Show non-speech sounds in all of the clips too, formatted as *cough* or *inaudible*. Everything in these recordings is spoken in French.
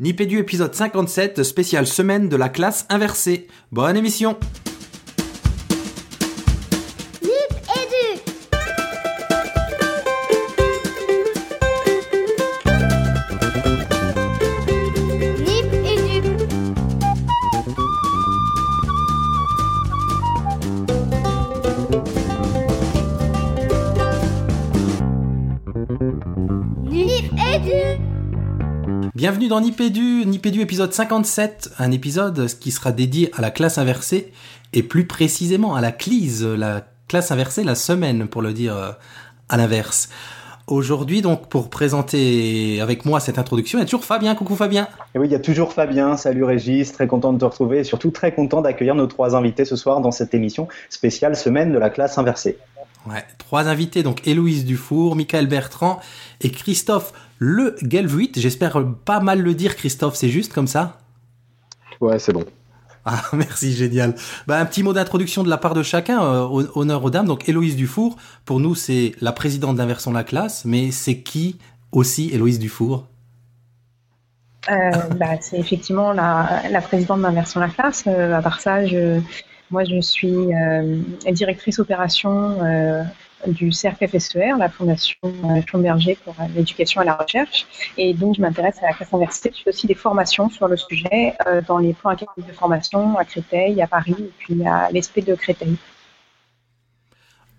Nipédu épisode 57, spéciale semaine de la classe inversée. Bonne émission Dans Nipédu, Nipédu épisode 57, un épisode qui sera dédié à la classe inversée et plus précisément à la CLISE, la classe inversée, la semaine pour le dire euh, à l'inverse. Aujourd'hui donc pour présenter avec moi cette introduction, il y a toujours Fabien, coucou Fabien Et oui, il y a toujours Fabien. Salut Régis, très content de te retrouver et surtout très content d'accueillir nos trois invités ce soir dans cette émission spéciale semaine de la classe inversée. Ouais, trois invités, donc Héloïse Dufour, Michael Bertrand et Christophe Le Gelvuit. J'espère pas mal le dire Christophe, c'est juste comme ça? Ouais, c'est bon. Ah, *laughs* merci, génial. Bah, un petit mot d'introduction de la part de chacun, euh, hon- honneur aux dames. Donc, Héloïse Dufour, pour nous, c'est la présidente d'Inversion la classe, mais c'est qui aussi Héloïse Dufour? Euh, bah, c'est effectivement la, la présidente d'Inversion la classe. Euh, à part ça, je, moi, je suis euh, directrice opération euh, du cercle FSER, la Fondation Schlumberger pour euh, l'éducation et la recherche. Et donc, je m'intéresse à la classe inversée. Je fais aussi des formations sur le sujet dans les points académiques de formation à Créteil, à Paris, et puis à l'ESP de Créteil.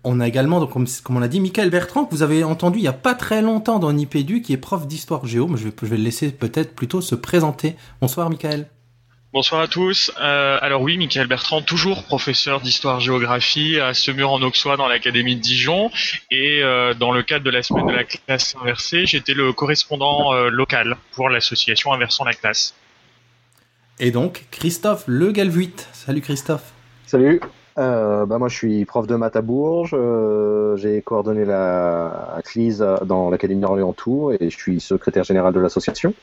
On a également, donc, comme, on l'a dit, Michael Bertrand, que vous avez entendu il y a pas très longtemps dans Nipédu, qui est prof d'histoire géo. Mais je vais, je vais le laisser peut-être plutôt se présenter. Bonsoir, Michael. Bonsoir à tous. Euh, alors oui, Michael Bertrand, toujours professeur d'histoire-géographie à Semur en Auxois dans l'Académie de Dijon. Et euh, dans le cadre de la semaine de la classe inversée, j'étais le correspondant euh, local pour l'association Inversons la classe. Et donc, Christophe Le Galvuit. Salut Christophe. Salut. Euh, bah moi, je suis prof de maths à Bourges. euh, J'ai coordonné la CLISE dans l'Académie d'Orléans-Tours et je suis secrétaire général de l'association.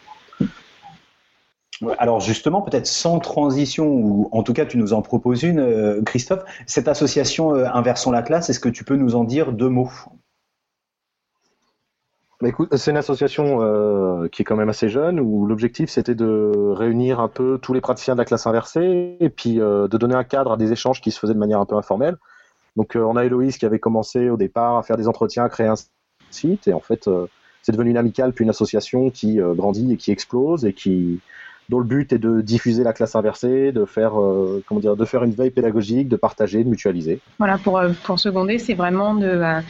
Alors justement, peut-être sans transition, ou en tout cas tu nous en proposes une, euh, Christophe, cette association euh, Inversons la classe, est-ce que tu peux nous en dire deux mots? Bah, écoute, c'est une association euh, qui est quand même assez jeune où l'objectif c'était de réunir un peu tous les praticiens de la classe inversée et puis de donner un cadre à des échanges qui se faisaient de manière un peu informelle. Donc on a Héloïse qui avait commencé au départ à faire des entretiens, à créer un site et en fait c'est devenu une amicale puis une association qui grandit et qui explose et qui dont le but est de diffuser la classe inversée, de faire euh, comment dire, de faire une veille pédagogique, de partager, de mutualiser. Voilà, pour, euh, pour seconder, c'est vraiment de. euh,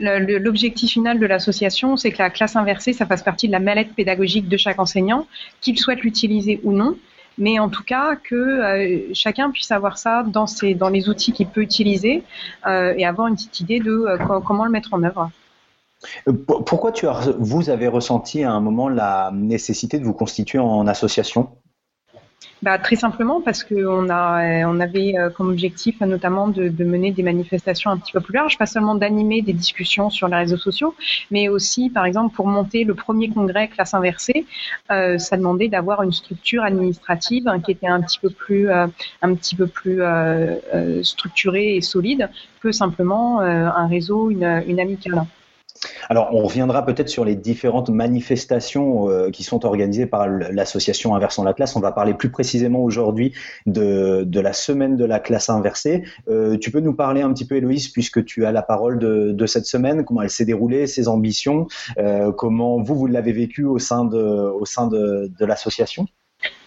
L'objectif final de l'association, c'est que la classe inversée, ça fasse partie de la mallette pédagogique de chaque enseignant, qu'il souhaite l'utiliser ou non, mais en tout cas que chacun puisse avoir ça dans, ses, dans les outils qu'il peut utiliser et avoir une petite idée de co- comment le mettre en œuvre. Euh, pour- Pourquoi tu as, vous avez ressenti à un moment la nécessité de vous constituer en association? Bah, très simplement parce qu'on euh, on avait euh, comme objectif notamment de, mener des manifestations un petit peu plus larges, pas seulement d'animer des discussions sur les réseaux sociaux, mais aussi, par exemple, pour monter le premier congrès classe inversée, ça demandait d'avoir une structure administrative hein, qui était un petit peu plus, un petit peu plus structurée et solide que simplement un réseau, une amicale. Alors, on reviendra peut-être sur les différentes manifestations euh, qui sont organisées par l'association Inversons la classe. On va parler plus précisément aujourd'hui de, la semaine de la classe inversée. Euh, tu peux nous parler un petit peu, Héloïse, puisque tu as la parole de, cette semaine, comment elle s'est déroulée, ses ambitions, euh, comment vous, vous l'avez vécu au sein de l'association?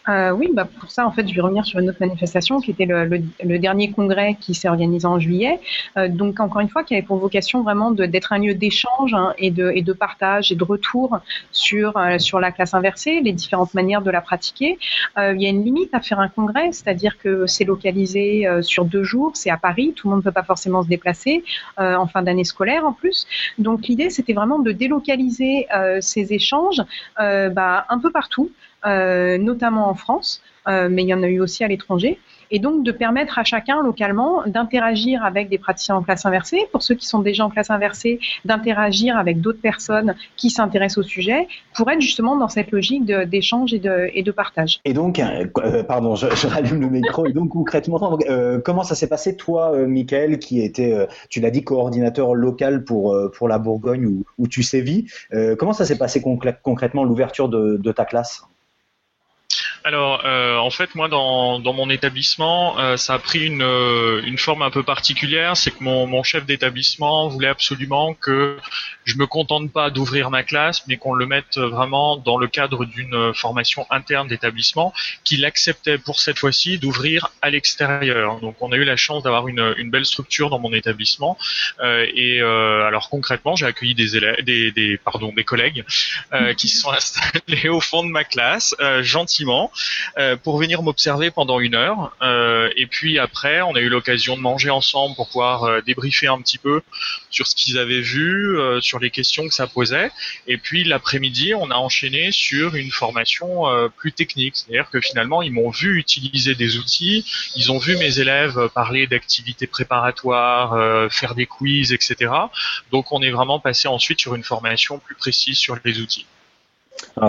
Euh, oui, bah pour ça, en fait, je vais revenir sur une autre manifestation qui était le, le- le dernier congrès qui s'est organisé en juillet. Euh, donc, encore une fois, qui avait pour vocation vraiment d'être un lieu d'échange hein, et, de, et de partage et de retour sur, euh, sur la classe inversée, les différentes manières de la pratiquer. Euh, il y a une limite à faire un congrès, c'est-à-dire que c'est localisé euh, sur deux jours, c'est à Paris, tout le monde ne peut pas forcément se déplacer euh, en fin d'année scolaire en plus. Donc, l'idée, c'était vraiment de délocaliser ces échanges bah, un peu partout notamment en France, euh, mais il y en a eu aussi à l'étranger, et donc de permettre à chacun localement d'interagir avec des praticiens en classe inversée, pour ceux qui sont déjà en classe inversée, d'interagir avec d'autres personnes qui s'intéressent au sujet, pour être justement dans cette logique d'échange et de, partage. Et donc, euh, euh, pardon, je, rallume le micro. Et donc, concrètement, euh, comment ça s'est passé, toi, euh, Michael, qui était, euh, tu l'as dit, coordinateur local pour, euh, la Bourgogne où, tu sévis. Euh, comment ça s'est passé concrè- concrètement l'ouverture de ta classe? Alors, euh, en fait, moi, dans, dans mon établissement, euh, ça a pris une, euh, une forme un peu particulière. C'est que mon, mon chef d'établissement voulait absolument que je me contente pas d'ouvrir ma classe, mais qu'on le mette vraiment dans le cadre d'une formation interne d'établissement, qu'il acceptait pour cette fois-ci d'ouvrir à l'extérieur. Donc, on a eu la chance d'avoir une, une belle structure dans mon établissement. Euh, et euh, alors, concrètement, j'ai accueilli des élèves, des, des, pardon, des collègues euh, qui se sont *laughs* installés au fond de ma classe, gentiment. Euh, pour venir m'observer pendant une heure. Euh, et puis après, on a eu l'occasion de manger ensemble pour pouvoir euh, débriefer un petit peu sur ce qu'ils avaient vu, sur les questions que ça posait. Et puis l'après-midi, on a enchaîné sur une formation plus technique. C'est-à-dire que finalement, ils m'ont vu utiliser des outils, ils ont vu mes élèves parler d'activités préparatoires, faire des quiz, etc. Donc on est vraiment passé ensuite sur une formation plus précise sur les outils.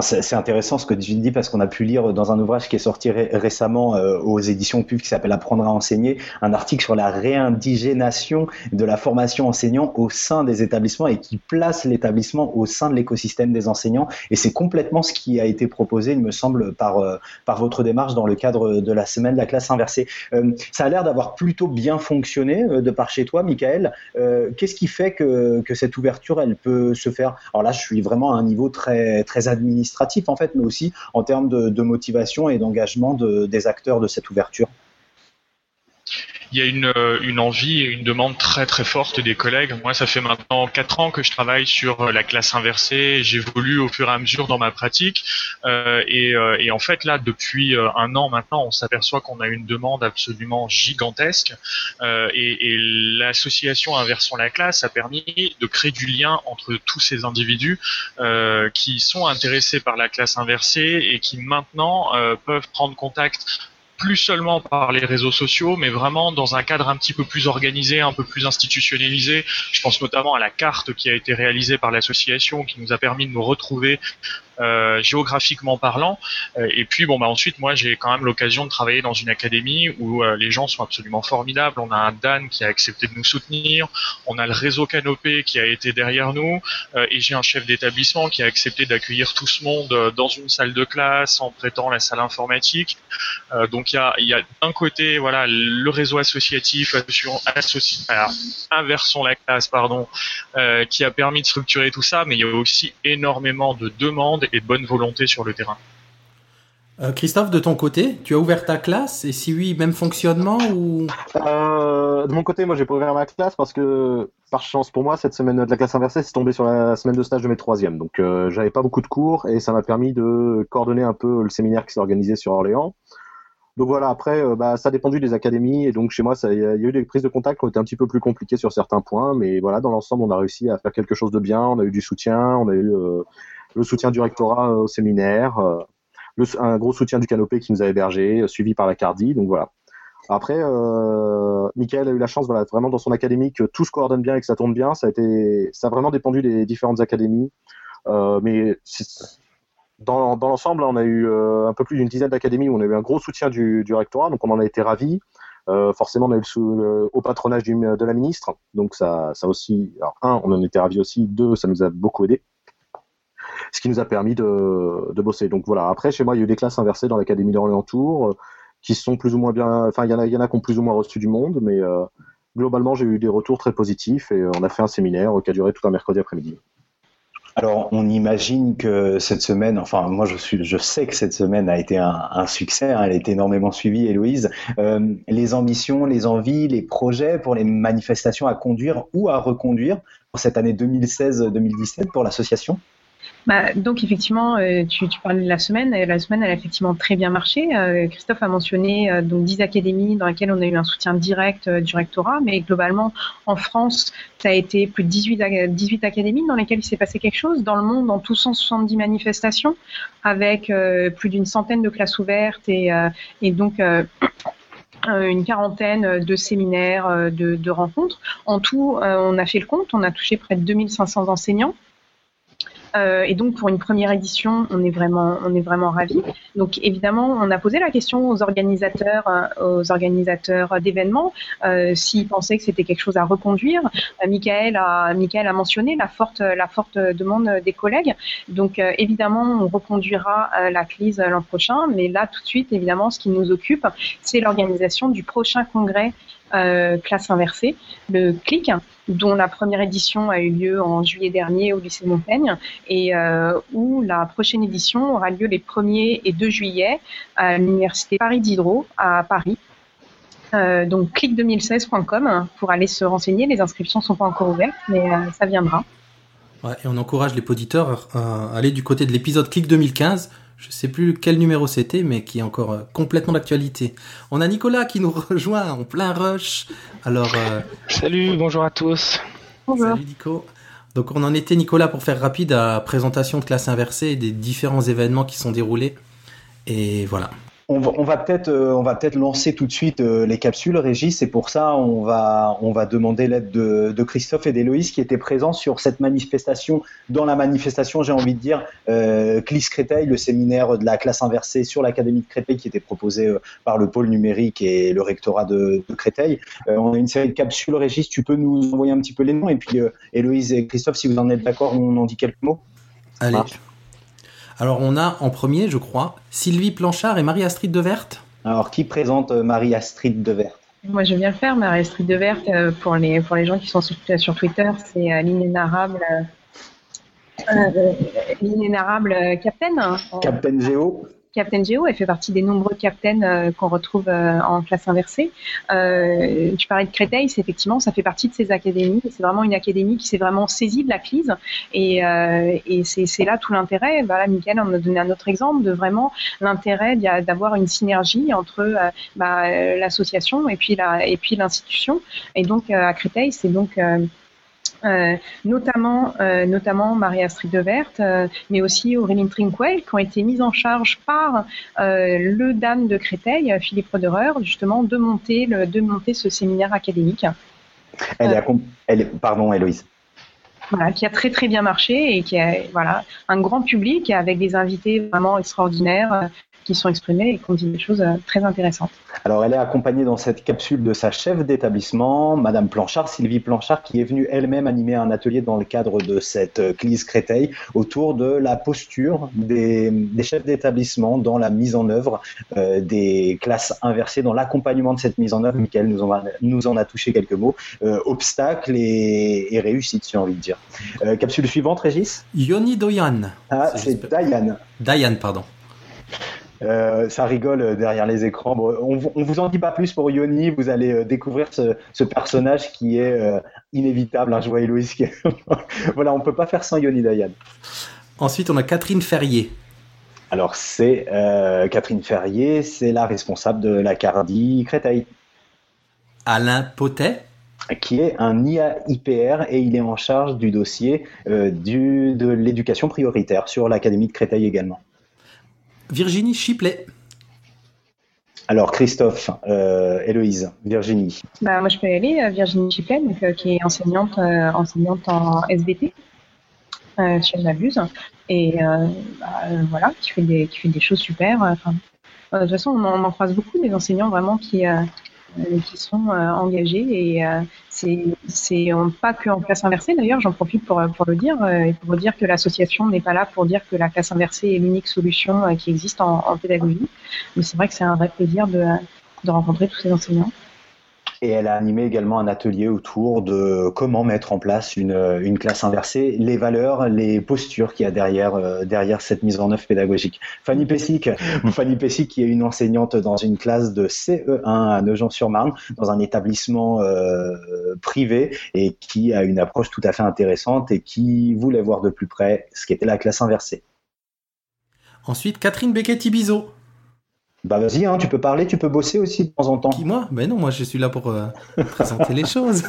C'est intéressant ce que tu dis parce qu'on a pu lire dans un ouvrage qui est sorti récemment euh, aux éditions PUB qui s'appelle Apprendre à enseigner, un article sur la réindigénation de la formation enseignant au sein des établissements et qui place l'établissement au sein de l'écosystème des enseignants. Et c'est complètement ce qui a été proposé, il me semble, par, euh, par votre démarche dans le cadre de la semaine de la classe inversée. Euh, ça a l'air d'avoir plutôt bien fonctionné de par chez toi, Michael. Qu'est-ce qui fait que, que cette ouverture, elle peut se faire? Alors là, je suis vraiment à un niveau très, très administratif en fait, mais aussi en termes de, motivation et d'engagement des acteurs de cette ouverture il y a une, euh, une, envie et une demande très très forte des collègues. Moi, ça fait maintenant quatre ans que je travaille sur euh, la classe inversée. J'évolue au fur et à mesure dans ma pratique. Euh, et, en fait, là, depuis un an maintenant, on s'aperçoit qu'on a une demande absolument gigantesque. Et, l'association Inversons la classe a permis de créer du lien entre tous ces individus qui sont intéressés par la classe inversée et qui maintenant peuvent prendre contact plus seulement par les réseaux sociaux, mais vraiment dans un cadre un petit peu plus organisé, un peu plus institutionnalisé. Je pense notamment à la carte qui a été réalisée par l'association, qui nous a permis de nous retrouver euh, géographiquement parlant. Euh, et puis bon bah ensuite moi j'ai quand même l'occasion de travailler dans une académie où euh, les gens sont absolument formidables. On a un Dan qui a accepté de nous soutenir, on a le réseau Canopé qui a été derrière nous, et j'ai un chef d'établissement qui a accepté d'accueillir tout ce monde dans une salle de classe en prêtant la salle informatique. donc il y a, y a d'un côté voilà le réseau associatif associ... inversons la classe pardon qui a permis de structurer tout ça, mais il y a aussi énormément de demandes et de bonne volonté sur le terrain. Euh, Christophe, de ton côté, tu as ouvert ta classe et si oui, même fonctionnement ou? Euh, De mon côté, moi, j'ai pas ouvert ma classe parce que, par chance pour moi, cette semaine de la classe inversée, c'est tombé sur la semaine de stage de mes troisièmes. Donc, euh, j'avais pas beaucoup de cours et ça m'a permis de coordonner un peu le séminaire qui s'est organisé sur Orléans. Donc voilà, après, bah, ça a dépendu des académies et donc chez moi, il y, a eu des prises de contact qui ont été un petit peu plus compliquées sur certains points, mais voilà, dans l'ensemble, on a réussi à faire quelque chose de bien. On a eu du soutien, on a eu le soutien du rectorat euh, au séminaire, euh, un gros soutien du canopé qui nous a hébergés, euh, suivi par la Cardi. Donc voilà. Après, Michael a eu la chance, voilà, vraiment dans son académie, que tout se coordonne bien et que ça tourne bien. Ça a été, ça a vraiment dépendu des différentes académies. Mais dans, l'ensemble, on a eu un peu plus d'une dizaine d'académies où on a eu un gros soutien du, rectorat, donc on en a été ravis. Forcément, on a eu le, au patronage de la ministre, donc ça, ça aussi. Alors un, on en était ravis aussi. Deux, ça nous a beaucoup aidé ce qui nous a permis de, bosser. Donc voilà, après, chez moi, il y a eu des classes inversées dans l'Académie d'Orléans-Tours, euh, qui sont plus ou moins bien, enfin, il y en a, y en a qui ont plus ou moins reçu du monde, mais euh, globalement, j'ai eu des retours très positifs et euh, on a fait un séminaire qui a duré tout un mercredi après-midi. Alors, on imagine que cette semaine, enfin, moi, je sais que cette semaine a été un, succès. Hein, elle a été énormément suivie, Héloïse. Les ambitions, les envies, les projets pour les manifestations à conduire ou à reconduire pour cette année 2016-2017 pour l'association? Bah, donc effectivement, euh, tu, parlais de la semaine. Et la semaine, elle a effectivement très bien marché. Euh, Christophe a mentionné euh, donc 10 académies dans lesquelles on a eu un soutien direct du rectorat, mais globalement, en France, ça a été plus de 18, 18 académies dans lesquelles il s'est passé quelque chose. Dans le monde, dans tous 170 manifestations, avec plus d'une centaine de classes ouvertes et, et donc *clears throat* une quarantaine de séminaires, de, de rencontres. En tout, on a fait le compte, on a touché près de 2500 enseignants. Euh, et donc pour une première édition, on est vraiment, on est vraiment ravis. Donc évidemment, on a posé la question aux organisateurs, euh, aux organisateurs d'événements, euh, s'ils pensaient que c'était quelque chose à reconduire. Euh, Michael a, Michael a mentionné la forte, la forte demande des collègues. Donc évidemment, on reconduira la CLIS l'an prochain, mais là tout de suite, évidemment, ce qui nous occupe, c'est l'organisation du prochain congrès euh, classe inversée, le CLIC, dont la première édition a eu lieu en juillet dernier au lycée de Montaigne et euh, où la prochaine édition aura lieu les 1er et 2 juillet à l'université Paris Diderot à Paris. Euh, donc clic2016.com pour aller se renseigner. Les inscriptions sont pas encore ouvertes, mais ça viendra. Et on encourage les auditeurs à aller du côté de l'épisode Clic 2015. Je sais plus quel numéro c'était, mais qui est encore euh, complètement d'actualité. On a Nicolas qui nous *laughs* rejoint en plein rush. Alors, euh, Salut, bonjour à tous. Bonjour. salut Nico. Donc on en était Nicolas pour faire rapide à la présentation de classe inversée et des différents événements qui sont déroulés. Et voilà. On va, on va peut-être euh, on va peut-être lancer tout de suite euh, les capsules, Régis, et pour ça on va on va demander l'aide de, de Christophe et d'Héloïse qui étaient présents sur cette manifestation. Dans la manifestation, j'ai envie de dire, euh, CLIS Créteil, le séminaire de la classe inversée sur l'Académie de Créteil qui était proposé euh, par le pôle numérique et le rectorat de, de Créteil. Euh, on a une série de capsules, Régis, tu peux nous envoyer un petit peu les noms, et puis euh, Héloïse et Christophe, si vous en êtes d'accord, on en dit quelques mots? Allez. marche. Alors on a en premier, je crois, Sylvie Planchard et Marie-Astrid Deverte. Alors, qui présente euh, Marie-Astrid Devert? Moi, je viens le faire, mais Street de Verte, euh, pour les, pour les gens qui sont sur, sur Twitter, c'est euh, l'inénarrable. euh, euh, l'inénarrable euh, Captain. hein, Captain Géo Captain Geo, elle fait partie des nombreux captains euh, qu'on retrouve euh, en classe inversée. Euh, tu parlais de Créteil, c'est effectivement, ça fait partie de ces académies. C'est vraiment une académie qui s'est vraiment saisie de la crise. Et, euh, et c'est là tout l'intérêt. Voilà, Mickaël en a donné un autre exemple de vraiment l'intérêt d'avoir une synergie entre bah, l'association et puis l'institution. Et donc à Créteil, c'est donc notamment, euh, notamment Marie-Astrid Devert, euh, mais aussi Auréline Trinquel, qui ont été mises en charge par euh, le DAN de Créteil, euh, Philippe Roderer, justement, de monter, le, de monter ce séminaire académique, Elle est, Euh. accom- elle est- pardon, Héloïse. voilà, qui a très très bien marché et qui a voilà, un grand public avec des invités vraiment extraordinaires euh, qui sont exprimés et qui ont dit des choses euh, très intéressantes. Alors, elle est accompagnée dans cette capsule de sa chef d'établissement, Madame Planchard, Sylvie Planchard, qui est venue elle-même animer un atelier dans le cadre de cette euh, CLIS Créteil autour de la posture des, des chefs d'établissement dans la mise en œuvre euh, des classes inversées, dans l'accompagnement de cette mise en œuvre. Michael nous en a, nous en a touché quelques mots. Euh, obstacles et, et réussites, si j'ai envie de dire. Euh, capsule suivante, Régis? Yoni Doyan. Ah, C'est c'est Diane. Diane, pardon. Euh, ça rigole derrière les écrans. Bon, on, vous- on vous en dit pas plus pour Yoni. Vous allez euh, découvrir ce, ce personnage qui est euh, inévitable. Hein, je vois Héloïse qui est- *laughs* voilà, on peut pas faire sans Yoni Dayan. Ensuite, on a Catherine Ferrier. Alors c'est euh, Catherine Ferrier, c'est la responsable de la Cardi Créteil, Alain Potet. qui est un IAIPR et il est en charge du dossier euh, du, de l'éducation prioritaire sur l'Académie de Créteil également. Virginie Chiplet. Alors Christophe, euh, Héloïse, Virginie. Bah, moi, je peux y aller. euh, Virginie Chiplet, donc, euh, qui est enseignante, euh, enseignante en euh, si je ne m'abuse. Et euh, bah, euh, voilà, qui fait des, qui fait des choses super. euh, euh, de toute façon, on en, on en croise beaucoup des enseignants vraiment qui, qui sont euh, engagés. Et euh, c'est pas que en classe inversée d'ailleurs, j'en profite pour, pour le dire, euh, et pour dire que l'association n'est pas là pour dire que la classe inversée est l'unique solution euh, qui existe en, en pédagogie. Mais c'est vrai que c'est un vrai plaisir de, de rencontrer tous ces enseignants. Et elle a animé également un atelier autour de comment mettre en place une, une classe inversée, les valeurs, les postures qu'il y a derrière, euh, derrière cette mise en œuvre pédagogique. Fanny Pessic, *laughs* Fanny Pessic qui est une enseignante dans une classe de CE1 à Nogent-sur-Marne, dans un établissement euh, privé et qui a une approche tout à fait intéressante et qui voulait voir de plus près ce qu'était la classe inversée. Ensuite, Catherine Beckett-Ibizo. Bah vas-y, hein, tu peux parler, tu peux bosser aussi de temps en temps. Qui, moi? Ben non, moi je suis là pour euh, présenter les choses.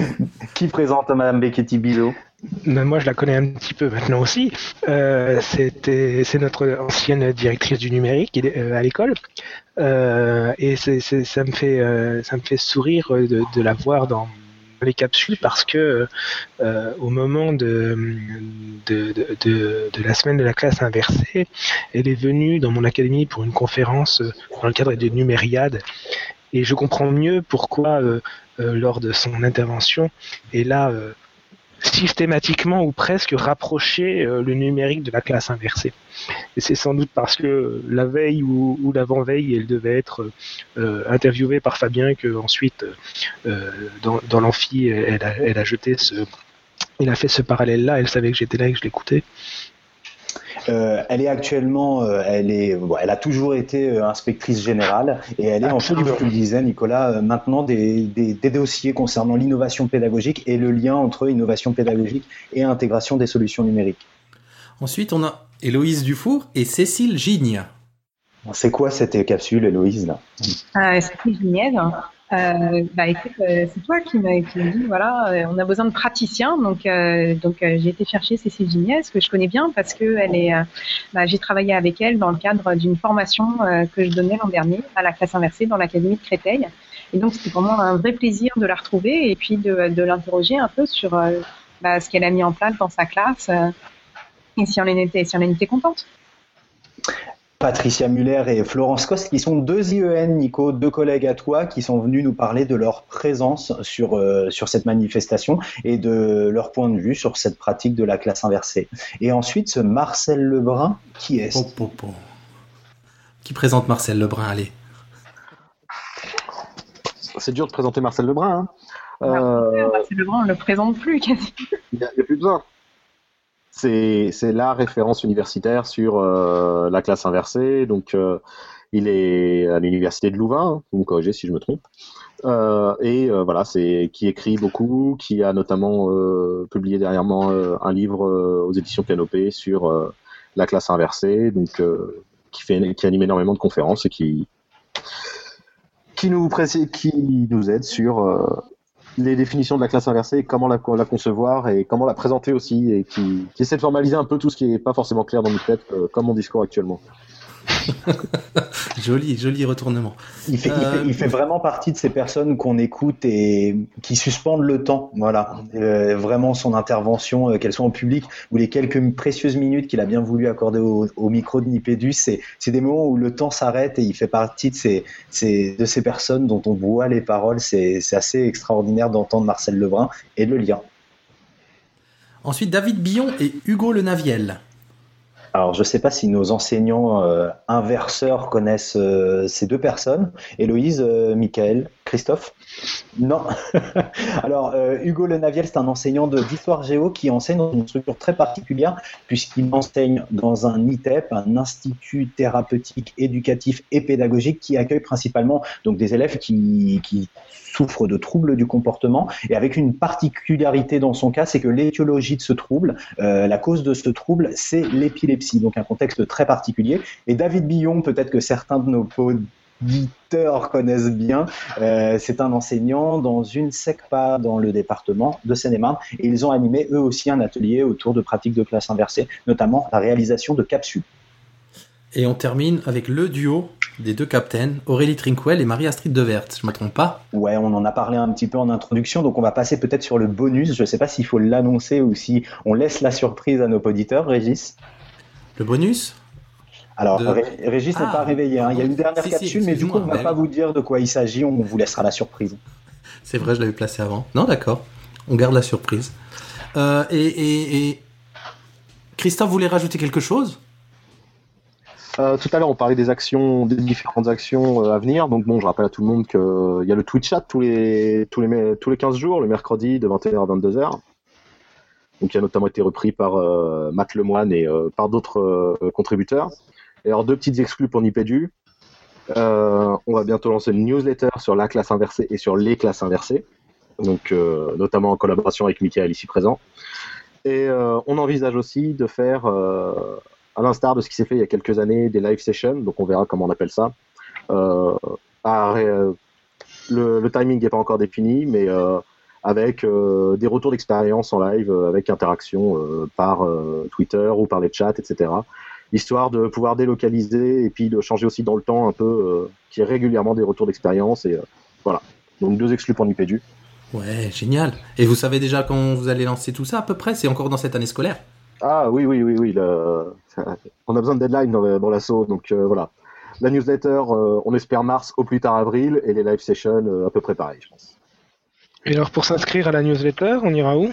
*laughs* Qui présente Madame Becchetti Bizot Mais moi, je la connais un petit peu maintenant aussi. Euh, c'était, c'est notre ancienne directrice du numérique euh, à l'école, Euh, et c'est, ça me fait, euh, ça me fait sourire de, de la voir dans les capsules parce que euh, au moment de de, de, de, la semaine de la classe inversée, elle est venue dans mon académie pour une conférence dans le cadre de Numériade et je comprends mieux pourquoi lors de son intervention elle a systématiquement ou presque rapprocher euh, le numérique de la classe inversée. Et c'est sans doute parce que la veille ou, l'avant-veille, elle devait être euh, interviewée par Fabien que ensuite, euh, dans, dans l'amphi, elle a, elle a jeté ce, a fait ce parallèle-là. Elle savait que j'étais là et que je l'écoutais. Euh, elle est actuellement, euh, elle est, elle a toujours été euh, inspectrice générale et elle est en comme tu le disais, Nicolas, maintenant des, des, des, dossiers concernant l'innovation pédagogique et le lien entre innovation pédagogique et intégration des solutions numériques. Ensuite, on a Héloïse Dufour et Cécile Gigne. C'est quoi cette capsule, Héloïse là? Cécile Gignez, euh, bah écoute, euh, c'est toi qui m'as dit voilà, euh, on a besoin de praticiens, donc euh, donc j'ai été chercher Cécile Gignès que je connais bien parce que elle est, bah, j'ai travaillé avec elle dans le cadre d'une formation que je donnais l'an dernier à la classe inversée dans l'académie de Créteil, et donc c'était vraiment un vrai plaisir de la retrouver et puis de, de l'interroger un peu sur bah, ce qu'elle a mis en place dans sa classe et si on en était si on en était contente. Patricia Muller et Florence Coste, qui sont deux IEN, Nico, deux collègues à toi, qui sont venus nous parler de leur présence sur, euh, sur cette manifestation et de leur point de vue sur cette pratique de la classe inversée. Et ensuite, ce Marcel Lebrun, qui est Qui présente Marcel Lebrun, allez. C'est dur de présenter Marcel Lebrun. Hein. Euh, Marcel Lebrun, on ne le présente plus quasi. Il n'y a, a, plus besoin c'est la référence universitaire sur euh, la classe inversée. Donc, euh, il est à l'université de Louvain, vous me corrigez si je me trompe. Euh, et voilà, c'est qui écrit beaucoup, qui a notamment publié dernièrement un livre aux éditions Canopée sur la classe inversée, qui anime énormément de conférences et qui qui nous aide sur les définitions de la classe inversée, comment la, concevoir et comment la présenter aussi, et qui, essaie de formaliser un peu tout ce qui n'est pas forcément clair dans nos têtes, euh, comme mon discours actuellement. *laughs* joli, joli retournement. Il fait, il, fait, euh, vraiment partie de ces personnes qu'on écoute et qui suspendent le temps. Voilà, euh, vraiment son intervention, euh, qu'elle soit en public ou les quelques précieuses minutes qu'il a bien voulu accorder au, micro de Nipédus, c'est, des moments où le temps s'arrête et il fait partie de ces, ces, de ces personnes dont on voit les paroles. C'est, assez extraordinaire d'entendre Marcel Lebrun et de le lire. Ensuite, David Billon et Hugo Le Naviel. Alors, je ne sais pas si nos enseignants euh, inverseurs connaissent euh, ces deux personnes. Héloïse, euh, Christophe Non. *laughs* Alors, Hugo Lenaviel, c'est un enseignant d'histoire géo qui enseigne dans une structure très particulière, puisqu'il enseigne dans un ITEP, un institut thérapeutique, éducatif et pédagogique, qui accueille principalement donc, des élèves qui, qui souffre de troubles du comportement et avec une particularité dans son cas, c'est que l'étiologie de ce trouble, euh, la cause de ce trouble, c'est l'épilepsie, donc un contexte très particulier. Et David Billon, peut-être que certains de nos auditeurs connaissent bien, euh, c'est un enseignant dans une SECPA dans le département de Seine-et-Marne et ils ont animé eux aussi un atelier autour de pratiques de classe inversée, notamment la réalisation de capsules. Et on termine avec le duo des deux captains, Aurélie Trinquel et Marie-Astrid Devert, je me trompe pas Ouais, on en a parlé un petit peu en introduction, donc on va passer peut-être sur le bonus. Je ne sais pas s'il faut l'annoncer ou si on laisse la surprise à nos auditeurs, Régis. Le bonus? Alors, Régis n'est pas ah, réveillé. Hein. Il y a une dernière capsule, mais du coup, on ne va pas vous dire de quoi il s'agit. On vous laissera la surprise. C'est vrai, je l'avais placé avant. Non, d'accord. On garde la surprise. Euh, et, et Christophe voulait rajouter quelque chose? Euh, tout à l'heure, on parlait des actions, des différentes actions euh, à venir. Donc bon, je rappelle à tout le monde qu'il euh, y a le Twitch chat tous les, tous les, tous les 15 jours, le mercredi de 21h à 22h. Donc, qui a notamment été repris par Matt Lemoine et par d'autres contributeurs. Alors, deux petites exclus pour Nipédu. on va bientôt lancer une newsletter sur la classe inversée et sur les classes inversées. Donc, notamment en collaboration avec Michael ici présent. Et on envisage aussi de faire à l'instar de ce qui s'est fait il y a quelques années, des live sessions, donc on verra comment on appelle ça. Euh, euh, le, timing n'est pas encore défini, mais euh, avec des retours d'expérience en live, avec interaction par Twitter ou par les chats, etc. Histoire de pouvoir délocaliser et puis de changer aussi dans le temps un peu, qui est régulièrement des retours d'expérience. Et voilà. Donc deux exclus pour Nipédu. Ouais, génial. Et vous savez déjà quand vous allez lancer tout ça à peu près? C'est encore dans cette année scolaire? Ah oui, oui, oui, oui. le- *laughs* On a besoin de deadline dans, dans l'assaut, donc euh, voilà. La newsletter, euh, on espère mars au plus tard avril, et les live sessions euh, à peu près pareil, je pense. Et alors, pour s'inscrire à la newsletter, on ira où?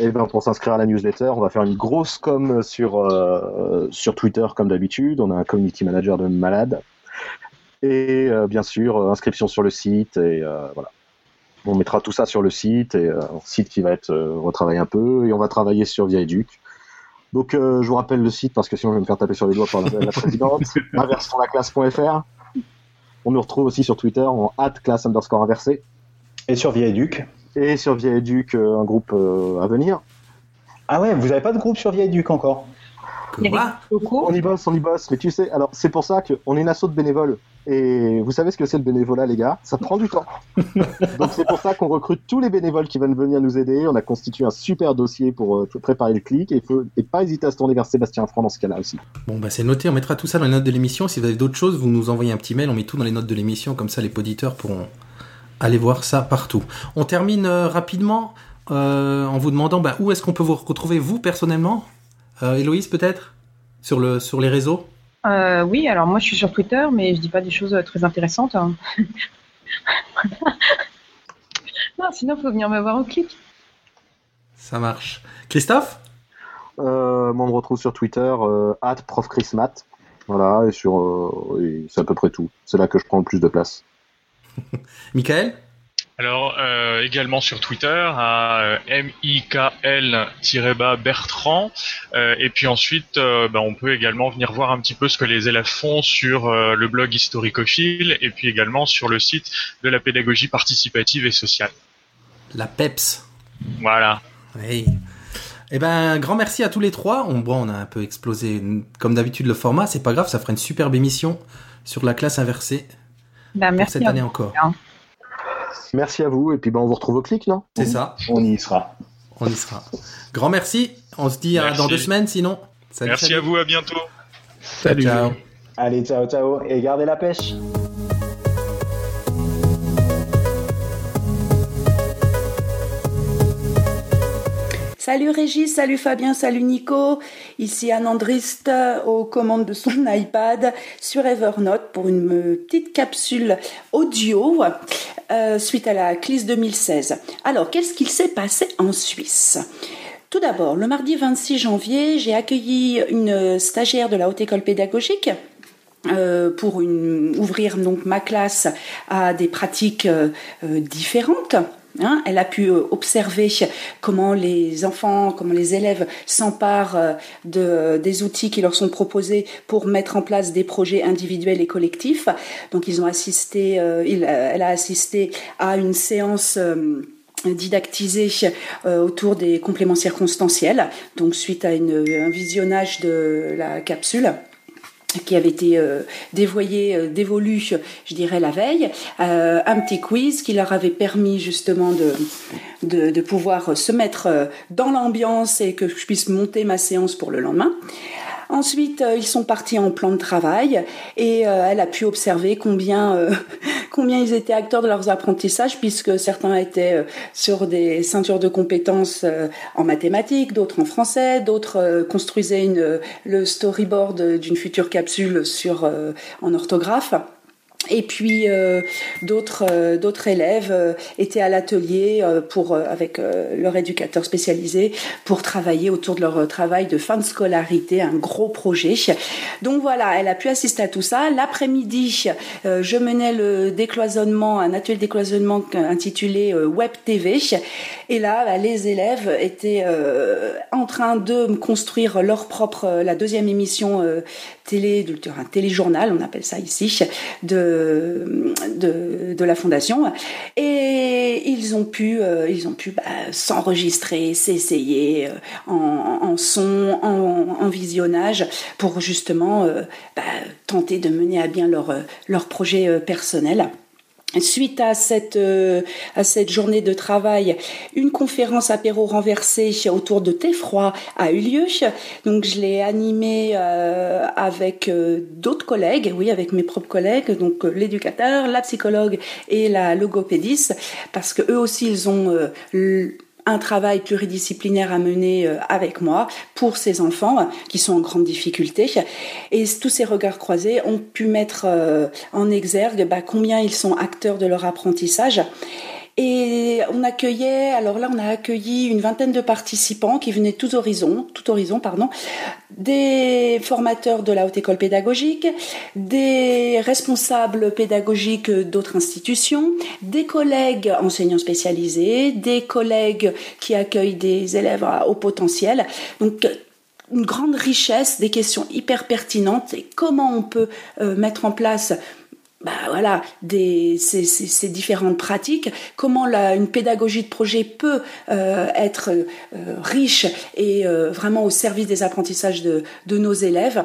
Et ben pour s'inscrire à la newsletter, on va faire une grosse com sur euh, sur Twitter comme d'habitude. On a un community manager de malade. Et euh, bien sûr, euh, inscription sur le site et euh, voilà. On mettra tout ça sur le site et euh, un site qui va être euh, retravaillé un peu et on va travailler sur Via Educ. Donc euh, je vous rappelle le site parce que sinon je vais me faire taper sur les doigts par la, la présidente. *laughs* On nous retrouve aussi sur Twitter en classe underscore inversé Et sur Via Educ. Et sur Via Educ euh, un groupe euh, à venir. Ah ouais, vous avez pas de groupe sur Via Educ encore? Quoi. On y bosse, on y bosse, mais tu sais, alors c'est pour ça qu'on est une asso de bénévoles. Et vous savez ce que c'est le bénévolat, les gars? Ça prend du temps. *laughs* Donc c'est pour ça qu'on recrute tous les bénévoles qui veulent venir nous aider. On a constitué un super dossier pour euh, préparer le clic. Et il faut et pas hésiter à se tourner vers Sébastien Franc dans ce cas-là aussi. Bon, bah c'est noté, on mettra tout ça dans les notes de l'émission. Si vous avez d'autres choses, vous nous envoyez un petit mail, on met tout dans les notes de l'émission, comme ça les auditeurs pourront aller voir ça partout. On termine euh, rapidement euh, en vous demandant bah, où est-ce qu'on peut vous retrouver, vous, personnellement euh, Héloïse, peut-être? Sur, le, sur les réseaux? Euh, oui, alors moi je suis sur Twitter, mais je dis pas des choses euh, très intéressantes. hein. *laughs* non, sinon faut venir me voir au clic. Ça marche. Christophe? Euh, moi, on me retrouve sur Twitter, euh, profchrismat. Voilà, et sur, euh, et c'est à peu près tout. C'est là que je prends le plus de place. *laughs* Michael Alors, euh, également sur Twitter, à euh, MIKL-Bertrand. Euh, et puis ensuite, euh, bah, on peut également venir voir un petit peu ce que les élèves font sur le blog Historicophile et puis également sur le site de la pédagogie participative et sociale. La PEPS. Voilà. Oui. Eh ben, grand merci à tous les trois. On, bon, on a un peu explosé, comme d'habitude, le format. C'est pas grave, ça fera une superbe émission sur la classe inversée Bah, pour merci cette à année vous. encore. Merci à vous, et puis ben, on vous retrouve au clic, non? C'est ça, On y sera. on y sera. Grand merci. On se dit Merci. dans deux semaines sinon. Salut, Merci salut. à vous, à bientôt. Salut. Ciao. Allez, ciao, ciao. Et gardez la pêche. Salut Régis, salut Fabien, salut Nico. Ici Anne Andrist euh, aux commandes de son *laughs* iPad sur Evernote pour une euh, petite capsule audio euh, suite à la CLIS 2016. Alors, qu'est-ce qu'il s'est passé en Suisse? Tout d'abord, le mardi 26 janvier, j'ai accueilli une stagiaire de la Haute École Pédagogique pour ouvrir donc ma classe à des pratiques différentes. Hein. elle a pu euh, observer comment les enfants, comment les élèves s'emparent euh, de, des outils qui leur sont proposés pour mettre en place des projets individuels et collectifs. Donc ils ont assisté, euh, elle a assisté à une séance. euh, didactisée euh, autour des compléments circonstanciels, donc suite à un visionnage de la capsule qui avait été euh, dévoyé, euh, dévolu, je dirais, la veille, euh, un petit quiz qui leur avait permis justement de, de, de pouvoir se mettre euh, dans l'ambiance et que je puisse monter ma séance pour le lendemain. Ensuite, euh, ils sont partis en plan de travail et euh, elle a pu observer combien, euh, *laughs* combien ils étaient acteurs de leurs apprentissages puisque certains étaient sur des ceintures de compétences en mathématiques, d'autres en français, d'autres construisaient une, le storyboard d'une future capsule sur, en orthographe. Et puis euh, d'autres euh, d'autres élèves euh, étaient à l'atelier pour avec leur éducateur spécialisé pour travailler autour de leur travail de fin de scolarité, un gros projet. Donc voilà, elle a pu assister à tout ça. L'après-midi, je menais le décloisonnement, un atelier décloisonnement intitulé Web TV. Et là, bah, les élèves étaient en train de construire leur propre, la deuxième émission télé, un téléjournal, on appelle ça ici, de, de, la fondation. Et ils ont pu, euh, ils ont pu bah, s'enregistrer, s'essayer euh, en, son, en, visionnage, pour justement euh, bah, tenter de mener à bien leur, leur projet personnel. Suite à cette euh, à cette journée de travail, une conférence apéro renversé autour de thé a eu lieu. Donc je l'ai animée euh, avec euh, d'autres collègues, oui, avec mes propres collègues, donc l'éducateur, la psychologue et la logopédiste, parce que eux aussi ils ont un travail pluridisciplinaire à mener euh, avec moi pour ces enfants qui sont en grande difficulté. Et tous ces regards croisés ont pu mettre euh, en exergue bah, combien ils sont acteurs de leur apprentissage et on accueillait, alors là, on a accueilli une vingtaine de participants qui venaient tous horizons, tout horizon, pardon, des formateurs de la haute école pédagogique, des responsables pédagogiques d'autres institutions, des collègues enseignants spécialisés, des collègues qui accueillent des élèves au potentiel. Donc, une grande richesse, des questions hyper pertinentes et comment on peut euh, mettre en place bah voilà, des, ces, différentes pratiques, comment la, une pédagogie de projet peut euh, être euh, riche et euh, vraiment au service des apprentissages de, de nos élèves.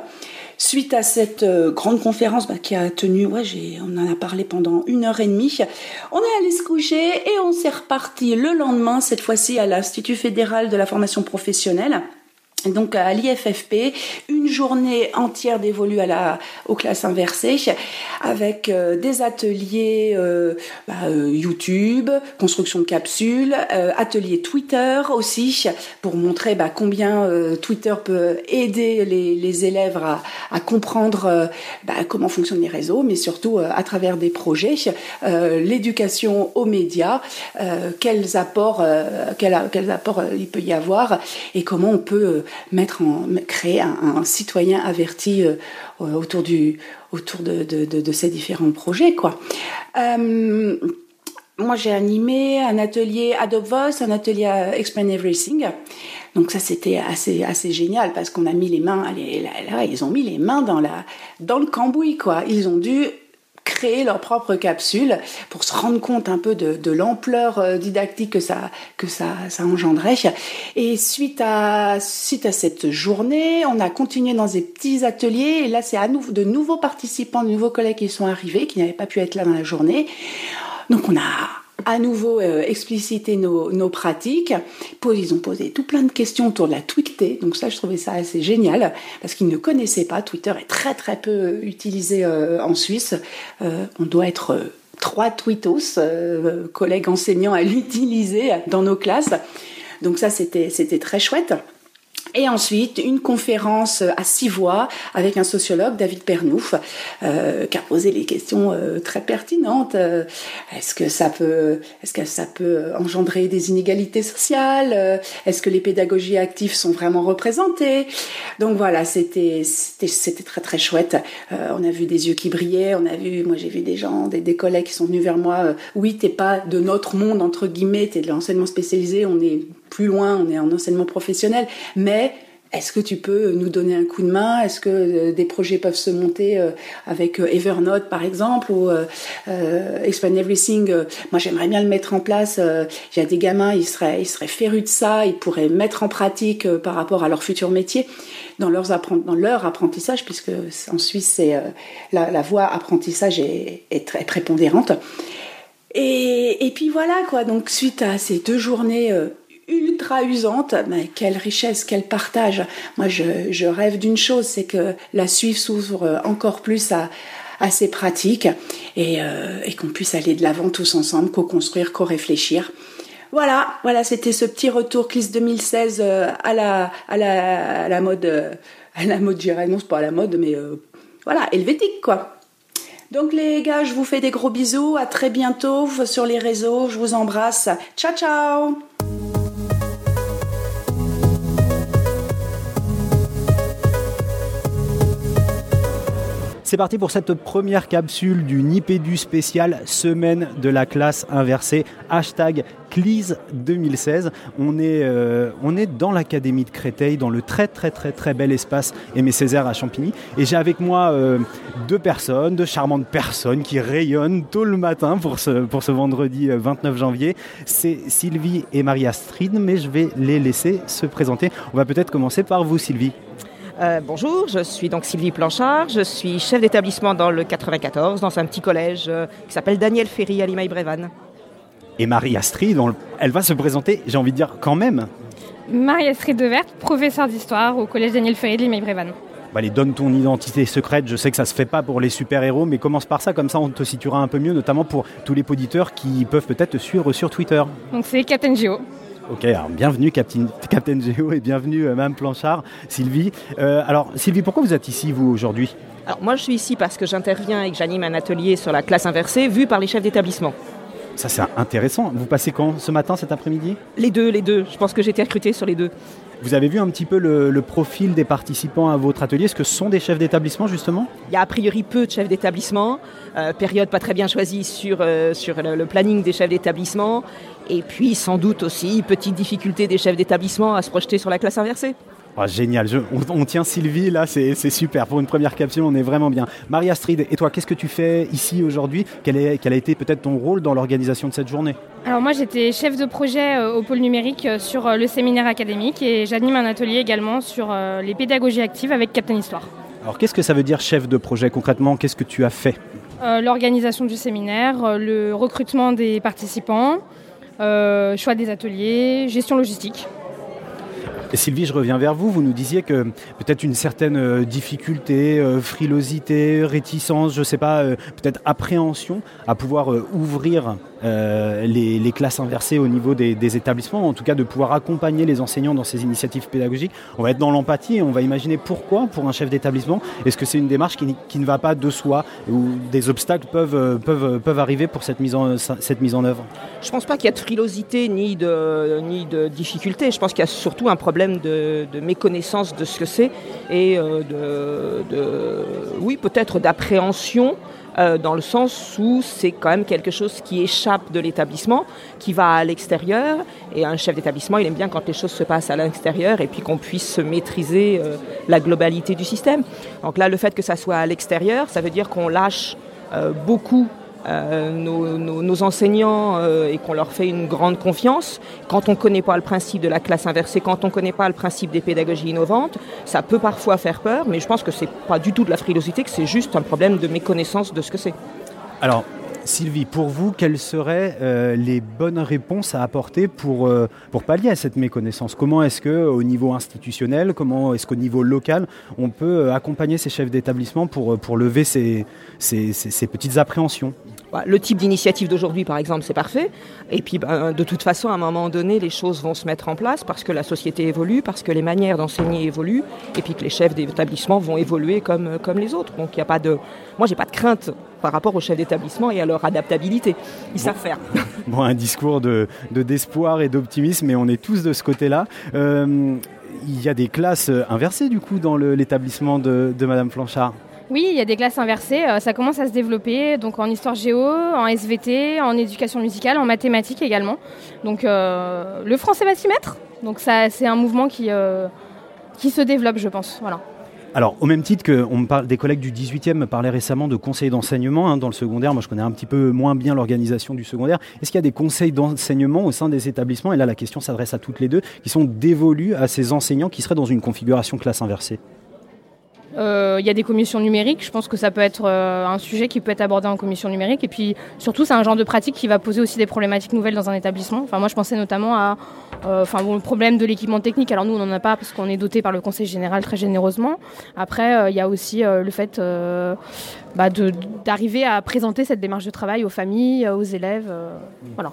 Suite à cette grande conférence bah, qui a tenu, ouais, on en a parlé pendant une heure et demie, on est allé se coucher et on s'est reparti le lendemain, cette fois-ci à l'Institut fédéral de la formation professionnelle donc à l'IFFP, une journée entière dévolue à la, aux classes inversées, avec euh, des ateliers euh, bah, euh, YouTube, construction de capsules, ateliers Twitter aussi, pour montrer bah, combien Twitter peut aider les, les élèves à, à comprendre bah, comment fonctionnent les réseaux, mais surtout à travers des projets, l'éducation aux médias, quels apports, quels, quels apports il peut y avoir, et comment on peut mettre créer un, citoyen averti euh, autour, du, autour de, de, ces différents projets. Quoi. Euh, moi, j'ai animé un atelier Adobe Voice, un atelier Explain Everything. Donc ça, c'était assez, assez génial parce qu'on a mis les mains, là, ils ont mis les mains dans, la, dans le cambouis, quoi. Ils ont dû créer leur propre capsule pour se rendre compte un peu de, l'ampleur euh, didactique que ça, que ça, ça engendrait. Et suite à, suite à cette journée, on a continué dans des petits ateliers. Et là, c'est à nouveau de nouveaux participants, de nouveaux collègues qui sont arrivés, qui n'avaient pas pu être là dans la journée. Donc on a à nouveau euh, expliciter nos, pratiques. Ils ont posé tout plein de questions autour de la tweeté, donc ça je trouvais ça assez génial parce qu'ils ne connaissaient pas. Twitter est très très peu utilisé euh, en Suisse. Euh, on doit être trois tweetos, collègues enseignants à *laughs* l'utiliser dans nos classes. Donc ça c'était très chouette. Et ensuite, une conférence à six voix avec un sociologue, David Pernouf, euh, qui a posé les questions euh, très pertinentes. Euh, est-ce que ça peut, est-ce que ça peut engendrer des inégalités sociales? Est-ce que les pédagogies actives sont vraiment représentées? Donc voilà, c'était, c'était, très très chouette. on a vu des yeux qui brillaient. On a vu, moi j'ai vu des gens, des, des collègues qui sont venus vers moi. oui, t'es pas de notre monde entre guillemets, t'es de l'enseignement spécialisé. On est plus loin, on est en enseignement professionnel, mais est-ce que tu peux nous donner un coup de main? Est-ce que euh, des projets peuvent se monter euh, avec euh, Evernote par exemple ou Expand Everything? Moi j'aimerais bien le mettre en place. Il y a des gamins, ils seraient, ils seraient férus de ça, ils pourraient mettre en pratique par rapport à leur futur métier dans, leurs dans leur apprentissage, puisque en Suisse la, voie apprentissage est, très prépondérante. Et, puis voilà quoi. Donc suite à ces deux journées ultra usante, mais quelle richesse, quel partage. Moi, je, rêve d'une chose, c'est que la Suisse s'ouvre encore plus à, à ces pratiques euh, et, qu'on puisse aller de l'avant tous ensemble, co-construire, co-réfléchir. Voilà, voilà, c'était ce petit retour CLIS 2016 euh, à la, à la, à la mode, euh, à la mode, j'irais, non, c'est pas à la mode, mais voilà, helvétique, quoi. Donc les gars, je vous fais des gros bisous, à très bientôt sur les réseaux, je vous embrasse. Ciao, ciao C'est parti pour cette première capsule du Nipédu spécial semaine de la classe inversée. Hashtag CLIS 2016. On est, euh, on est dans l'académie de Créteil, dans le très très très très bel espace Aimé Césaire à Champigny. Et j'ai avec moi euh, deux personnes, deux charmantes personnes qui rayonnent tôt le matin pour ce, pour ce vendredi 29 euh, janvier. C'est Sylvie et Marie Astrid, mais je vais les laisser se présenter. On va peut-être commencer par vous Sylvie. Euh, bonjour, je suis donc Sylvie Planchard, je suis chef d'établissement dans le 94, dans un petit collège euh, qui s'appelle Daniel Ferry à Limaï-Brévannes. Et Marie Astrid, on- elle va se présenter, j'ai envie de dire quand même. Marie-Astrid Devert, professeure d'histoire au collège Daniel Ferré de Limeil-Brévannes. Bah, allez, donne ton identité secrète. Je sais que ça se fait pas pour les super-héros, mais commence par ça, comme ça on te situera un peu mieux, notamment pour tous les auditeurs qui peuvent peut-être te suivre sur Twitter. Donc c'est Captain Geo. Ok, bienvenue Captain, Captain Geo et bienvenue euh, Mme Planchard, Sylvie. Euh, alors Sylvie, pourquoi vous êtes ici vous aujourd'hui? Alors moi je suis ici parce que j'interviens et que j'anime un atelier sur la classe inversée vu par les chefs d'établissement. Ça c'est intéressant. Vous passez quand Ce matin, cet après-midi? Les deux, les deux. Je pense que j'ai été recrutée sur les deux. Vous avez vu un petit peu le, le profil des participants à votre atelier? Est-ce que ce sont des chefs d'établissement justement? Il y a a priori peu de chefs d'établissement, euh, période pas très bien choisie sur, euh, sur le, le planning des chefs d'établissement, et puis sans doute aussi petite difficulté des chefs d'établissement à se projeter sur la classe inversée. Ah, Génial, Je- on, on tient Sylvie là, c'est super. Pour une première capsule, on est vraiment bien. Marie-Astrid, et toi, qu'est-ce que tu fais ici aujourd'hui? Quel, a été peut-être ton rôle dans l'organisation de cette journée? Alors moi j'étais chef de projet euh, au pôle numérique euh, sur euh, le séminaire académique et j'anime un atelier également sur les pédagogies actives avec Captain Histoire. Alors qu'est-ce que ça veut dire chef de projet? Concrètement Qu'est-ce que tu as fait? L'organisation du séminaire, le recrutement des participants, choix des ateliers, gestion logistique. Sylvie, je reviens vers vous. Vous nous disiez que peut-être une certaine euh, difficulté, euh, frilosité, réticence, je ne sais pas, euh, peut-être appréhension à pouvoir ouvrir euh, les, classes inversées au niveau des, établissements, en tout cas de pouvoir accompagner les enseignants dans ces initiatives pédagogiques. On va être dans l'empathie et on va imaginer pourquoi pour un chef d'établissement. Est-ce que c'est une démarche qui, ne va pas de soi ou des obstacles peuvent, euh, peuvent, peuvent arriver pour cette mise en, cette mise en œuvre? Je pense pas qu'il y a de frilosité ni de, ni de difficulté. Je pense qu'il y a surtout un problème de, méconnaissance de ce que c'est et euh, de- oui, peut-être d'appréhension. Euh, dans le sens où c'est quand même quelque chose qui échappe de l'établissement, qui va à l'extérieur. Et un chef d'établissement, il aime bien quand les choses se passent à l'extérieur et puis qu'on puisse maîtriser euh, la globalité du système. Donc là, le fait que ça soit à l'extérieur, ça veut dire qu'on lâche euh, beaucoup euh, nos, enseignants euh, et qu'on leur fait une grande confiance. Quand on ne connaît pas le principe de la classe inversée, quand on ne connaît pas le principe des pédagogies innovantes, ça peut parfois faire peur, mais je pense que c'est pas du tout de la frilosité, que c'est juste un problème de méconnaissance de ce que c'est. Alors, Sylvie, pour vous, quelles seraient euh, les bonnes réponses à apporter pour, euh, pour pallier à cette méconnaissance? Comment est-ce que, au niveau institutionnel, comment est-ce qu'au niveau local, on peut euh, accompagner ces chefs d'établissement pour, lever ces, petites appréhensions? Le type d'initiative d'aujourd'hui, par exemple, c'est parfait. Et puis, ben, de toute façon, à un moment donné, les choses vont se mettre en place parce que la société évolue, parce que les manières d'enseigner évoluent, et puis que les chefs d'établissement vont évoluer comme, comme les autres. Donc, il n'y a pas de. Moi, j'ai pas de crainte par rapport aux chefs d'établissement et à leur adaptabilité. Ils savent faire. Bon, *laughs* un discours de de- d'espoir et d'optimisme, mais on est tous de ce côté-là. Euh, il y a des classes euh, inversées, du coup, dans l'établissement de, de Madame Flanchard. Oui, il y a des classes inversées, euh, ça commence à se développer, donc en histoire géo, en SVT, en éducation musicale, en mathématiques également. Donc euh, le français va s'y mettre, donc ça c'est un mouvement qui, euh, se développe je pense. Alors, au même titre que parle, des collègues du 18e me parlaient récemment de conseils d'enseignement hein, dans le secondaire. Moi, je connais un petit peu moins bien l'organisation du secondaire. Est-ce qu'il y a des conseils d'enseignement au sein des établissements? Et là, la question s'adresse à toutes les deux, qui sont dévolus à ces enseignants qui seraient dans une configuration classe inversée. Euh, Il y a des commissions numériques, je pense que ça peut être euh, un sujet qui peut être abordé en commission numérique. Et puis surtout, c'est un genre de pratique qui va poser aussi des problématiques nouvelles dans un établissement. Enfin, moi, je pensais notamment à euh, enfin, bon, le problème de l'équipement technique. Alors nous, on n'en a pas parce qu'on est doté par le Conseil général très généreusement. Après, il y a aussi euh, le fait bah, de- d'arriver à présenter cette démarche de travail aux familles, euh, aux élèves. euh, voilà.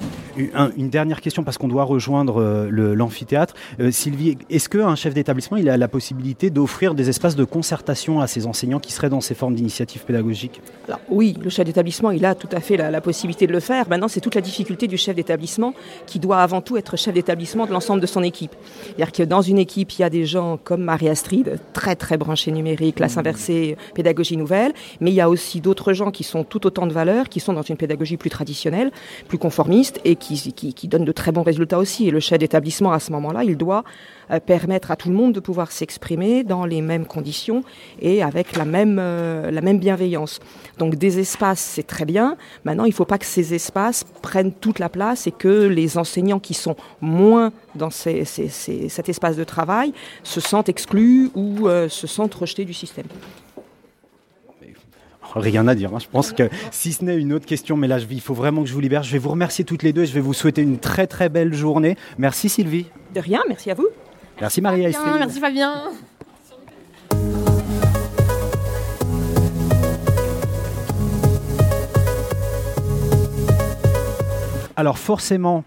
Un- une dernière question, parce qu'on doit rejoindre euh, le- l'amphithéâtre. Euh, Sylvie, est-ce qu'un chef d'établissement il a la possibilité d'offrir des espaces de concertation à ses enseignants qui seraient dans ces formes d'initiatives pédagogiques? Alors oui, le chef d'établissement, il a tout à fait la, la possibilité de le faire. Maintenant, c'est toute la difficulté du chef d'établissement qui doit avant tout être chef d'établissement de l'ensemble de son équipe. C'est-à-dire que dans une équipe, il y a des gens comme Marie-Astrid, très très branchés numérique, classe inversée, pédagogie nouvelle, mais il y a aussi d'autres gens qui sont tout autant de valeurs, qui sont dans une pédagogie plus traditionnelle, plus conformiste et qui, donnent de très bons résultats aussi. Et le chef d'établissement, à ce moment-là, il doit euh, permettre à tout le monde de pouvoir s'exprimer dans les mêmes conditions et avec la même, euh, bienveillance. Donc des espaces, c'est très bien. Maintenant, il ne faut pas que ces espaces prennent toute la place et que les enseignants qui sont moins dans cet espace de travail se sentent exclus ou euh, se sentent rejetés du système. Rien à dire. Hein. Je pense que si ce n'est une autre question, mais là, il faut vraiment que je vous libère. Je vais vous remercier toutes les deux et je vais vous souhaiter une très très belle journée. Merci Sylvie. De rien, merci à vous. Merci Maria Bien, merci Fabien. Alors forcément,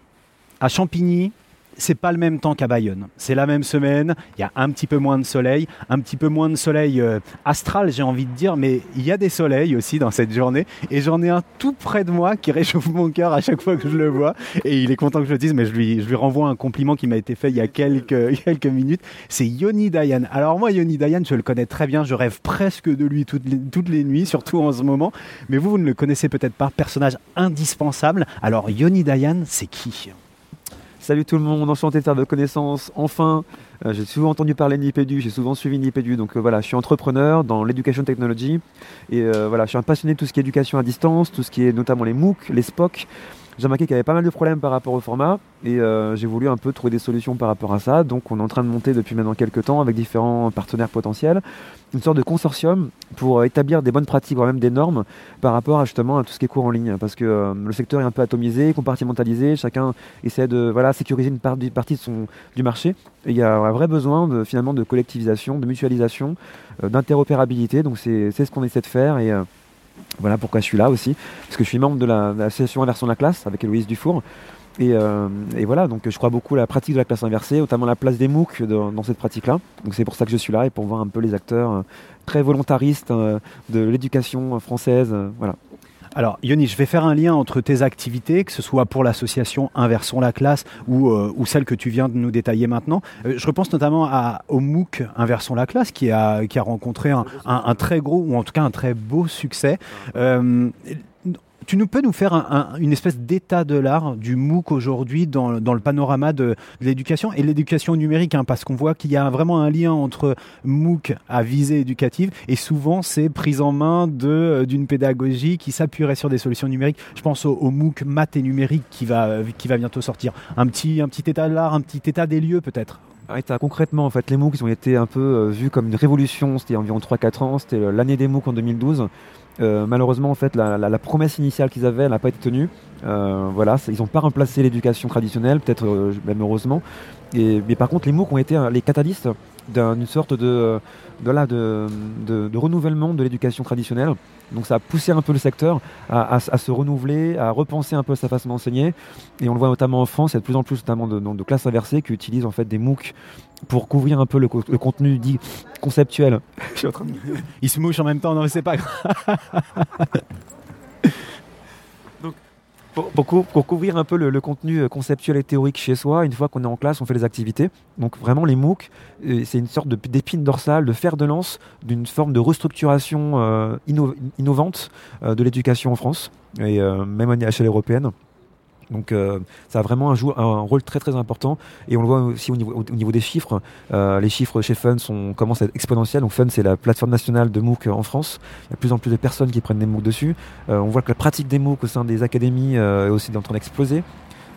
à Champigny, c'est pas le même temps qu'à Bayonne. C'est la même semaine, il y a un petit peu moins de soleil, un petit peu moins de soleil euh, astral, j'ai envie de dire, mais il y a des soleils aussi dans cette journée. Et j'en ai un tout près de moi qui réchauffe mon cœur à chaque fois que je le vois. Et il est content que je le dise, mais je lui, renvoie un compliment qui m'a été fait il y a quelques, *laughs* quelques minutes. C'est Yoni Dayan. Alors moi, Yoni Dayan, je le connais très bien, je rêve presque de lui toutes les, toutes les nuits, surtout en ce moment. Mais vous, vous ne le connaissez peut-être pas, personnage indispensable. Alors Yoni Dayan, c'est qui? Salut tout le monde, enchanté de faire de connaissances. Enfin, euh, j'ai souvent entendu parler de j'ai souvent suivi Nipédu. Donc euh, voilà, je suis entrepreneur dans l'éducation technology. Et euh, voilà, je suis un passionné de tout ce qui est éducation à distance, tout ce qui est notamment les MOOC, les SPOC. J'ai remarqué qu'il y avait pas mal de problèmes par rapport au format et euh, j'ai voulu un peu trouver des solutions par rapport à ça. Donc on est en train de monter depuis maintenant quelques temps avec différents partenaires potentiels une sorte de consortium pour euh, établir des bonnes pratiques, voire même des normes par rapport à justement à tout ce qui est cours en ligne. Parce que euh, le secteur est un peu atomisé, compartimentalisé, chacun essaie de voilà, sécuriser une part- partie du marché. Il y a un vrai besoin de, finalement de collectivisation, de mutualisation, d'interopérabilité. Donc c'est ce qu'on essaie de faire voilà pourquoi je suis là aussi, parce que je suis membre de la- l'association Inversion de la classe avec Héloïse Dufour. Et, euh, et voilà, donc je crois beaucoup à la pratique de la classe inversée, notamment la place des MOOC dans, dans cette pratique-là. Donc c'est pour ça que je suis là et pour voir un peu les acteurs euh, très volontaristes euh, de l'éducation française. voilà. Alors, Yoni, je vais faire un lien entre tes activités, que ce soit pour l'association Inversons la classe ou, euh, celle que tu viens de nous détailler maintenant. Euh, je repense notamment à, au MOOC Inversons la classe qui a, qui a rencontré un très gros, ou en tout cas un très beau succès. Euh, tu nous peux nous faire un- un- une espèce d'état de l'art du MOOC aujourd'hui dans, le panorama de, l'éducation et l'éducation numérique, hein, parce qu'on voit qu'il y a vraiment un lien entre MOOC à visée éducative et souvent c'est prise en main euh, d'une pédagogie qui s'appuierait sur des solutions numériques. Je pense au, MOOC maths et numérique qui va, qui va bientôt sortir. Un petit, un petit état de l'art, un petit état des lieux peut-être. Concrètement, en fait, les MOOC ils ont été un peu euh, vus comme une révolution. C'était environ 3-4 ans. C'était euh, l'année des MOOC en 2012. Euh, malheureusement, en fait, la, promesse initiale qu'ils avaient, n'a pas été tenue. Euh, voilà, ils n'ont pas remplacé l'éducation traditionnelle, peut-être euh, même heureusement. Et, mais par contre, les MOOC ont été euh, les catalystes d'une sorte de, euh, de, là, de, de- renouvellement de l'éducation traditionnelle. Donc ça a poussé un peu le secteur à, à- se renouveler, à repenser un peu sa façon d'enseigner. Et on le voit notamment en France, il y a de plus en plus notamment de, classes inversées qui utilisent en fait des MOOC pour couvrir un peu le, le contenu dit conceptuel. *laughs* Je *laughs* Il se mouche en même temps, non mais c'est pas grave. *laughs* pour, pour cou- pour couvrir un peu le, contenu euh, conceptuel et théorique chez soi, une fois qu'on est en classe, on fait les activités. Donc vraiment, les MOOC, euh, c'est une sorte d'épine dorsale, de fer de lance d'une forme de restructuration euh, inno- innovante de l'éducation en France, et même à l'échelle européenne. Donc euh, ça a vraiment un, un rôle très très important et on le voit aussi au niveau, au niveau des chiffres. Euh, les chiffres chez Fun sont, commencent à être exponentiels. Donc Fun c'est la plateforme nationale de MOOC en France. Il y a de plus en plus de personnes qui prennent des MOOC dessus. Euh, on voit que la pratique des MOOC au sein des académies est aussi en train d'exploser.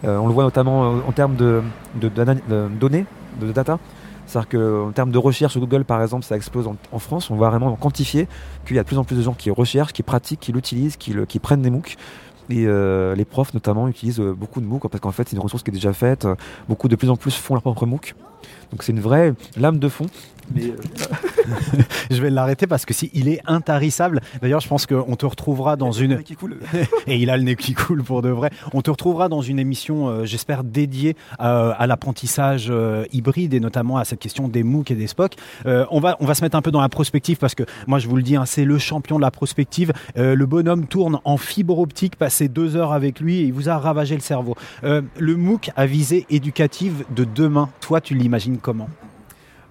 On le voit notamment en termes de, données, de data. C'est-à-dire qu'en termes de recherche Google, par exemple, ça explose en, France. On voit vraiment quantifier qu'il y a de plus en plus de gens qui recherchent, qui pratiquent, qui l'utilisent, qui, qui prennent des MOOC. Euh, les profs, notamment, utilisent euh, beaucoup de MOOC parce qu'en fait, c'est une ressource qui est déjà faite. Beaucoup de plus en plus font leur propre MOOC. Donc, c'est une vraie lame de fond. Mais, euh, *laughs* Je vais l'arrêter parce que si il est intarissable. D'ailleurs, je pense qu'on te retrouvera dans une. qui coule. *laughs* Et il a le nez qui coule pour de vrai. On te retrouvera dans une émission, euh, j'espère, dédiée euh, à l'apprentissage hybride et notamment à cette question des MOOC et des SPOC. On, va, on va se mettre un peu dans la prospective parce que moi, je vous le dis, hein, c'est le champion de la prospective. Le bonhomme tourne en fibre optique, passez deux heures avec lui et il vous a ravagé le cerveau. Le MOOC à visée éducative de demain, toi, tu l'imagines comment?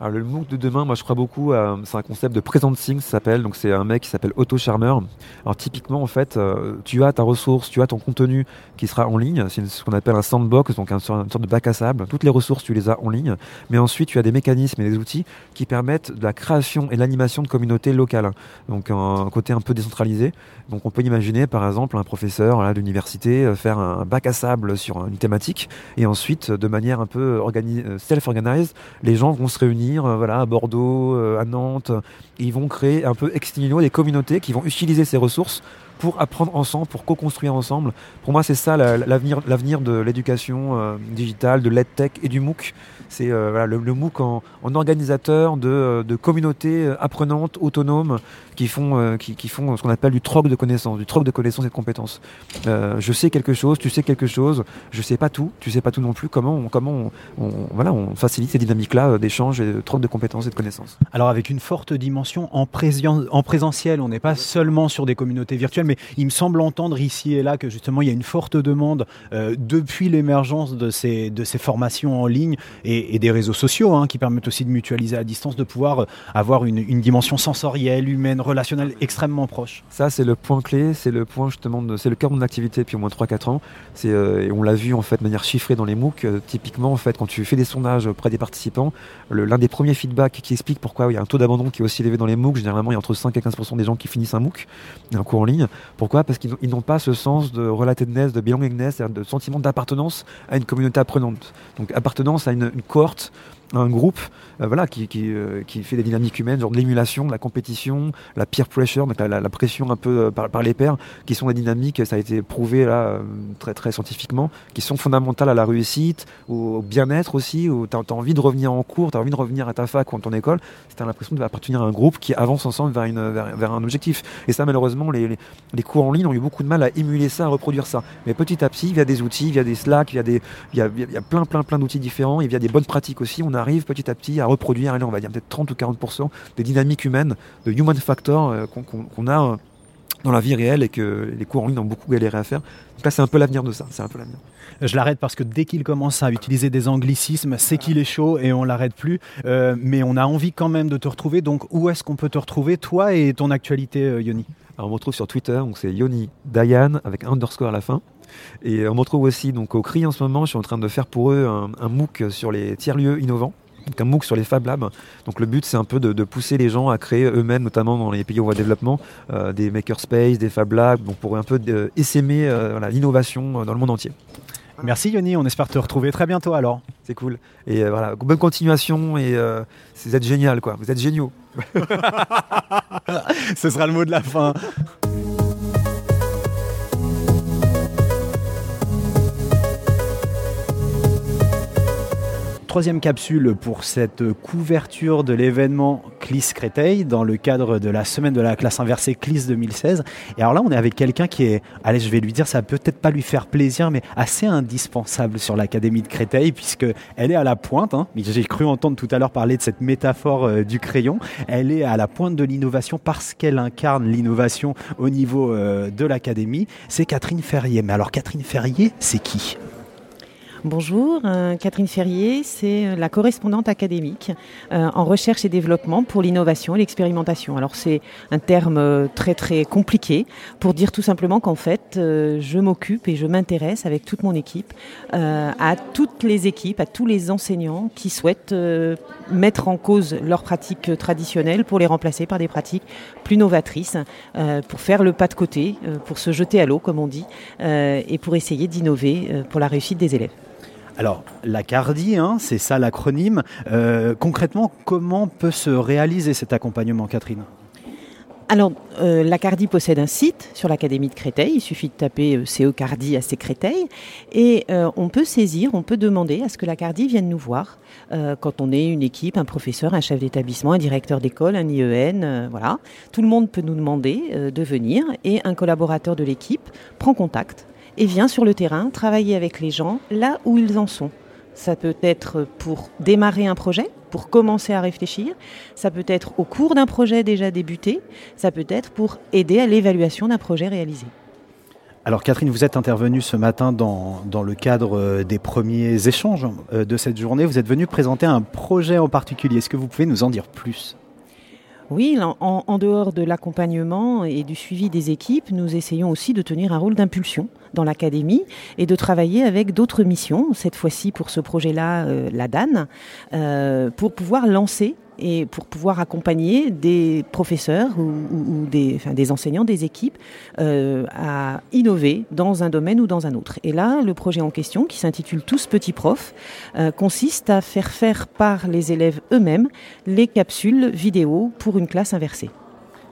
Alors, le MOOC de demain, moi je crois beaucoup à. C'est un concept de presencing, ça s'appelle. Donc c'est un mec qui s'appelle Otto Charmer. Alors typiquement, en fait, euh, tu as ta ressource, tu as ton contenu qui sera en ligne. C'est ce qu'on appelle un sandbox, donc une sorte de bac à sable. Toutes les ressources, tu les as en ligne. Mais ensuite, tu as des mécanismes et des outils qui permettent de la création et l'animation de communautés locales. Donc un côté un peu décentralisé. Donc on peut imaginer, par exemple, un professeur d'université euh, faire un bac à sable sur une thématique. Et ensuite, de manière un peu euh, self-organized, les gens vont se réunir euh, voilà, à Bordeaux, euh, à Nantes. Ils vont créer un peu ex des communautés qui vont utiliser ces ressources pour apprendre ensemble, pour co-construire ensemble. Pour moi, c'est ça la- l'avenir, l'avenir de l'éducation euh, digitale, de l'EdTech et du MOOC. C'est le, MOOC en, en organisateur de, de communautés apprenantes, autonomes, qui font, euh, qui, font ce qu'on appelle du troc de connaissances, du troc de connaissances et de compétences. Euh, je sais quelque chose, tu sais quelque chose, je sais pas tout, tu sais pas tout non plus. Comment on, facilite ces dynamiques-là euh, d'échange et de troc de compétences et de connaissances. Alors avec une forte dimension en, présentiel, on n'est pas seulement sur des communautés virtuelles, mais il me semble entendre ici et là que justement il y a une forte demande depuis l'émergence de ces, formations en ligne et, des réseaux sociaux hein, qui permettent aussi de mutualiser à distance, de pouvoir avoir une, une dimension sensorielle, humaine, relationnelle extrêmement proche. Ça, c'est le point clé, c'est le point justement, c'est le cœur de mon activité depuis au moins 3-4 ans. C'est, euh, et on l'a vu en fait de manière chiffrée dans les MOOC. euh, typiquement, en fait, quand tu fais des sondages auprès des participants, l'un des premiers feedbacks qui explique pourquoi il y a un taux d'abandon qui est aussi élevé dans les MOOC, généralement il y a entre 5 et 15% des gens qui finissent un MOOC, un cours en ligne. Pourquoi? Parce qu'ils n'ont- pas ce sens de relatedness, de belongingness, de sentiment d'appartenance à une communauté apprenante. Donc appartenance à une, une cohorte un groupe euh, voilà, qui, qui, euh, qui fait des dynamiques humaines, genre de l'émulation, de la compétition, la peer pressure, donc la, la- la pression un peu euh, par, par les pairs, qui sont des dynamiques, ça a été prouvé là euh, très, très scientifiquement, qui sont fondamentales à la réussite, au, bien-être aussi, où tu as, envie de revenir en cours, tu as envie de revenir à ta fac ou à ton école, tu as l'impression d'appartenir à un groupe qui avance ensemble vers, une, vers, vers un objectif. Et ça, malheureusement, les, les, les cours en ligne ont eu beaucoup de mal à émuler ça, à reproduire ça. Mais petit à petit, via des outils, via des Slack, via des, il y a, il y a plein, plein, plein d'outils différents et via des bonnes pratiques aussi, on arrive petit à petit à reproduire, allez, on va dire peut-être 30 ou 40% des dynamiques humaines, de human factor euh, qu'on a euh, dans la vie réelle et que les cours en ligne ont beaucoup galéré à faire. Donc là, c'est un peu l'avenir de ça. C'est un peu l'avenir. Je l'arrête parce que dès qu'il commence à utiliser des anglicismes, c'est qu'il est chaud et on l'arrête plus. Euh, mais on a envie quand même de te retrouver. Donc où est-ce qu'on peut te retrouver, toi et ton actualité, euh, Yoni? Alors, on me retrouve sur Twitter, donc c'est Yoni Dayan avec un underscore à la fin. Et on me retrouve aussi donc au CRI en ce moment. Je suis en train de faire pour eux un, un MOOC sur les tiers-lieux innovants. Donc un MOOC sur les Fab Labs. Donc le but c'est un peu de, de pousser les gens à créer eux-mêmes, notamment dans les pays en voie de développement, euh, des makerspace, des Fab Labs, donc pour un peu de- essaimer euh, l'innovation euh, dans le monde entier. Merci Yoni, on espère te retrouver très bientôt alors. C'est cool. Et euh, voilà, bonne continuation et euh, vous êtes génial quoi. Vous êtes géniaux. *laughs* Ce sera le mot de la fin. Troisième capsule pour cette couverture de l'événement CLIS Créteil dans le cadre de la semaine de la classe inversée CLIS 2016. Et alors là, on est avec quelqu'un qui est, allez, je vais lui dire, ça peut-être pas lui faire plaisir, mais assez indispensable sur l'Académie de Créteil, puisque elle est à la pointe. hein. J'ai cru entendre tout à l'heure parler de cette métaphore euh, du crayon. Elle est à la pointe de l'innovation parce qu'elle incarne l'innovation au niveau euh, de l'Académie. C'est Catherine Ferrier. Mais alors, Catherine Ferrier, c'est qui? Bonjour, euh, Catherine Ferrier, c'est euh, la correspondante académique euh, en recherche et développement pour l'innovation et l'expérimentation. Alors c'est un terme très très compliqué pour dire tout simplement qu'en fait je m'occupe et je m'intéresse avec toute mon équipe à toutes les équipes, à tous les enseignants qui souhaitent mettre en cause leurs pratiques traditionnelles pour les remplacer par des pratiques plus novatrices, pour faire le pas de côté, pour se jeter à l'eau comme on dit, et pour essayer d'innover pour la réussite des élèves. Alors, la CARDI, hein, c'est ça l'acronyme. Euh, concrètement, comment peut se réaliser cet accompagnement, Catherine? Alors, euh, la Cardi possède un site sur l'Académie de Créteil. Il suffit de taper euh, à Créteil. Et euh, on peut saisir, on peut demander à ce que la Cardi vienne nous voir euh, quand on est une équipe, un professeur, un chef d'établissement, un directeur d'école, un IEN. voilà. Tout le monde peut nous demander de venir et un collaborateur de l'équipe prend contact et vient sur le terrain travailler avec les gens là où ils en sont. Ça peut être pour démarrer un projet, pour commencer à réfléchir. Ça peut être au cours d'un projet déjà débuté. Ça peut être pour aider à l'évaluation d'un projet réalisé. Alors Catherine, vous êtes intervenue ce matin dans, le cadre euh, des premiers échanges euh, de cette journée. Vous êtes venue présenter un projet en particulier. Est-ce que vous pouvez nous en dire plus? Oui, en, dehors de l'accompagnement et du suivi des équipes, nous essayons aussi de tenir un rôle d'impulsion dans l'académie et de travailler avec d'autres missions, cette fois-ci pour ce projet-là, euh, la DAN, euh, pour pouvoir lancer et pour pouvoir accompagner des professeurs ou, ou, des, enfin, des, enseignants, des équipes euh, à innover dans un domaine ou dans un autre. Et là, le projet en question, qui s'intitule Tous petits profs, euh, consiste à faire faire par les élèves eux-mêmes les capsules vidéo pour une classe inversée.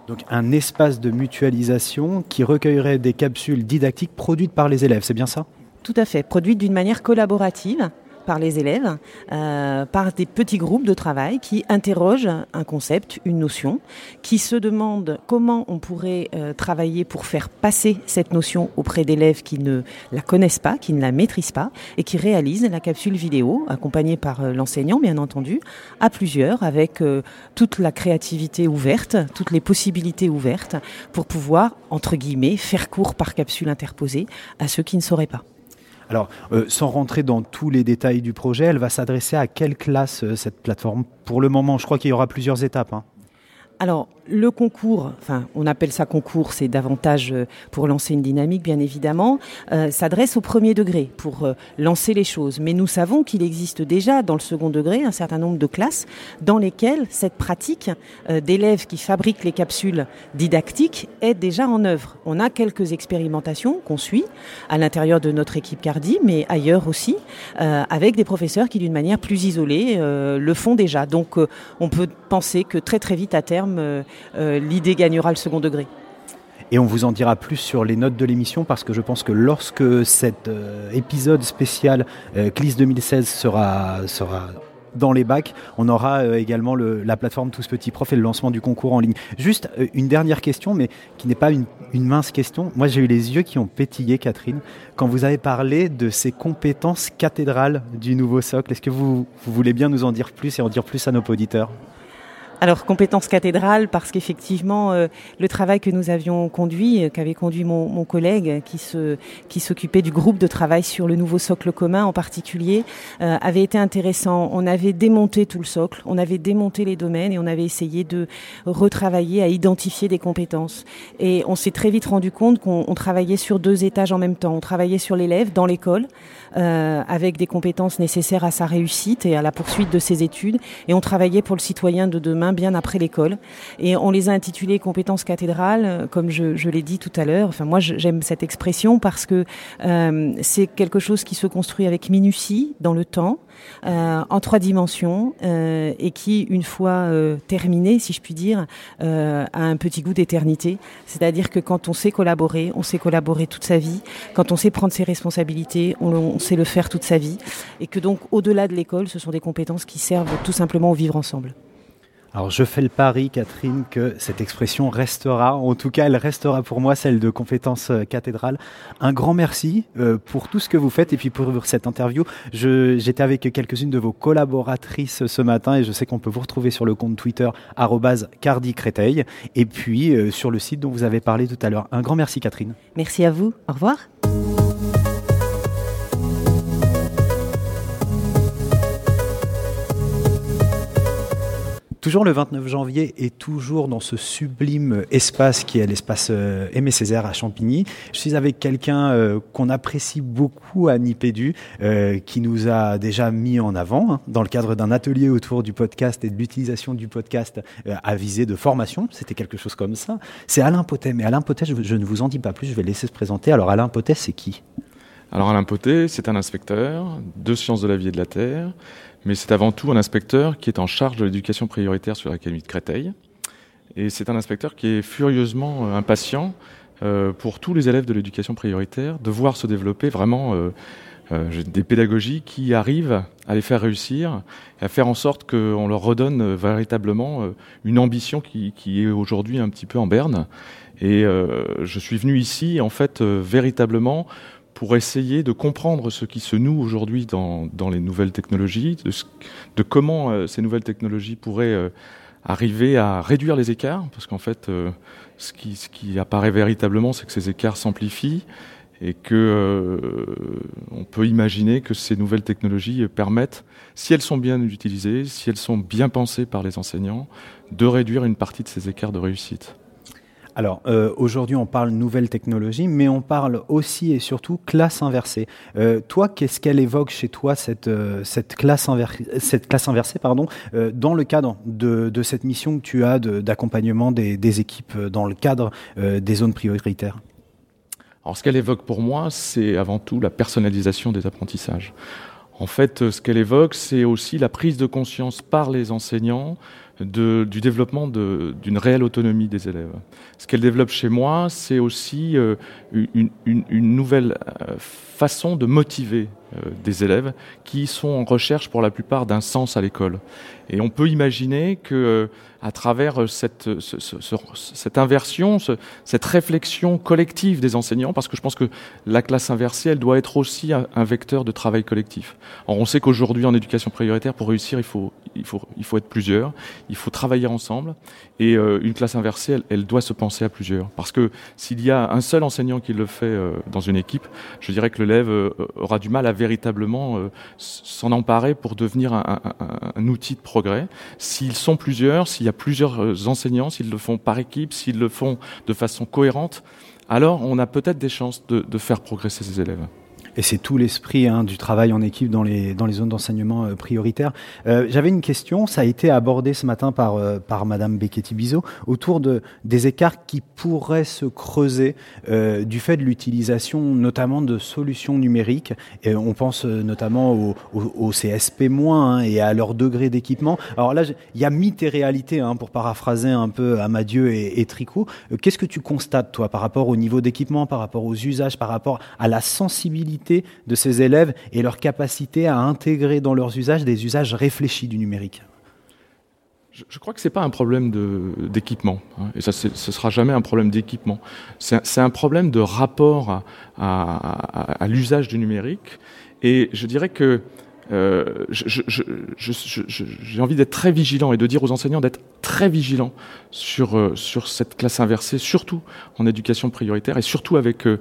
Donc un espace de mutualisation qui recueillerait des capsules didactiques produites par les élèves, c'est bien ça? Tout à fait, produites d'une manière collaborative par les élèves, euh, par des petits groupes de travail qui interrogent un concept, une notion, qui se demandent comment on pourrait euh, travailler pour faire passer cette notion auprès d'élèves qui ne la connaissent pas, qui ne la maîtrisent pas, et qui réalisent la capsule vidéo, accompagnée par euh, l'enseignant, bien entendu, à plusieurs, avec toute la créativité ouverte, toutes les possibilités ouvertes, pour pouvoir, entre guillemets, faire court par capsule interposée à ceux qui ne sauraient pas. Alors, euh, sans rentrer dans tous les détails du projet, elle va s'adresser à quelle classe euh, cette plateforme? Pour le moment, je crois qu'il y aura plusieurs étapes. Hein. Alors, le concours, enfin, on appelle ça concours, c'est davantage euh, pour lancer une dynamique, bien évidemment, euh, s'adresse au premier degré pour euh, lancer les choses. Mais nous savons qu'il existe déjà dans le second degré un certain nombre de classes dans lesquelles cette pratique d'élèves qui fabriquent les capsules didactiques est déjà en œuvre. On a quelques expérimentations qu'on suit à l'intérieur de notre équipe Cardi, mais ailleurs aussi, avec des professeurs qui, d'une manière plus isolée, le font déjà. Donc, on peut penser que très très vite à terme, l'idée gagnera le second degré. Et on vous en dira plus sur les notes de l'émission parce que je pense que lorsque cet euh, épisode spécial euh, CLIS 2016 sera, sera dans les bacs, on aura euh, également le, la plateforme Tous Petits Profs et le lancement du concours en ligne. Juste euh, une dernière question, mais qui n'est pas une, une, mince question. Moi, j'ai eu les yeux qui ont pétillé, Catherine, quand vous avez parlé de ces compétences cathédrales du nouveau socle. Est-ce que vous, vous voulez bien nous en dire plus et en dire plus à nos auditeurs? Alors compétence cathédrale parce qu'effectivement euh, le travail que nous avions conduit, euh, qu'avait conduit mon, collègue qui s'occupait du groupe de travail sur le nouveau socle commun en particulier euh, avait été intéressant. On avait démonté tout le socle, on avait démonté les domaines et on avait essayé de retravailler à identifier des compétences. Et on s'est très vite rendu compte qu'on travaillait sur deux étages en même temps. On travaillait sur l'élève dans l'école euh, avec des compétences nécessaires à sa réussite et à la poursuite de ses études et on travaillait pour le citoyen de demain bien après l'école. Et on les a intitulés compétences cathédrales, euh, comme je, je l'ai dit tout à l'heure. Enfin, moi, j'aime cette expression parce que euh, c'est quelque chose qui se construit avec minutie dans le temps, euh, en trois dimensions, euh, et qui, une fois euh, terminé, si je puis dire, euh, a un petit goût d'éternité. C'est-à-dire que quand on sait collaborer, on sait collaborer toute sa vie. Quand on sait prendre ses responsabilités, on, on sait le faire toute sa vie. Et que donc, au-delà de l'école, ce sont des compétences qui servent tout simplement au vivre ensemble. Alors je fais le pari, Catherine, que cette expression restera, en tout cas elle restera pour moi celle de compétence euh, cathédrale. Un grand merci euh, pour tout ce que vous faites et puis pour cette interview. J'étais avec quelques-unes de vos collaboratrices ce matin et je sais qu'on peut vous retrouver sur le compte Twitter @cardicréteil et puis euh, sur le site dont vous avez parlé tout à l'heure. Un grand merci, Catherine. Merci à vous. Au revoir. Toujours le 29 janvier et toujours dans ce sublime espace qui est l'espace euh, Aimé Césaire à Champigny. Je suis avec quelqu'un euh, qu'on apprécie beaucoup à Nipédu, euh, qui nous a déjà mis en avant hein, dans le cadre d'un atelier autour du podcast et de l'utilisation du podcast à visée de formation. C'était quelque chose comme ça. C'est Alain Potet. Mais Alain Potet, je, je, ne vous en dis pas plus, je vais laisser se présenter. Alors Alain Potet, c'est qui? Alors Alain Potet, c'est un inspecteur de sciences de la vie et de la terre mais c'est avant tout un inspecteur qui est en charge de l'éducation prioritaire sur l'Académie de Créteil. Et c'est un inspecteur qui est furieusement euh, impatient euh, pour tous les élèves de l'éducation prioritaire de voir se développer vraiment euh, des pédagogies qui arrivent à les faire réussir et à faire en sorte qu'on leur redonne véritablement une ambition qui, qui est aujourd'hui un petit peu en berne. Et je suis venu ici, en fait, véritablement pour essayer de comprendre ce qui se noue aujourd'hui dans, les nouvelles technologies, de, comment euh, ces nouvelles technologies pourraient euh, arriver à réduire les écarts, parce qu'en fait, ce, qui, ce qui apparaît véritablement, c'est que ces écarts s'amplifient et que on peut imaginer que ces nouvelles technologies permettent, si elles sont bien utilisées, si elles sont bien pensées par les enseignants, de réduire une partie de ces écarts de réussite. Alors euh, aujourd'hui on parle nouvelle technologie, mais on parle aussi et surtout classe inversée. Euh, toi, qu'est-ce qu'elle évoque chez toi cette, euh, classe, inversée pardon, dans le cadre de, de, cette mission que tu as d'accompagnement des, des, équipes dans le cadre des zones prioritaires? Alors ce qu'elle évoque pour moi, c'est avant tout la personnalisation des apprentissages. En fait, ce qu'elle évoque, c'est aussi la prise de conscience par les enseignants de, du développement d'une réelle autonomie des élèves. Ce qu'elle développe chez moi, c'est aussi euh, une, nouvelle euh, façon de motiver des élèves qui sont en recherche pour la plupart d'un sens à l'école. Et on peut imaginer que à travers cette, ce, ce, cette inversion, ce, cette réflexion collective des enseignants, parce que je pense que la classe inversée, elle doit être aussi un, vecteur de travail collectif. Or, on sait qu'aujourd'hui, en éducation prioritaire, pour réussir, il faut, il faut, il faut être plusieurs, il faut travailler ensemble, et euh, une classe inversée, elle, doit se penser à plusieurs. Parce que s'il y a un seul enseignant qui le fait euh, dans une équipe, je dirais que l'élève euh, aura du mal à véritablement euh, s'en emparer pour devenir un, outil de progrès. S'ils sont plusieurs, s'il y a plusieurs euh, enseignants, s'ils le font par équipe, s'ils le font de façon cohérente, alors on a peut-être des chances de faire progresser ces élèves. Et c'est tout l'esprit hein, du travail en équipe dans les, dans les zones d'enseignement euh, prioritaires. Euh, J'avais une question, ça a été abordé ce matin par, euh, par Madame Becchetti-Bizot, autour de, des écarts qui pourraient se creuser euh, du fait de l'utilisation notamment de solutions numériques. On pense euh, notamment au, CSP- hein, et à leur degré d'équipement. Alors là, il y a mythe et réalité, hein, pour paraphraser un peu Amadieu et, et Tricot. Qu'est-ce que tu constates, toi, par rapport au niveau d'équipement, par rapport aux usages, par rapport à la sensibilité de ces élèves et leur capacité à intégrer dans leurs usages des usages réfléchis du numérique je, crois que c'est pas un problème d'équipement, hein, et ça ce sera jamais un problème d'équipement. C'est un problème de rapport à, à l'usage du numérique, et je dirais que euh, j'ai envie d'être très vigilant et de dire aux enseignants d'être très vigilants sur, euh, cette classe inversée, surtout en éducation prioritaire et surtout avec euh,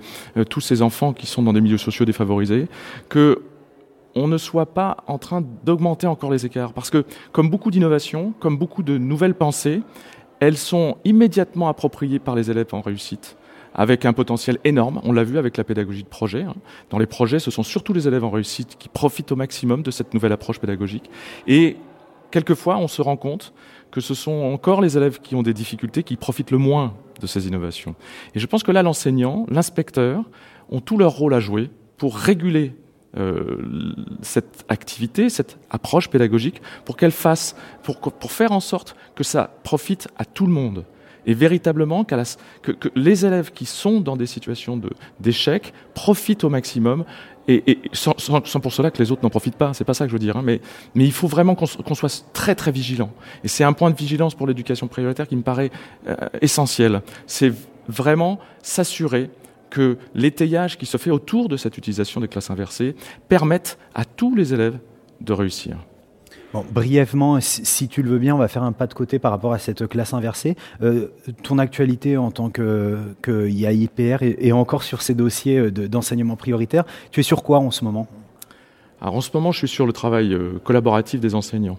tous ces enfants qui sont dans des milieux sociaux défavorisés, que on ne soit pas en train d'augmenter encore les écarts. Parce que, comme beaucoup d'innovations, comme beaucoup de nouvelles pensées, elles sont immédiatement appropriées par les élèves en réussite avec un potentiel énorme. On l'a vu avec la pédagogie de projet. Dans les projets, ce sont surtout les élèves en réussite qui profitent au maximum de cette nouvelle approche pédagogique. Et quelquefois, on se rend compte que ce sont encore les élèves qui ont des difficultés qui profitent le moins de ces innovations. Et je pense que là, l'enseignant, l'inspecteur ont tout leur rôle à jouer pour réguler euh, cette activité, cette approche pédagogique, pour qu'elle fasse, pour faire en sorte que ça profite à tout le monde et véritablement que, les élèves qui sont dans des situations d'échec profitent au maximum et, sans, pour cela que les autres n'en profitent pas, c'est pas ça que je veux dire, hein, mais, il faut vraiment qu'on qu soit très très vigilant. Et c'est un point de vigilance pour l'éducation prioritaire qui me paraît euh, essentiel. C'est vraiment s'assurer que l'étayage qui se fait autour de cette utilisation des classes inversées permette à tous les élèves de réussir. Brièvement, si tu le veux bien, on va faire un pas de côté par rapport à cette classe inversée. Euh, ton actualité en tant que, IAIPR et, encore sur ces dossiers d'enseignement de, prioritaire, tu es sur quoi en ce moment? Alors en ce moment, je suis sur le travail euh, collaboratif des enseignants.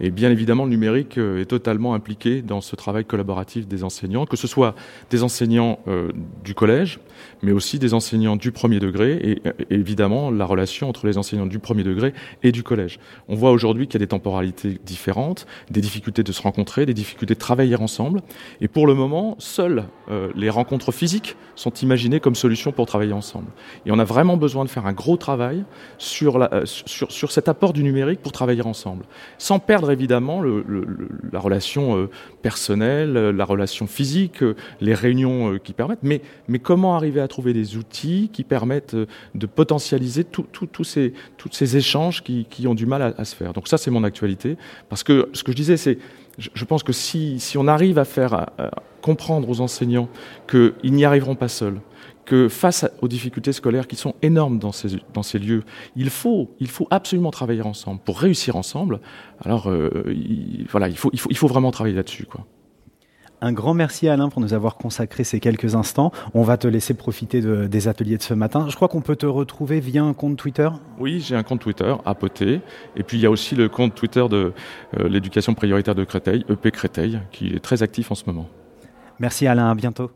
Et bien évidemment, le numérique euh, est totalement impliqué dans ce travail collaboratif des enseignants, que ce soit des enseignants euh, du collège, mais aussi des enseignants du premier degré, et, et, évidemment la relation entre les enseignants du premier degré et du collège. On voit aujourd'hui qu'il y a des temporalités différentes, des difficultés de se rencontrer, des difficultés de travailler ensemble, et pour le moment, seules euh, les rencontres physiques sont imaginées comme solution pour travailler ensemble. Et on a vraiment besoin de faire un gros travail sur, euh, sur, sur cet apport du numérique pour travailler ensemble, sans perdre évidemment la relation euh, personnelle, la relation physique, euh, les réunions euh, qui permettent, mais, mais comment arriver à trouver des outils qui permettent euh, de potentialiser tous ces, échanges qui, ont du mal à, se faire? Donc ça, c'est mon actualité, parce que ce que je disais, c'est je, pense que si, on arrive à faire comprendre aux enseignants qu'ils n'y arriveront pas seuls, que face aux difficultés scolaires qui sont énormes dans ces, dans ces lieux, il faut, il faut absolument travailler ensemble pour réussir ensemble. Alors euh, il, voilà, il faut, il faut, il faut vraiment travailler là-dessus, quoi. Un grand merci Alain pour nous avoir consacré ces quelques instants. On va te laisser profiter de, des ateliers de ce matin. Je crois qu'on peut te retrouver via un compte Twitter. Oui, j'ai un compte Twitter, Apoté. Et puis il y a aussi le compte Twitter de euh, l'éducation prioritaire de Créteil, EP Créteil, qui est très actif en ce moment. Merci Alain, à bientôt.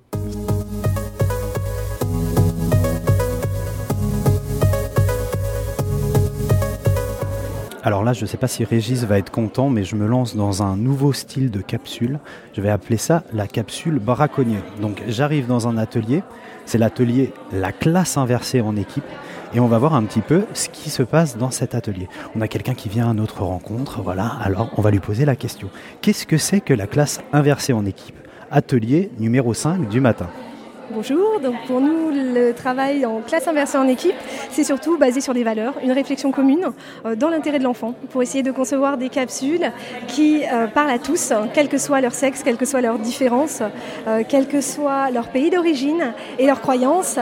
Alors là, je ne sais pas si Régis va être content, mais je me lance dans un nouveau style de capsule. Je vais appeler ça la capsule braconnier. Donc j'arrive dans un atelier, c'est l'atelier La classe inversée en équipe, et on va voir un petit peu ce qui se passe dans cet atelier. On a quelqu'un qui vient à notre rencontre, voilà, alors on va lui poser la question. Qu'est-ce que c'est que la classe inversée en équipe? Atelier numéro 5 du matin. Bonjour, donc pour nous le travail en classe inversée en équipe, c'est surtout basé sur des valeurs, une réflexion commune euh, dans l'intérêt de l'enfant, pour essayer de concevoir des capsules qui euh, parlent à tous, quel que soit leur sexe, quelle que soit leur différence, euh, quel que soit leur pays d'origine et leurs croyances,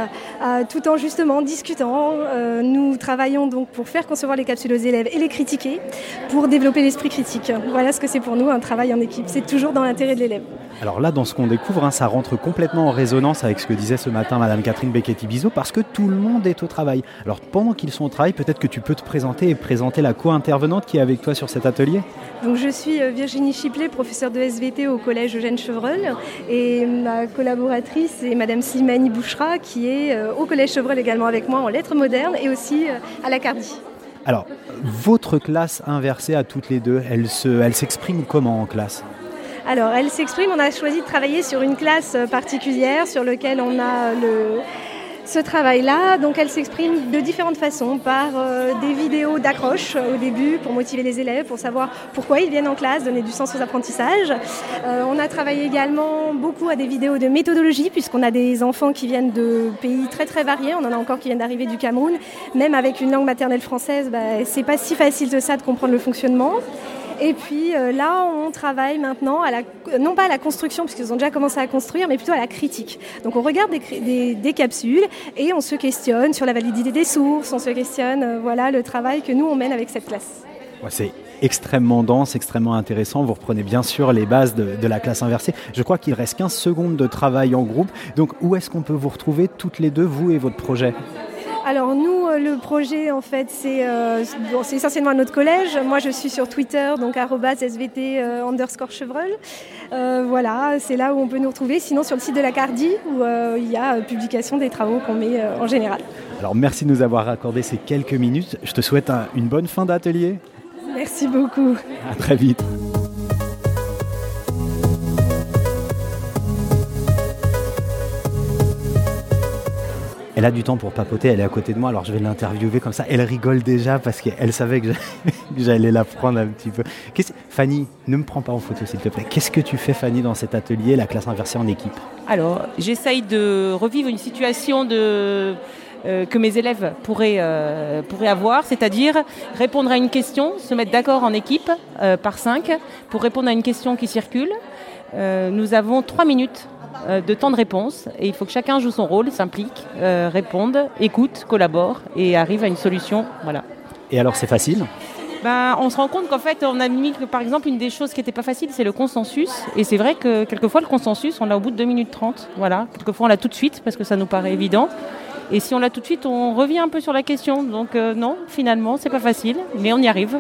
tout en justement discutant. Nous travaillons donc pour faire concevoir les capsules aux élèves et les critiquer, pour développer l'esprit critique. Voilà ce que c'est pour nous un travail en équipe, c'est toujours dans l'intérêt de l'élève. Alors là, dans ce qu'on découvre, hein, ça rentre complètement en résonance avec ce que disait ce matin Madame Catherine Becchetti-Bizot, parce que tout le monde est au travail. Alors pendant qu'ils sont au travail, peut-être que tu peux te présenter et présenter la co-intervenante qui est avec toi sur cet atelier Donc je suis euh, Virginie Chiplet, professeure de SVT au collège Eugène Chevreul, et ma collaboratrice est Madame Slimani Bouchra, qui est euh, au collège Chevreul également avec moi en lettres modernes et aussi euh, à la Cardi. Alors, votre classe inversée à toutes les deux, elle se, elle s'exprime comment en classe? Alors, elle s'exprime, on a choisi de travailler sur une classe euh, particulière sur laquelle on a le, ce travail-là. Donc, elle s'exprime de différentes façons, par euh, des vidéos d'accroche euh, au début pour motiver les élèves, pour savoir pourquoi ils viennent en classe, donner du sens aux apprentissages. Euh, on a travaillé également beaucoup à des vidéos de méthodologie, puisqu'on a des enfants qui viennent de pays très très variés. On en a encore qui viennent d'arriver du Cameroun. Même avec une langue maternelle française, bah, c'est pas si facile que ça de comprendre le fonctionnement. Et puis euh, là, on travaille maintenant, à la, non pas à la construction, puisqu'ils ont déjà commencé à construire, mais plutôt à la critique. Donc on regarde des, capsules et on se questionne sur la validité des sources, on se questionne, euh, voilà, le travail que nous, on mène avec cette classe. C'est extrêmement dense, extrêmement intéressant. Vous reprenez bien sûr les bases de, de la classe inversée. Je crois qu'il reste 15 secondes de travail en groupe. Donc où est-ce qu'on peut vous retrouver toutes les deux, vous et votre projet? Alors nous, euh, le projet, en fait, c'est euh, bon, c'est essentiellement à notre collège. Moi, je suis sur Twitter, donc svt euh, underscore chevreul. Euh, voilà, c'est là où on peut nous retrouver. Sinon, sur le site de la Cardi, où il y a publication des travaux qu'on met en général. Alors merci de nous avoir accordé ces quelques minutes. Je te souhaite un- une bonne fin d'atelier. Merci beaucoup. À très vite. Elle a du temps pour papoter, elle est à côté de moi, alors je vais l'interviewer comme ça. Elle rigole déjà parce qu'elle savait que j'a- *laughs* que j'allais la prendre un petit peu. Fanny, ne me prends pas en photo s'il te plaît. Qu'est-ce que tu fais Fanny dans cet atelier, la classe inversée en équipe? Alors, j'essaye de revivre une situation euh, que mes élèves pourraient, euh, pourraient avoir, c'est-à-dire répondre à une question, se mettre d'accord en équipe euh, par cinq pour répondre à une question qui circule. Nous avons trois minutes de temps de réponse et il faut que chacun joue son rôle, s'implique, euh, réponde, écoute, collabore et arrive à une solution. Voilà. Et alors c'est facile? Ben, on se rend compte qu'en fait, on a mis que par exemple une des choses qui n'était pas facile, c'est le consensus. Et c'est vrai que quelquefois le consensus, on l'a au bout de 2 minutes 30. Voilà. Quelquefois on l'a tout de suite parce que ça nous paraît évident. Et si on l'a tout de suite, on revient un peu sur la question. Donc euh, non, finalement, c'est pas facile, mais on y arrive.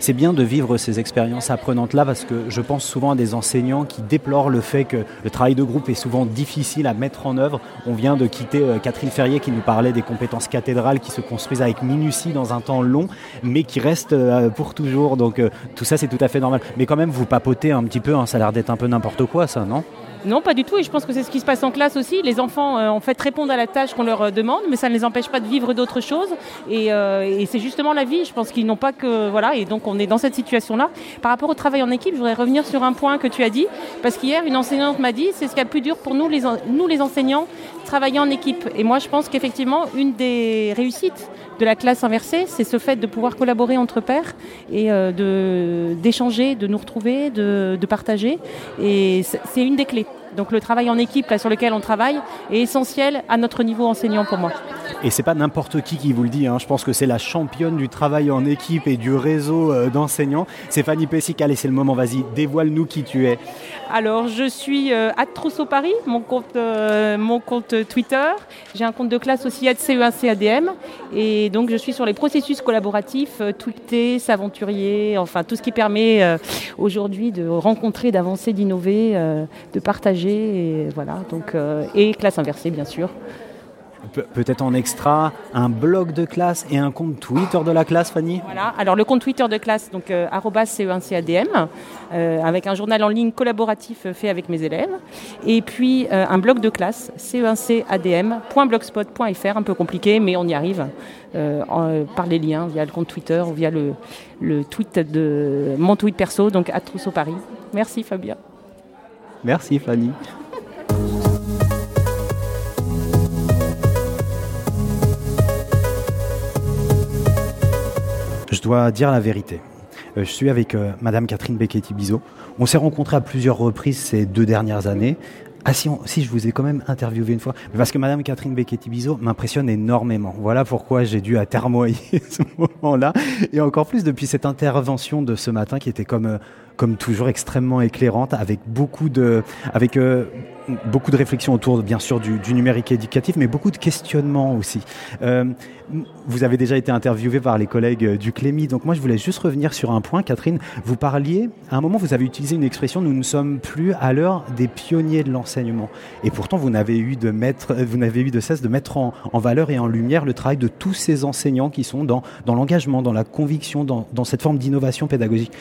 C'est bien de vivre ces expériences apprenantes-là parce que je pense souvent à des enseignants qui déplorent le fait que le travail de groupe est souvent difficile à mettre en œuvre. On vient de quitter euh, Catherine Ferrier qui nous parlait des compétences cathédrales qui se construisent avec minutie dans un temps long, mais qui restent euh, pour toujours. Donc tout ça, c'est tout à fait normal. Mais quand même, vous papotez un petit peu, hein, ça a l'air d'être un peu n'importe quoi, ça, non? Non, pas du tout. Et je pense que c'est ce qui se passe en classe aussi. Les enfants, euh, en fait, répondent à la tâche qu'on leur euh, demande, mais ça ne les empêche pas de vivre d'autres choses. Et, euh, et c'est justement la vie. Je pense qu'ils n'ont pas que voilà. Et donc on est dans cette situation-là. Par rapport au travail en équipe, je voudrais revenir sur un point que tu as dit, parce qu'hier une enseignante m'a dit, c'est ce qui est le plus dur pour nous, les nous les enseignants, travailler en équipe. Et moi, je pense qu'effectivement, une des réussites de la classe inversée, c'est ce fait de pouvoir collaborer entre pairs et euh, de d'échanger, de nous retrouver, de, de partager. Et c'est une des clés. Donc le travail en équipe sur lequel on travaille est essentiel à notre niveau enseignant pour moi. Et c'est pas n'importe qui qui vous le dit, hein. je pense que c'est la championne du travail en équipe et du réseau euh, d'enseignants. C'est Fanny Pessic, c'est le moment, vas-y, dévoile-nous qui tu es. Alors je suis euh, Trousseau Paris, mon compte, euh, mon compte Twitter. J'ai un compte de classe aussi CE1CADM. Et donc je suis sur les processus collaboratifs, euh, tweeter, s'aventurier, enfin tout ce qui permet euh, aujourd'hui de rencontrer, d'avancer, d'innover, euh, de partager. Et voilà, donc, euh, et classe inversée bien sûr. Pe- Peut-être en extra, un blog de classe et un compte Twitter de la classe, Fanny? Voilà, alors le compte Twitter de classe, donc euh, arobase CE1CADM, euh, avec un journal en ligne collaboratif euh, fait avec mes élèves, et puis euh, un blog de classe, ce1cadm.blogspot.fr, un peu compliqué, mais on y arrive en- par les liens via le compte Twitter ou via le, le tweet de mon tweet perso, donc à Trousseau Paris. Merci Fabien. Merci Fanny. Je dois dire la vérité. Euh, Je suis avec euh, Madame Catherine Becchetti-Bizot. On s'est rencontrés à plusieurs reprises ces deux dernières années. Ah si, je vous ai quand même interviewé une fois, parce que Madame Catherine Becchetti-Bizot m'impressionne énormément. Voilà pourquoi j'ai dû atermoyer *laughs* ce moment-là, et encore plus depuis cette intervention de ce matin qui était comme euh, comme toujours extrêmement éclairante, avec beaucoup de avec euh, beaucoup de réflexions autour, bien sûr, du, numérique éducatif, mais beaucoup de questionnements aussi. Euh, vous avez déjà été interviewé par les collègues euh, du Clémy, donc moi je voulais juste revenir sur un point, Catherine. Vous parliez, à un moment, vous avez utilisé une expression "nous ne sommes plus à l'heure des pionniers de l'enseignement", et pourtant vous n'avez eu de mettre, vous n'avez eu de cesse de mettre en, en valeur et en lumière le travail de tous ces enseignants qui sont dans dans l'engagement, dans la conviction, dans, dans cette forme d'innovation pédagogique.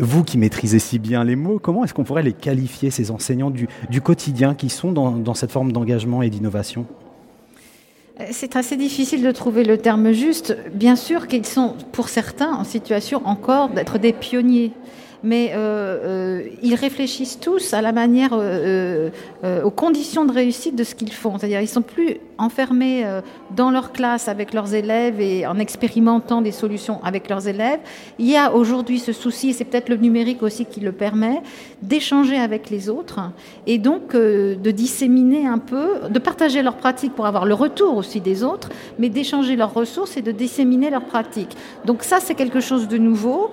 Vous qui maîtrisez si bien les mots, comment est-ce qu'on pourrait les qualifier, ces enseignants du, quotidien qui sont dans, dans cette forme d'engagement et d'innovation? Euh, C'est assez difficile de trouver le terme juste. Bien sûr qu'ils sont, pour certains, en situation encore d'être des pionniers. Mais euh, euh, ils réfléchissent tous à la manière, euh, aux conditions de réussite de ce qu'ils font. C'est-à-dire, ils sont plus enfermés dans leur classe avec leurs élèves et en expérimentant des solutions avec leurs élèves. Il y a aujourd'hui ce souci, et c'est peut-être le numérique aussi qui le permet, d'échanger avec les autres et donc de disséminer un peu, de partager leurs pratiques pour avoir le retour aussi des autres, mais d'échanger leurs ressources et de disséminer leurs pratiques. Donc ça, c'est quelque chose de nouveau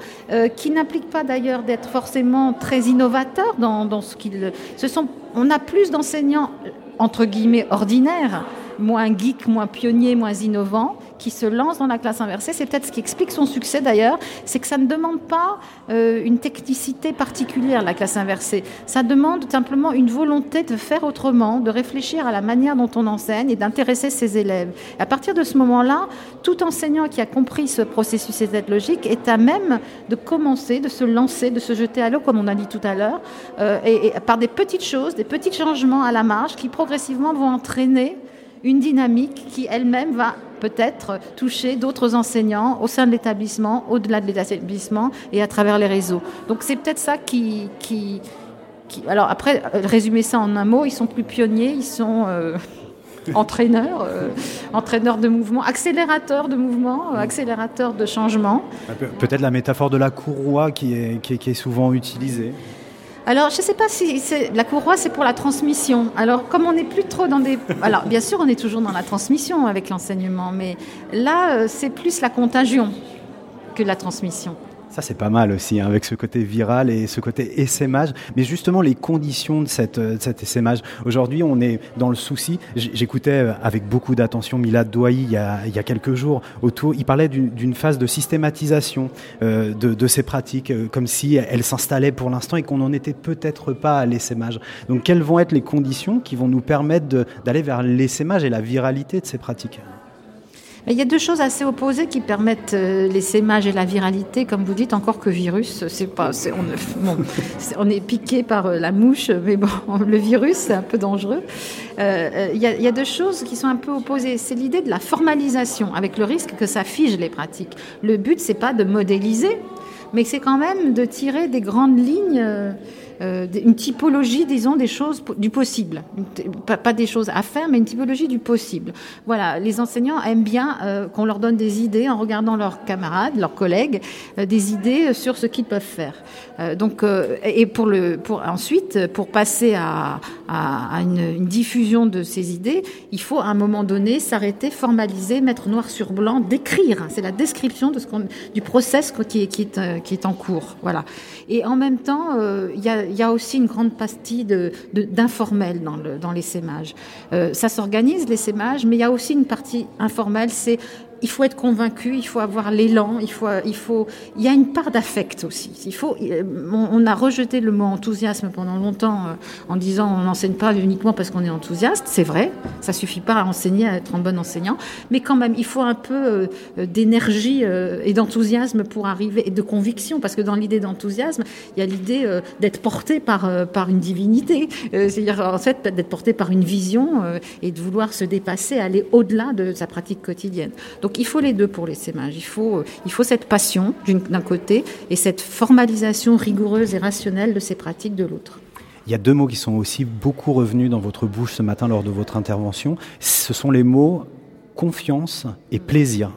qui n'implique pas d'ailleurs d'être forcément très innovateur dans, dans ce qu'ils... Ce sont, on a plus d'enseignants entre guillemets ordinaires, moins geeks, moins pionniers, moins innovants, qui se lancent dans la classe inversée. C'est peut-être ce qui explique son succès d'ailleurs, c'est que ça ne demande pas euh, une technicité particulière, la classe inversée. Ça demande simplement une volonté de faire autrement, de réfléchir à la manière dont on enseigne et d'intéresser ses élèves. À partir de ce moment-là, tout enseignant qui a compris ce processus et cette logique est à même de commencer, de se lancer, de se jeter à l'eau, comme on a dit tout à l'heure, euh, et par des petites choses, des petits changements à la marge qui progressivement vont entraîner une dynamique qui elle-même va peut-être toucher d'autres enseignants au sein de l'établissement, au-delà de l'établissement et à travers les réseaux. Donc c'est peut-être ça qui, qui, qui- Alors après, résumer ça en un mot, ils sont plus pionniers, ils sont euh, *laughs* entraîneurs, euh, entraîneurs de mouvement, accélérateurs de mouvement, euh, accélérateurs de changement. Pe- Peut-être la métaphore de la courroie qui est, qui qui est souvent utilisée. Alors, je ne sais pas si la courroie, c'est pour la transmission. Alors, comme on n'est plus trop dans des... Alors, bien sûr, on est toujours dans la transmission avec l'enseignement, mais là, euh, c'est plus la contagion que la transmission. Ça, c'est pas mal aussi, hein, avec ce côté viral et ce côté essaimage. Mais justement, les conditions de, cette, euh, cet essaimage. Aujourd'hui, on est dans le souci. J'écoutais euh, avec beaucoup d'attention Milad Douaï il y a, il y a quelques jours autour. Il parlait d'une phase de systématisation euh, de, de ces pratiques, comme si elles s'installaient pour l'instant et qu'on n'en était peut-être pas à l'essaimage. Donc, quelles vont être les conditions qui vont nous permettre d'aller vers l'essaimage et la viralité de ces pratiques? Mais il y a deux choses assez opposées qui permettent euh, l'essaimage et la viralité, comme vous dites, encore que virus, c'est pas, c'est- on, bon, *laughs* c'est- on est piqué par euh, la mouche, mais bon, *laughs* le virus, c'est un peu dangereux. Euh, euh, Il y, a, il y a deux choses qui sont un peu opposées. C'est l'idée de la formalisation, avec le risque que ça fige les pratiques. Le but, c'est pas de modéliser, mais c'est quand même de tirer des grandes lignes. Euh, une typologie, disons, des choses du possible. Pas, des choses à faire, mais une typologie du possible. Voilà, les enseignants aiment bien euh, qu'on leur donne des idées en regardant leurs camarades, leurs collègues, euh, des idées sur ce qu'ils peuvent faire. Donc, et pour le, pour ensuite, pour passer à, à, une, diffusion de ces idées, il faut à un moment donné s'arrêter, formaliser, mettre noir sur blanc, décrire. C'est la description de ce qu'on, du process qui qui est, qui est en cours. Voilà. Et en même temps, il y a il y a aussi une grande partie d'informel dans, le, dans. Euh, ça s'organise, les sémages, mais il y a aussi une partie informelle, c'est il faut être convaincu, il faut avoir l'élan, il faut, il faut, il y a une part d'affect aussi. Il faut, on, a rejeté le mot enthousiasme pendant longtemps euh, en disant on n'enseigne pas uniquement parce qu'on est enthousiaste. C'est vrai, ça suffit pas à enseigner, à être un bon enseignant, mais quand même, il faut un peu euh, d'énergie euh, et d'enthousiasme pour arriver et de conviction, parce que dans l'idée d'enthousiasme, il y a l'idée d'être porté par par une divinité, c'est-à-dire en fait d'être porté par une vision et de vouloir se dépasser, aller au-delà de sa pratique quotidienne. Donc donc il faut les deux pour les sémages. Il faut, euh, il faut cette passion d'un côté et cette formalisation rigoureuse et rationnelle de ces pratiques de l'autre. Il y a deux mots qui sont aussi beaucoup revenus dans votre bouche ce matin lors de votre intervention. Ce sont les mots confiance et plaisir.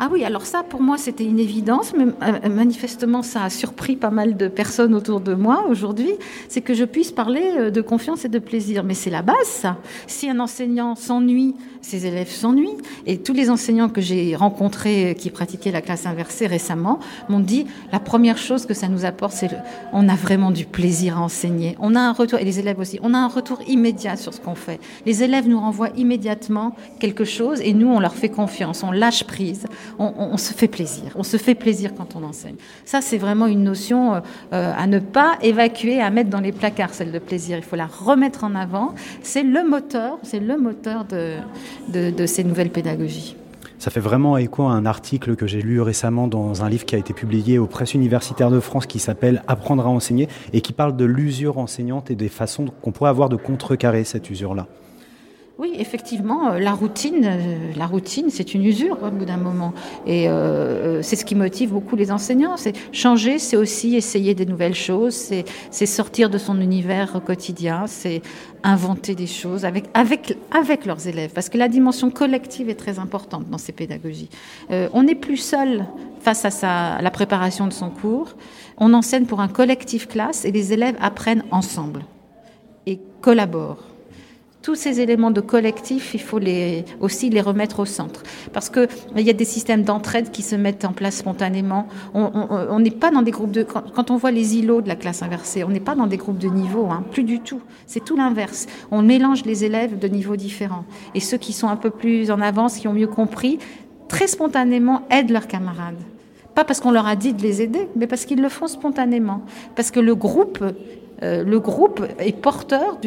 Ah oui, alors ça, pour moi, c'était une évidence, mais euh, manifestement, ça a surpris pas mal de personnes autour de moi aujourd'hui, c'est que je puisse parler euh, de confiance et de plaisir. Mais c'est la base, ça. Si un enseignant s'ennuie, ses élèves s'ennuient. Et tous les enseignants que j'ai rencontrés euh, qui pratiquaient la classe inversée récemment m'ont dit, la première chose que ça nous apporte, c'est le... on a vraiment du plaisir à enseigner. On a un retour, et les élèves aussi, on a un retour immédiat sur ce qu'on fait. Les élèves nous renvoient immédiatement quelque chose, et nous, on leur fait confiance, on lâche prise on, se fait plaisir. On se fait plaisir quand on enseigne. Ça, c'est vraiment une notion euh, à ne pas évacuer, à mettre dans les placards, celle de plaisir. Il faut la remettre en avant. C'est le moteur, c'est le moteur de, de, de ces nouvelles pédagogies. Ça fait vraiment écho à un article que j'ai lu récemment dans un livre qui a été publié aux presses universitaires de France qui s'appelle Apprendre à enseigner et qui parle de l'usure enseignante et des façons qu'on pourrait avoir de contrecarrer cette usure-là. Oui, effectivement, euh, la routine, euh, la routine, c'est une usure au bout d'un moment, et euh, c'est ce qui motive beaucoup les enseignants. C'est changer, c'est aussi essayer des nouvelles choses, c'est, sortir de son univers quotidien, c'est inventer des choses avec avec avec leurs élèves, parce que la dimension collective est très importante dans ces pédagogies. On n'est plus seul face à la préparation de son cours. On enseigne pour un collectif classe, et les élèves apprennent ensemble et collaborent tous ces éléments de collectif, il faut aussi les remettre au centre. Parce qu'il y a des systèmes d'entraide qui se mettent en place spontanément. On n'est pas dans des groupes de... Quand, on voit les îlots de la classe inversée, on n'est pas dans des groupes de niveau, hein, plus du tout. C'est tout l'inverse. On mélange les élèves de niveaux différents. Et ceux qui sont un peu plus en avance, qui ont mieux compris, très spontanément aident leurs camarades. Pas parce qu'on leur a dit de les aider, mais parce qu'ils le font spontanément. Parce que le groupe euh, le groupe est porteur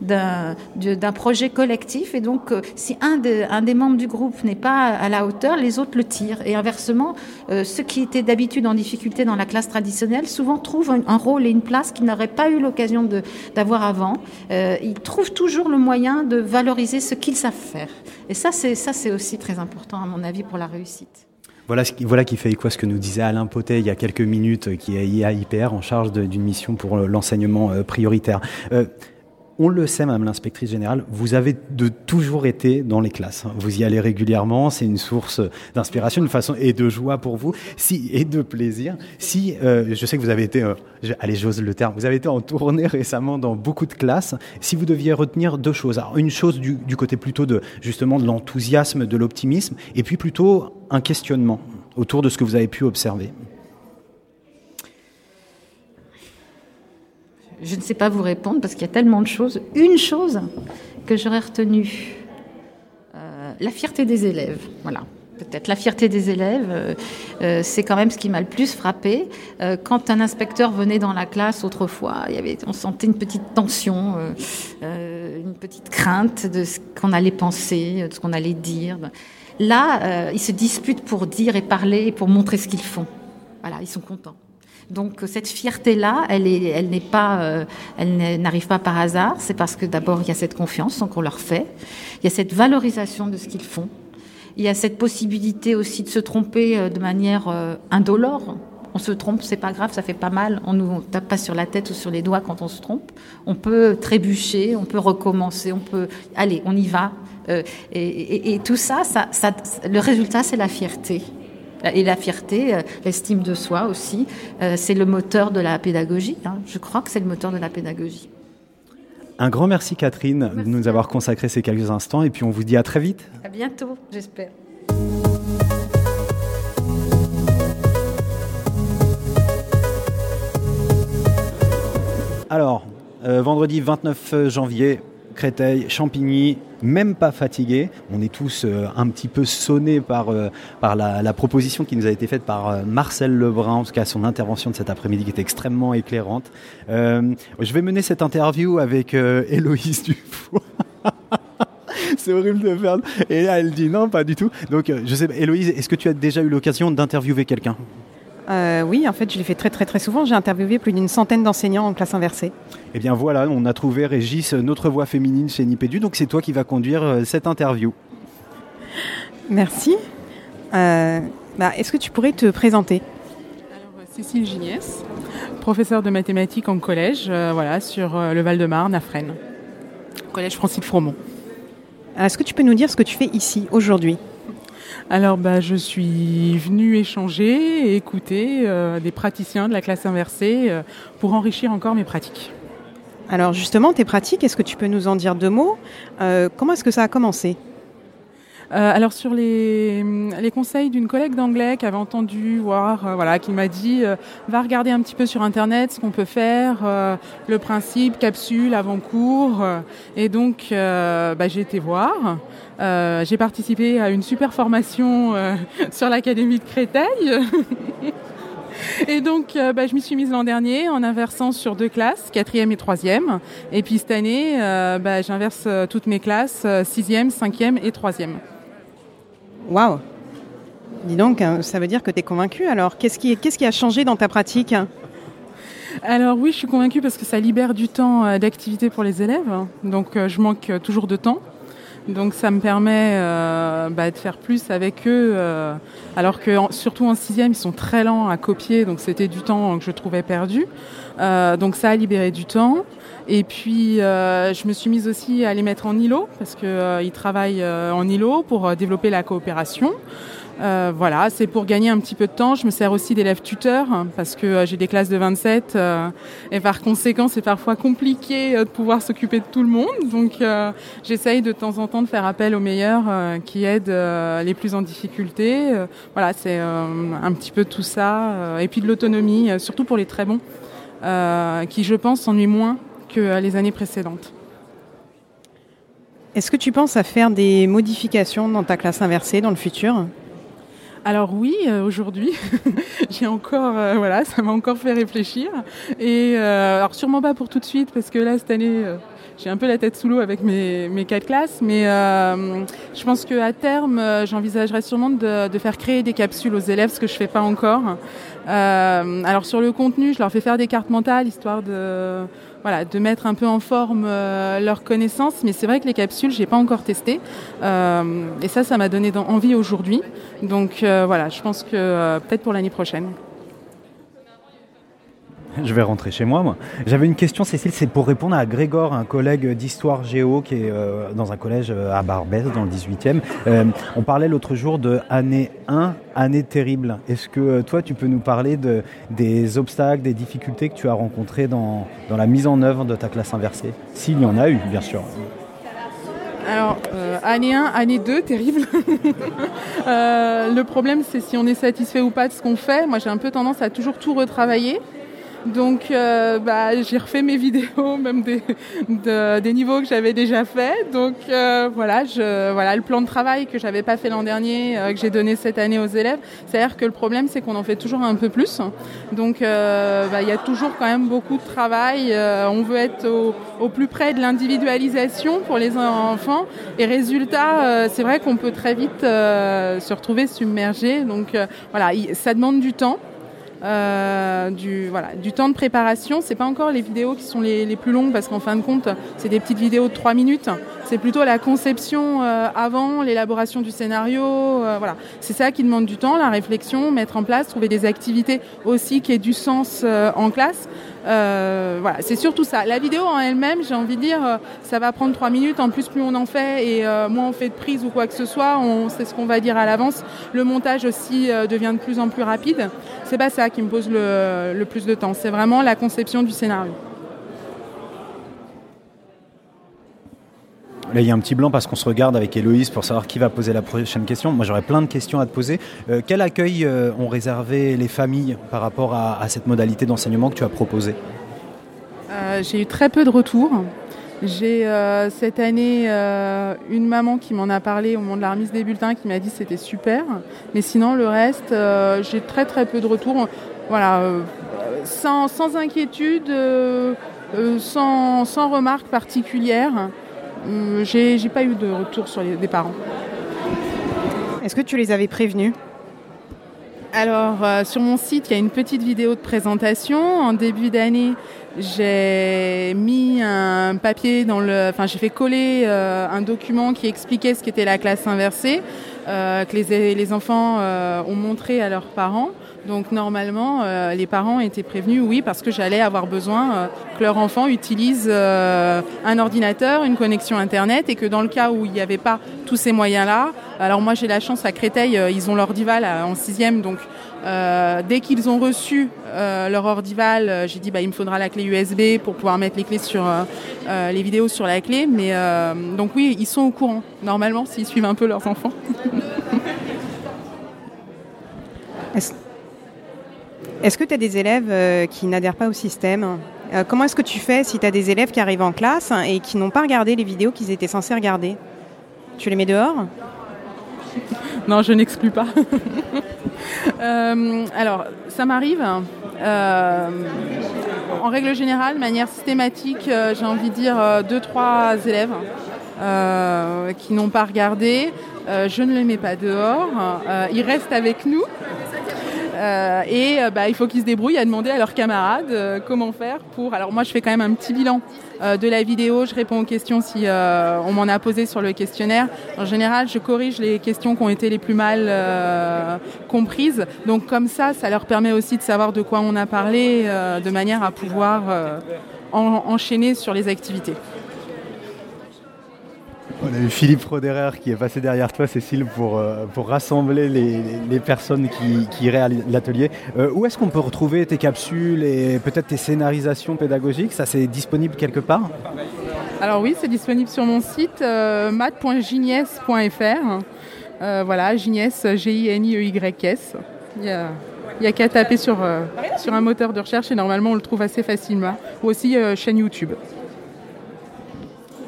d'un projet collectif et donc euh, si un, un, des membres du groupe n'est pas à la hauteur, les autres le tirent. Et inversement, euh, ceux qui étaient d'habitude en difficulté dans la classe traditionnelle souvent trouvent un, rôle et une place qu'ils n'auraient pas eu l'occasion d'avoir avant. ils trouvent toujours le moyen de valoriser ce qu'ils savent faire. Et ça, c'est aussi très important à mon avis pour la réussite. Voilà, ce qui, voilà qui fait quoi ce que nous disait Alain Potet il y a quelques minutes, qui est IAIPR en charge d'une mission pour l'enseignement euh, prioritaire. Euh, on le sait, Madame l'inspectrice générale, vous avez de toujours été dans les classes. Vous y allez régulièrement, c'est une source d'inspiration, une façon et de joie pour vous, si et de plaisir. Si euh, je sais que vous avez été, euh, allez, j'ose le terme, vous avez été en tournée *laughs* récemment dans beaucoup de classes. Si vous deviez retenir deux choses, une chose du, du côté plutôt de justement de l'enthousiasme, de l'optimisme, et puis plutôt un questionnement autour de ce que vous avez pu observer. Je ne sais pas vous répondre parce qu'il y a tellement de choses. Une chose que j'aurais retenue, euh, la fierté des élèves. Voilà. Peut-être la fierté des élèves, euh, euh, c'est quand même ce qui m'a le plus frappé. Quand un inspecteur venait dans la classe autrefois, il avait, on sentait une petite tension, une petite crainte de ce qu'on allait penser, de ce qu'on allait dire. Là, ils se disputent pour dire et parler, pour montrer ce qu'ils font. Voilà, ils sont contents. Donc cette fierté-là, elle est, elle n'est pas, euh, elle n'arrive pas par hasard. C'est parce que d'abord il y a cette confiance qu'on leur fait, il y a cette valorisation de ce qu'ils font, il y a cette possibilité aussi de se tromper euh, de manière euh, indolore. On se trompe, c'est pas grave, ça fait pas mal. On nous tape pas sur la tête ou sur les doigts quand on se trompe. On peut trébucher, on peut recommencer, on peut. Allez, on y va. Et, et- et tout ça, ça, ça- le résultat, c'est la fierté. Et la fierté, euh, l'estime de soi aussi, euh, c'est le moteur de la pédagogie. hein. Je crois que c'est le moteur de la pédagogie. Un grand merci Catherine de nous avoir consacré ces quelques instants et puis on vous dit à très vite. À bientôt, j'espère. Alors, euh, vendredi 29 janvier, Créteil, Champigny, même pas fatigué. On est tous euh, un petit peu sonnés par, euh, la, proposition qui nous a été faite par euh, Marcel Lebrun, en tout cas son intervention de cet après-midi qui était extrêmement éclairante. Je vais mener cette interview avec Héloïse Dufour. *laughs* C'est horrible de faire. Et là, elle dit non, pas du tout. Donc, je sais, Héloïse, est-ce que tu as déjà eu l'occasion d'interviewer quelqu'un? Euh, oui, en fait, je l'ai fait très très très souvent. J'ai interviewé plus d'une centaine d'enseignants en classe inversée. Eh bien voilà, on a trouvé Régis, notre voix féminine chez Nipédu, donc c'est toi qui vas conduire euh, cette interview. Merci. Euh, bah, Est-ce que tu pourrais te présenter? Cécile Gignès, professeure de mathématiques en collège, euh, voilà, sur euh, le Val-de-Marne à Fresnes. Collège Francis Fromont. Est-ce que tu peux nous dire ce que tu fais ici aujourd'hui? Alors, bah, je suis venue échanger et écouter euh, des praticiens de la classe inversée euh, pour enrichir encore mes pratiques. Alors justement, tes pratiques, est-ce que tu peux nous en dire deux mots? Euh, Comment est-ce que ça a commencé? Euh, alors sur les, conseils d'une collègue d'anglais qui avait entendu voir, euh, voilà, qui m'a dit euh, va regarder un petit peu sur internet ce qu'on peut faire, le principe capsule avant cours, et donc bah, j'ai été voir. J'ai participé à une super formation *laughs* sur l'académie de Créteil. *laughs* Et donc, bah, je m'y suis mise l'an dernier en inversant sur deux classes, quatrième et troisième. Et puis cette année, bah, j'inverse toutes mes classes, sixième, cinquième et troisième. Waouh Dis donc, hein, ça veut dire que tu es convaincu. Alors, qu'est-ce qui, qu'est-ce qui a changé dans ta pratique? Alors oui, je suis convaincue parce que ça libère du temps euh, d'activité pour les élèves. Donc euh, je manque euh, toujours de temps. Donc ça me permet euh, bah, de faire plus avec eux. euh, alors que surtout en sixième, ils sont très lents à copier. Donc c'était du temps que je trouvais perdu. Euh, donc ça a libéré du temps. Et puis euh, je me suis mise aussi à les mettre en îlot parce qu'ils travaillent euh, en îlot pour euh, développer la coopération. Euh, voilà, c'est pour gagner un petit peu de temps. Je me sers aussi d'élèves tuteurs hein, parce que euh, j'ai des classes de 27 euh, et par conséquent, c'est parfois compliqué euh, de pouvoir s'occuper de tout le monde. Donc, j'essaye de temps en temps de faire appel aux meilleurs qui aident les plus en difficulté. Voilà, c'est un petit peu tout ça. et puis de l'autonomie, surtout pour les très bons, qui, je pense, s'ennuient moins que les années précédentes. Est-ce que tu penses à faire des modifications dans ta classe inversée dans le futur? Alors oui, euh, aujourd'hui, *laughs* j'ai encore, euh, voilà, ça m'a encore fait réfléchir. Et euh, alors sûrement pas pour tout de suite, parce que là cette année, euh, j'ai un peu la tête sous l'eau avec mes, mes quatre classes, mais je pense qu'à terme, euh, j'envisagerais sûrement de, de faire créer des capsules aux élèves, ce que je fais pas encore. Alors sur le contenu, je leur fais faire des cartes mentales, histoire de voilà, de mettre un peu en forme euh, leurs connaissances. Mais c'est vrai que les capsules, j'ai pas encore testé. Euh, et ça, ça m'a donné envie aujourd'hui. Donc euh, voilà, je pense que peut-être pour l'année prochaine. Je vais rentrer chez moi, moi. J'avais une question, Cécile, c'est pour répondre à Grégor, un collègue d'histoire géo qui est euh, dans un collège euh, à Barbès, dans le 18e. Euh, on parlait l'autre jour de année 1, année terrible. Est-ce que toi, tu peux nous parler de, des obstacles, des difficultés que tu as rencontrées dans, dans la mise en œuvre de ta classe inversée? S'il y en a eu, bien sûr. Alors, année 1, année 2, terrible. *laughs* Le problème, c'est si on est satisfait ou pas de ce qu'on fait. Moi, j'ai un peu tendance à toujours tout retravailler. Donc, euh, bah, j'ai refait mes vidéos, *laughs* même des, de- des niveaux que j'avais déjà fait. Donc, euh, voilà, je, voilà, le plan de travail que j'avais pas fait l'an dernier, euh, que j'ai donné cette année aux élèves. C'est-à-dire que le problème, c'est qu'on en fait toujours un peu plus. Donc, bah, il y a toujours quand même beaucoup de travail. On veut être au, plus près de l'individualisation pour les enfants. Et résultat, c'est vrai qu'on peut très vite se retrouver submergé. Donc, voilà, il- ça demande du temps. Euh, du, voilà, du temps de préparation. C'est pas encore les vidéos qui sont les, plus longues parce qu'en fin de compte, c'est des petites vidéos de 3 minutes. C'est plutôt la conception euh, avant l'élaboration du scénario. euh, voilà, c'est ça qui demande du temps, la réflexion, mettre en place, trouver des activités aussi qui aient du sens en classe. Euh, voilà, c'est surtout ça. La vidéo en elle-même, j'ai envie de dire, euh, ça va prendre trois minutes. En plus, plus on en fait et euh, moins on fait de prise ou quoi que ce soit, on sait ce qu'on va dire à l'avance. Le montage aussi devient de plus en plus rapide. C'est pas ça qui me pose le plus de temps. C'est vraiment la conception du scénario. Il y a un petit blanc parce qu'on se regarde avec Héloïse pour savoir qui va poser la prochaine question. Moi, j'aurais plein de questions à te poser. Euh, quel accueil euh, ont réservé les familles par rapport à, cette modalité d'enseignement que tu as proposée? Euh, j'ai eu très peu de retours. J'ai cette année une maman qui m'en a parlé au moment de la remise des bulletins qui m'a dit que c'était super. Mais sinon, le reste, j'ai très très peu de retours. Voilà, sans, sans inquiétude, sans, sans remarques particulières. Euh, j'ai j'ai pas eu de retour sur les, des parents. Est-ce que tu les avais prévenus? Alors, euh, sur mon site, il y a une petite vidéo de présentation. En début d'année, j'ai mis un papier dans le. Enfin, j'ai fait coller euh, un document qui expliquait ce qu'était la classe inversée, euh, que les, les enfants ont montré à leurs parents. Donc, normalement, euh, les parents étaient prévenus, oui, parce que j'allais avoir besoin euh, que leur enfant utilise euh, un ordinateur, une connexion Internet, et que dans le cas où il n'y avait pas tous ces moyens-là, alors moi j'ai la chance à Créteil, ils ont l'ordival en sixième, donc dès qu'ils ont reçu leur ordival, j'ai dit bah il me faudra la clé USB pour pouvoir mettre les clés sur les vidéos sur la clé. Mais donc oui, ils sont au courant normalement s'ils suivent un peu leurs enfants. *laughs* Est-ce que tu as des élèves euh, qui n'adhèrent pas au système? Euh, Comment est-ce que tu fais si tu as des élèves qui arrivent en classe et qui n'ont pas regardé les vidéos qu'ils étaient censés regarder? Tu les mets dehors? *laughs* Non, je n'exclus pas. *laughs* Euh, alors, ça m'arrive. euh, en règle générale, de manière systématique, j'ai envie de dire euh, deux, trois élèves euh, qui n'ont pas regardé. Je ne les mets pas dehors. Ils restent avec nous. Euh, et euh, bah, il faut qu'ils se débrouillent à demander à leurs camarades euh, comment faire pour. Alors moi, je fais quand même un petit bilan de la vidéo. Je réponds aux questions si on m'en a posé sur le questionnaire. En général, je corrige les questions qui ont été les plus mal comprises. Donc comme ça, ça leur permet aussi de savoir de quoi on a parlé, de manière à pouvoir en- enchaîner sur les activités. On a eu Philippe Roderer qui est passé derrière toi, Cécile, pour, euh, rassembler les, personnes qui, qui iraient à l'atelier. Euh, où est-ce qu'on peut retrouver tes capsules et peut-être tes scénarisations pédagogiques? Ça, c'est disponible quelque part? Alors oui, c'est disponible sur mon site euh, mat.ginies.fr. Euh, voilà, Ginies, G-I-N-I-E-Y-S. Il y a, qu'à taper sur, sur un moteur de recherche et normalement on le trouve assez facilement. Ou aussi chaîne YouTube.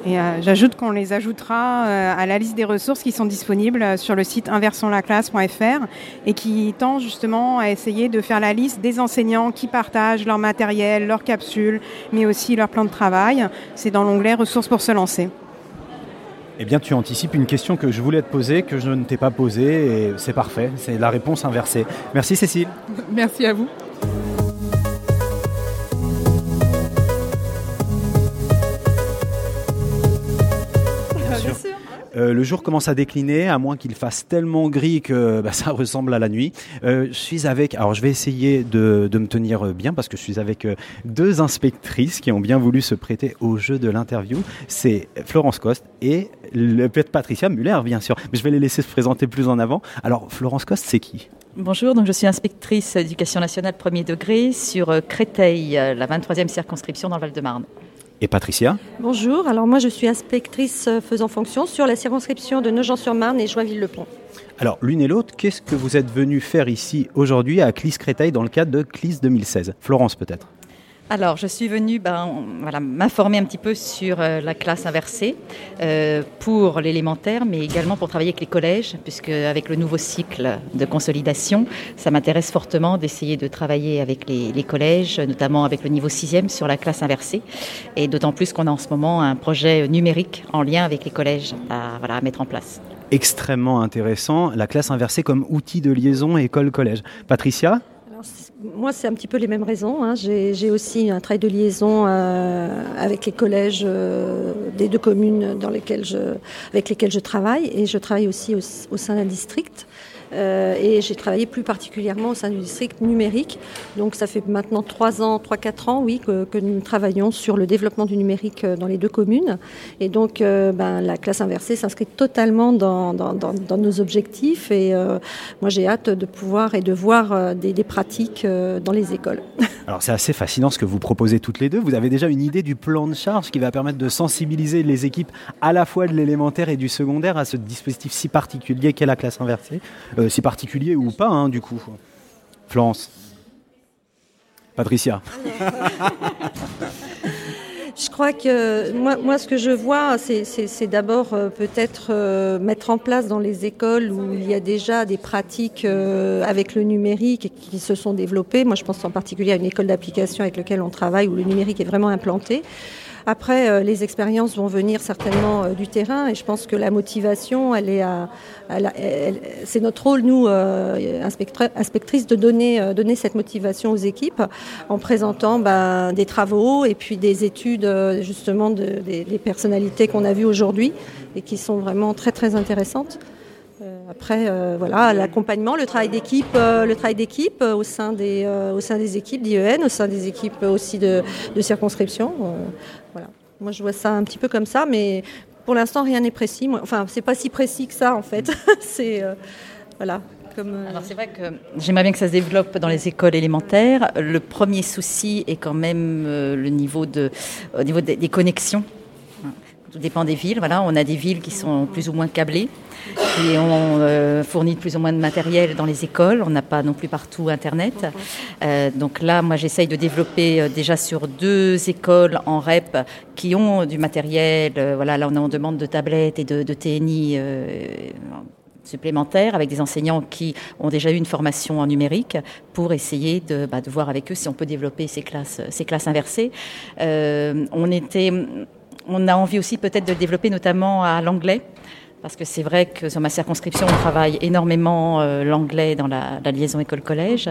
Et euh, j'ajoute qu'on les ajoutera euh, à la liste des ressources qui sont disponibles euh, sur le site inversonslaclasse.fr et qui tend justement à essayer de faire la liste des enseignants qui partagent leur matériel, leurs capsules, mais aussi leur plan de travail. C'est dans l'onglet ressources pour se lancer. Eh bien, tu anticipes une question que je voulais te poser, que je ne t'ai pas posée, et c'est parfait. C'est la réponse inversée. Merci, Cécile. Merci à vous. Euh, le jour commence à décliner, à moins qu'il fasse tellement gris que bah, *laughs* ça ressemble à la nuit. Euh, je suis avec, alors je vais essayer de, de me tenir bien parce que je suis avec euh, deux inspectrices qui ont bien voulu se prêter au jeu de l'interview. C'est Florence Coste et peut-être Patricia Muller, bien sûr. Mais je vais les laisser se présenter plus en avant. Alors, Florence Coste, c'est qui? Bonjour, donc je suis inspectrice éducation nationale premier degré sur euh, Créteil, euh, la 23e circonscription dans le Val-de-Marne. Et Patricia. Bonjour, alors moi je suis inspectrice euh, faisant fonction sur la circonscription de Nogent-sur-Marne et Joinville-le-Pont. Alors, l'une et l'autre, qu'est-ce que vous êtes venu faire ici aujourd'hui à CLIS Créteil dans le cadre de CLIS 2016 Florence, peut-être? Alors, je suis venue ben, voilà, m'informer un petit peu sur euh, la classe inversée euh, pour l'élémentaire, mais également pour travailler avec les collèges, puisque avec le nouveau cycle de consolidation, ça m'intéresse fortement d'essayer de travailler avec les, collèges, notamment avec le niveau 6e sur la classe inversée, et d'autant plus qu'on a en ce moment un projet numérique en lien avec les collèges à, à mettre en place. Extrêmement intéressant, la classe inversée comme outil de liaison école-collège. Patricia? Moi, c'est un petit peu les mêmes raisons. Hein. J'ai aussi un travail de liaison euh, avec les collèges euh, des deux communes dans lesquelles je, avec lesquelles je travaille, et je travaille aussi au, au sein d'un district. Euh, et j'ai travaillé plus particulièrement au sein du district numérique. Donc ça fait maintenant 3 ans, 3-4 ans, oui, que, nous travaillons sur le développement du numérique euh, dans les deux communes. Et donc euh, ben, la classe inversée s'inscrit totalement dans, nos objectifs. Et moi j'ai hâte de pouvoir et de voir des, pratiques dans les écoles. *laughs* Alors c'est assez fascinant ce que vous proposez toutes les deux. Vous avez déjà une idée du plan de charge qui va permettre de sensibiliser les équipes à la fois de l'élémentaire et du secondaire à ce dispositif si particulier qu'est la classe inversée? Euh, si particulier ou pas, hein, du coup. Florence. Patricia. *laughs* Je crois que moi, moi, ce que je vois, c'est d'abord euh, peut-être euh, mettre en place dans les écoles où il y a déjà des pratiques avec le numérique qui se sont développées. Moi, je pense en particulier à une école d'application avec laquelle on travaille où le numérique est vraiment implanté. Après, euh, les expériences vont venir certainement euh, du terrain et je pense que la motivation, elle est à, c'est notre rôle, nous, euh, inspectrices, de donner, donner cette motivation aux équipes en présentant ben, des travaux et puis des études justement de, des, personnalités qu'on a vues aujourd'hui et qui sont vraiment très très intéressantes. Après, voilà, l'accompagnement, le travail d'équipe, le travail d'équipe au sein des, au sein des équipes d'IEN, au sein des équipes aussi de, de circonscription. Euh. Moi, je vois ça un petit peu comme ça, mais pour l'instant, rien n'est précis. Enfin, c'est pas si précis que ça, en fait. *laughs* c'est euh, voilà. Comme, Alors c'est vrai que j'aimerais bien que ça se développe dans les écoles élémentaires. Le premier souci est quand même le niveau de, au niveau des, des connexions. Tout dépend des villes. Voilà, on a des villes qui sont plus ou moins câblées et on euh, fournit plus ou moins de matériel dans les écoles. On n'a pas non plus partout Internet. Euh, donc là, moi, j'essaye de développer euh, déjà sur deux écoles en REP qui ont du matériel. Euh, voilà, là, on est en demande de tablettes et de, de TNI. Euh, supplémentaires avec des enseignants qui ont déjà eu une formation en numérique pour essayer de, bah, de voir avec eux si on peut développer ces classes, ces classes inversées. Euh, on était, on a envie aussi peut-être de développer notamment à l'anglais. Parce que c'est vrai que sur ma circonscription, on travaille énormément euh, l'anglais dans la, liaison école-collège.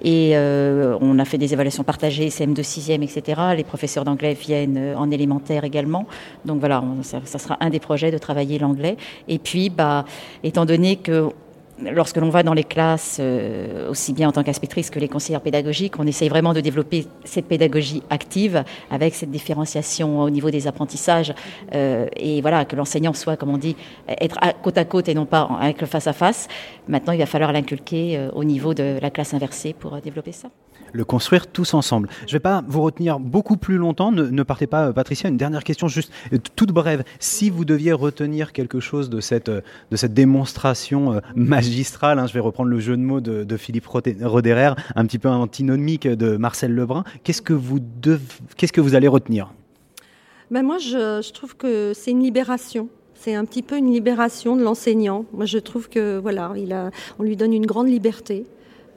Et euh, on a fait des évaluations partagées, CM2, 6e, etc. Les professeurs d'anglais viennent euh, en élémentaire également. Donc voilà, ça, sera un des projets de travailler l'anglais. Et puis, bah, étant donné que lorsque l'on va dans les classes, euh, aussi bien en tant qu'inspectrice que les conseillères pédagogiques, on essaye vraiment de développer cette pédagogie active avec cette différenciation au niveau des apprentissages euh, et voilà que l'enseignant soit, comme on dit, être côte à côte et non pas avec le face à face. Maintenant, il va falloir l'inculquer euh, au niveau de la classe inversée pour développer ça le construire tous ensemble. Je ne vais pas vous retenir beaucoup plus longtemps. Ne, partez pas, Patricia. Une dernière question, juste toute brève. Si vous deviez retenir quelque chose de cette, de cette démonstration magistrale, hein, je vais reprendre le jeu de mots de, Philippe Roderer, un petit peu antinomique de Marcel Lebrun, qu'est-ce que vous, qu'est-ce que vous allez retenir? Ben Moi, je, je trouve que c'est une libération c'est un petit peu une libération de l'enseignant. Moi, je trouve que voilà, il a, on lui donne une grande liberté.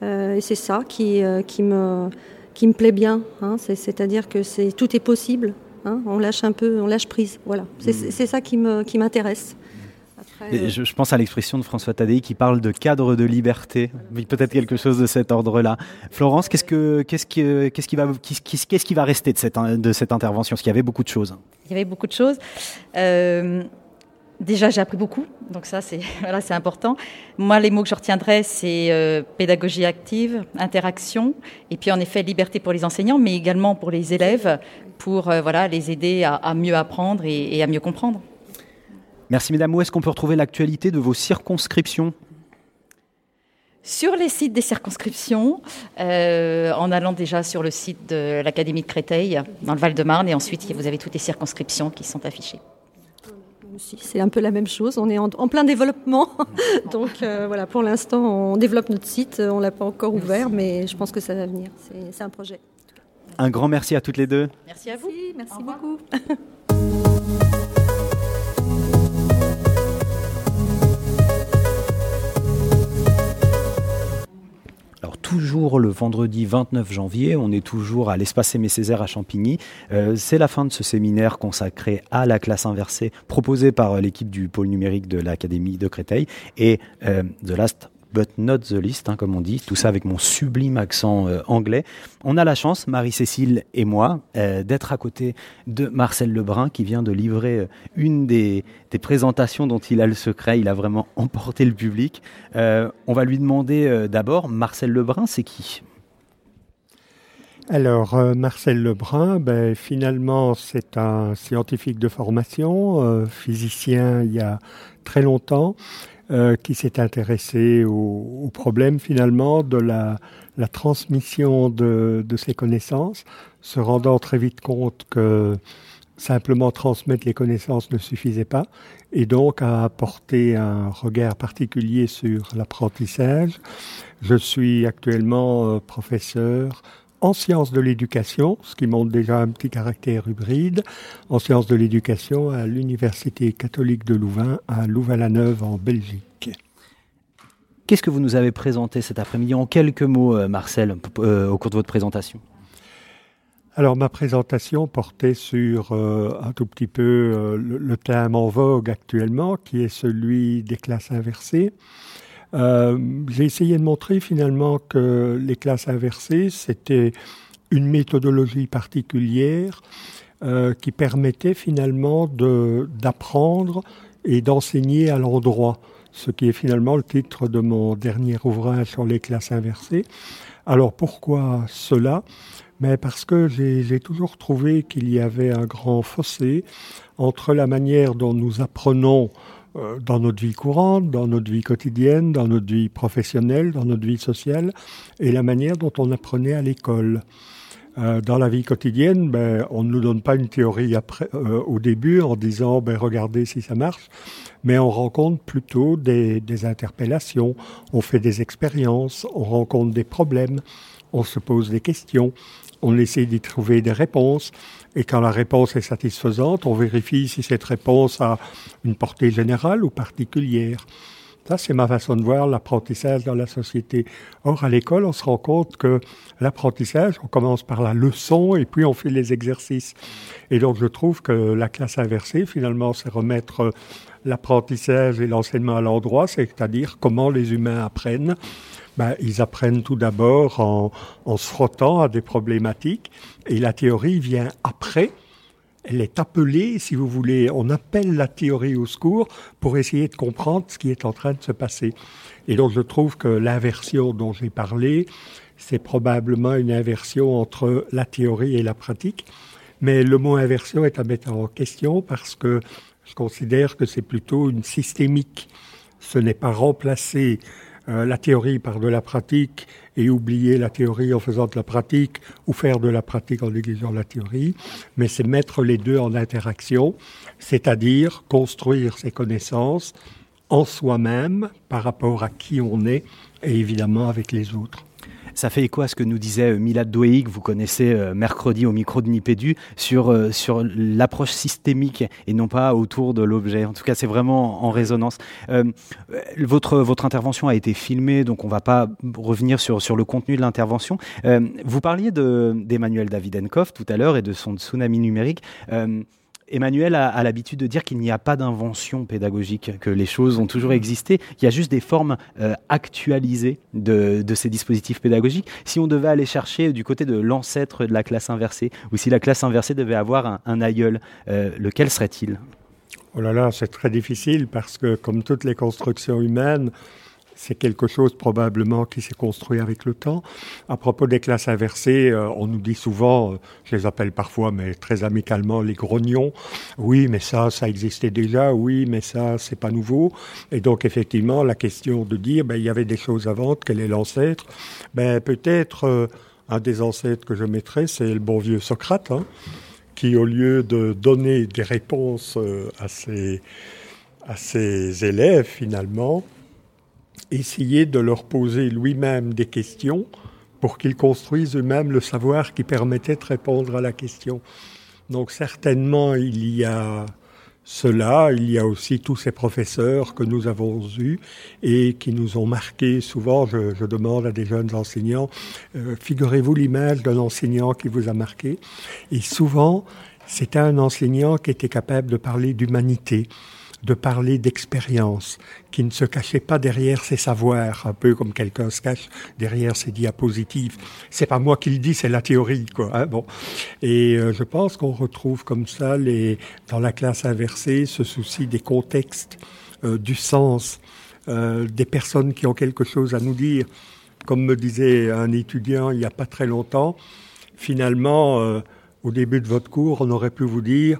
Euh, et c'est ça qui, euh, qui, me, qui me plaît bien. Hein, C'est-à-dire que c'est, tout est possible. Hein, on lâche un peu, on lâche prise. Voilà. C'est, mmh. c'est ça qui, me, qui m'intéresse. Après, euh... je, je, pense à l'expression de François Tadei qui parle de cadre de liberté. Peut-être quelque chose de cet ordre-là. Florence, qu'est-ce, que, qu'est-ce, qui, qu'est-ce, qui va, qu'est-ce qui va rester de cette, de cette intervention? Parce qu'il y avait beaucoup de choses. Il y avait beaucoup de choses. Euh, Déjà, j'ai appris beaucoup, donc ça, c'est *laughs* voilà, c'est important. Moi, les mots que je retiendrai, c'est euh, pédagogie active, interaction, et puis en effet liberté pour les enseignants, mais également pour les élèves, pour euh, voilà les aider à, à mieux apprendre et, et, à mieux comprendre. Merci, mesdames. Où est-ce qu'on peut retrouver l'actualité de vos circonscriptions? Sur les sites des circonscriptions, euh, en allant déjà sur le site de l'Académie de Créteil, dans le Val-de-Marne, et ensuite vous avez toutes les circonscriptions qui sont affichées c'est un peu la même chose. On est en, en plein développement. *laughs* Donc euh, voilà, pour l'instant, on développe notre site. On l'a pas encore ouvert, mais je pense que ça va venir. C'est un projet. Un grand merci à toutes les deux. Merci à vous. Merci, merci beaucoup. *laughs* toujours le vendredi 29 janvier, on est toujours à l'espace Aimé Césaire à Champigny. Euh, c'est la fin de ce séminaire consacré à la classe inversée proposé par l'équipe du pôle numérique de l'Académie de Créteil. Et euh, The Last but not the least, hein, comme on dit. Tout ça avec mon sublime accent euh, anglais. On a la chance, Marie-Cécile et moi, euh, d'être à côté de Marcel Lebrun, qui vient de livrer une des, des, présentations dont il a le secret. Il a vraiment *laughs* emporté le public. on va lui demander d'abord, Marcel Lebrun, c'est qui? Alors, euh, Marcel Lebrun, ben, finalement, c'est un scientifique de formation, euh, physicien il y a très longtemps, euh, qui s'est intéressé au, au, problème finalement de la, la transmission de, de, ses connaissances, se rendant très vite compte que simplement transmettre les connaissances ne suffisait pas, et donc a apporté un regard particulier sur l'apprentissage. Je suis actuellement professeur en sciences de l'éducation, ce qui montre déjà un petit caractère hybride, en sciences de l'éducation à l'Université catholique de Louvain, à Louvain-la-Neuve en Belgique. Qu'est-ce que vous nous avez présenté cet après-midi? En quelques mots, euh, Marcel, euh, au cours de votre présentation alors ma présentation portait sur euh, un tout petit peu le, le, thème en vogue actuellement, qui est celui des classes inversées. Euh, j'ai essayé de montrer finalement que les classes inversées, c'était une méthodologie particulière euh, qui permettait finalement d'apprendre et d'enseigner à l'endroit, ce qui est finalement le titre de mon dernier ouvrage sur les classes inversées. Alors pourquoi cela? Mais parce que j'ai toujours trouvé qu'il y avait un grand fossé entre la manière dont nous apprenons dans notre vie courante, dans notre vie quotidienne, dans notre vie professionnelle, dans notre vie sociale, et la manière dont on apprenait à l'école. Euh, dans la vie quotidienne, ben, on ne nous donne pas une théorie après, euh, au début en disant ben, regardez si ça marche, mais on rencontre plutôt des, des interpellations, on fait des expériences, on rencontre des problèmes, on se pose des questions, on essaie d'y trouver des réponses. Et quand la réponse est satisfaisante, on vérifie si cette réponse a une portée générale ou particulière. Ça, c'est ma façon de voir l'apprentissage dans la société. Or, à l'école, on se rend compte que l'apprentissage, on commence par la leçon et puis on fait les exercices. Et donc, je trouve que la classe inversée, finalement, c'est remettre l'apprentissage et l'enseignement à l'endroit, c'est-à-dire comment les humains apprennent ben, ils apprennent tout d'abord en, en, se frottant à des problématiques et la théorie vient après. Elle est appelée, si vous voulez, on appelle la théorie au secours pour essayer de comprendre ce qui est en train de se passer. Et donc je trouve que l'inversion dont j'ai parlé, c'est probablement une inversion entre la théorie et la pratique. Mais le mot inversion est à mettre en question parce que je considère que c'est plutôt une systémique. Ce n'est pas remplacer euh, la théorie par de la pratique et oublier la théorie en faisant de la pratique ou faire de la pratique en négligeant la théorie, mais c'est mettre les deux en interaction, c'est-à-dire construire ses connaissances en soi-même par rapport à qui on est et évidemment avec les autres. Ça fait écho à ce que nous disait euh, Milad Douéhi, que vous connaissez euh, mercredi au micro de Nipédu, sur, euh, sur l'approche systémique et non pas autour de l'objet. En tout cas, c'est vraiment en résonance. Euh, votre, votre intervention a été filmée, donc on ne va pas revenir sur, sur le contenu de l'intervention. Euh, vous parliez d'Emmanuel Davidenkov tout à l'heure et de son tsunami numérique. Euh, Emmanuel a, l'habitude de dire qu'il n'y a pas d'invention pédagogique, que les choses ont toujours existé. Il y a juste des formes euh, actualisées de, ces dispositifs pédagogiques. Si on devait aller chercher du côté de l'ancêtre de la classe inversée, ou si la classe inversée devait avoir un, aïeul, euh, lequel serait-il? Oh là là, c'est très difficile parce que, comme toutes les constructions humaines, c'est quelque chose probablement qui s'est construit avec le temps. À propos des classes inversées, euh, on nous dit souvent, euh, je les appelle parfois, mais très amicalement, les grognons. Oui, mais ça, ça existait déjà. Oui, mais ça, c'est pas nouveau. Et donc, effectivement, la question de dire, ben, il y avait des choses avant, quel est l'ancêtre? Ben, peut-être euh, un des ancêtres que je mettrais, c'est le bon vieux Socrate, hein, qui, au lieu de donner des réponses à ses, à ses élèves, finalement, essayer de leur poser lui-même des questions pour qu'ils construisent eux-mêmes le savoir qui permettait de répondre à la question. Donc certainement, il y a cela, il y a aussi tous ces professeurs que nous avons eus et qui nous ont marqués. Souvent, je, je demande à des jeunes enseignants, euh, figurez-vous l'image d'un enseignant qui vous a marqué. Et souvent, c'était un enseignant qui était capable de parler d'humanité de parler d'expérience, qui ne se cachait pas derrière ses savoirs, un peu comme quelqu'un se cache derrière ses diapositives. C'est pas moi qui le dis, c'est la théorie, quoi. Hein, bon, et euh, je pense qu'on retrouve comme ça les dans la classe inversée ce souci des contextes, euh, du sens, euh, des personnes qui ont quelque chose à nous dire. Comme me disait un étudiant il n'y a pas très longtemps, finalement, au début de votre cours, on aurait pu vous dire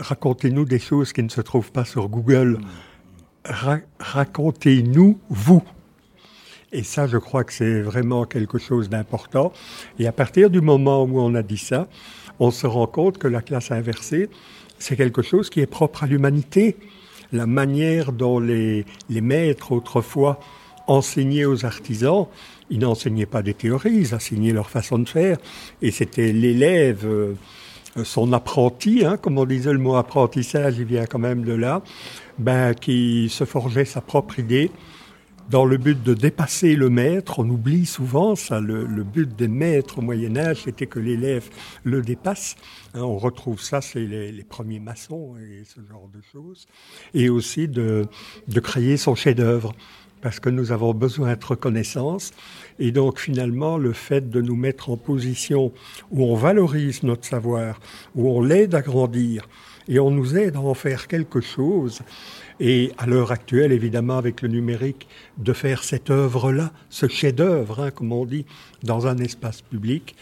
racontez-nous des choses qui ne se trouvent pas sur Google. racontez-nous vous. Et ça, je crois que c'est vraiment quelque chose d'important. Et à partir du moment où on a dit ça, on se rend compte que la classe inversée, c'est quelque chose qui est propre à l'humanité. La manière dont les, les maîtres autrefois enseignaient aux artisans, ils n'enseignaient pas des théories, ils enseignaient leur façon de faire. Et c'était l'élève. Euh, son apprenti, hein, comme on disait le mot apprentissage, il vient quand même de là, ben, qui se forgeait sa propre idée dans le but de dépasser le maître. On oublie souvent ça, le, but des maîtres au Moyen Âge, c'était que l'élève le dépasse. Hein, on retrouve ça, c'est les, premiers maçons et ce genre de choses. Et aussi de, de créer son chef-d'œuvre parce que nous avons besoin de reconnaissance. Et donc finalement, le fait de nous mettre en position où on valorise notre savoir, où on l'aide à grandir, et on nous aide à en faire quelque chose, et à l'heure actuelle, évidemment, avec le numérique, de faire cette œuvre-là, ce chef-d'œuvre, hein, comme on dit, dans un espace public,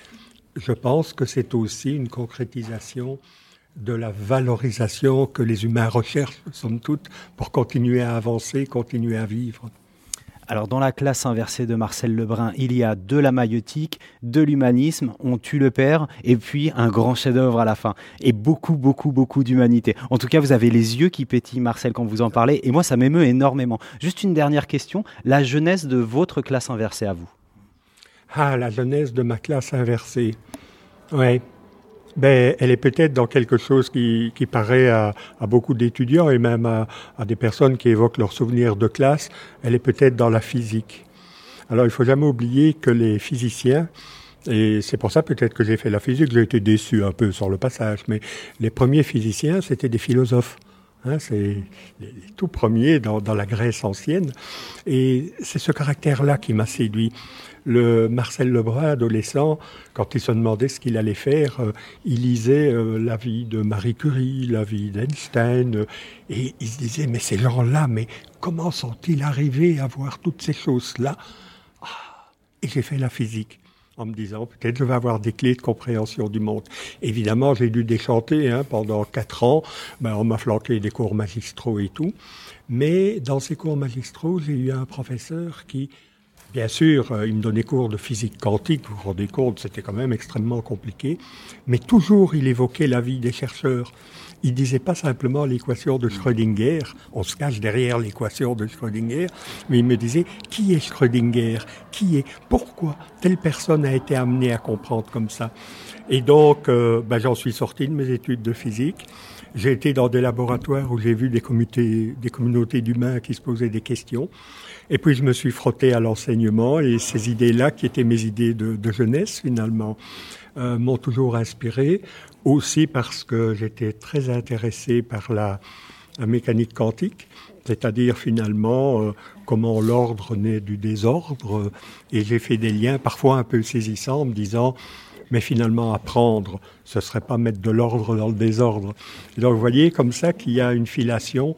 je pense que c'est aussi une concrétisation de la valorisation que les humains recherchent, somme toute, pour continuer à avancer, continuer à vivre. Alors dans la classe inversée de Marcel Lebrun, il y a de la maïotique, de l'humanisme, on tue le père, et puis un grand chef-d'œuvre à la fin. Et beaucoup, beaucoup, beaucoup d'humanité. En tout cas, vous avez les yeux qui pétillent, Marcel, quand vous en parlez, et moi, ça m'émeut énormément. Juste une dernière question, la jeunesse de votre classe inversée à vous? Ah, la jeunesse de ma classe inversée. Oui, ben, elle est peut-être dans quelque chose qui, qui paraît à, à beaucoup d'étudiants et même à, à, des personnes qui évoquent leurs souvenirs de classe, elle est peut-être dans la physique. Alors il faut jamais oublier que les physiciens, et c'est pour ça peut-être que j'ai fait la physique, j'ai été déçu un peu sur le passage, mais les premiers physiciens, c'était des philosophes. Hein, c'est les, tout premiers dans, dans la Grèce ancienne. Et c'est ce caractère-là qui m'a séduit. Le Marcel Lebrun, adolescent, quand il se demandait ce qu'il allait faire, euh, il lisait euh, la vie de Marie Curie, la vie d'Einstein, euh, et il se disait, mais ces gens-là, mais comment sont-ils arrivés à voir toutes ces choses-là? Ah, Et j'ai fait la physique en me disant peut-être je vais avoir des clés de compréhension du monde. Évidemment, j'ai dû déchanter hein, pendant quatre ans. Ben, on m'a flanqué des cours magistraux et tout. Mais dans ces cours magistraux, j'ai eu un professeur qui Bien sûr, euh, il me donnait cours de physique quantique, vous vous rendez compte, c'était quand même extrêmement compliqué, mais toujours il évoquait la vie des chercheurs. Il disait pas simplement l'équation de Schrödinger, on se cache derrière l'équation de Schrödinger, mais il me disait qui est Schrödinger, qui est, pourquoi telle personne a été amenée à comprendre comme ça? Et donc, euh, ben, j'en suis sorti de mes études de physique. J'ai été dans des laboratoires où j'ai vu des, des communautés d'humains qui se posaient des questions. Et puis je me suis frotté à l'enseignement et ces idées-là, qui étaient mes idées de, de jeunesse finalement, euh, m'ont toujours inspiré. Aussi parce que j'étais très intéressé par la, mécanique quantique, c'est-à-dire finalement euh, comment l'ordre naît du désordre. Et j'ai fait des liens parfois un peu saisissants en me disant mais finalement apprendre, ce serait pas mettre de l'ordre dans le désordre. Et donc vous voyez comme ça qu'il y a une filation,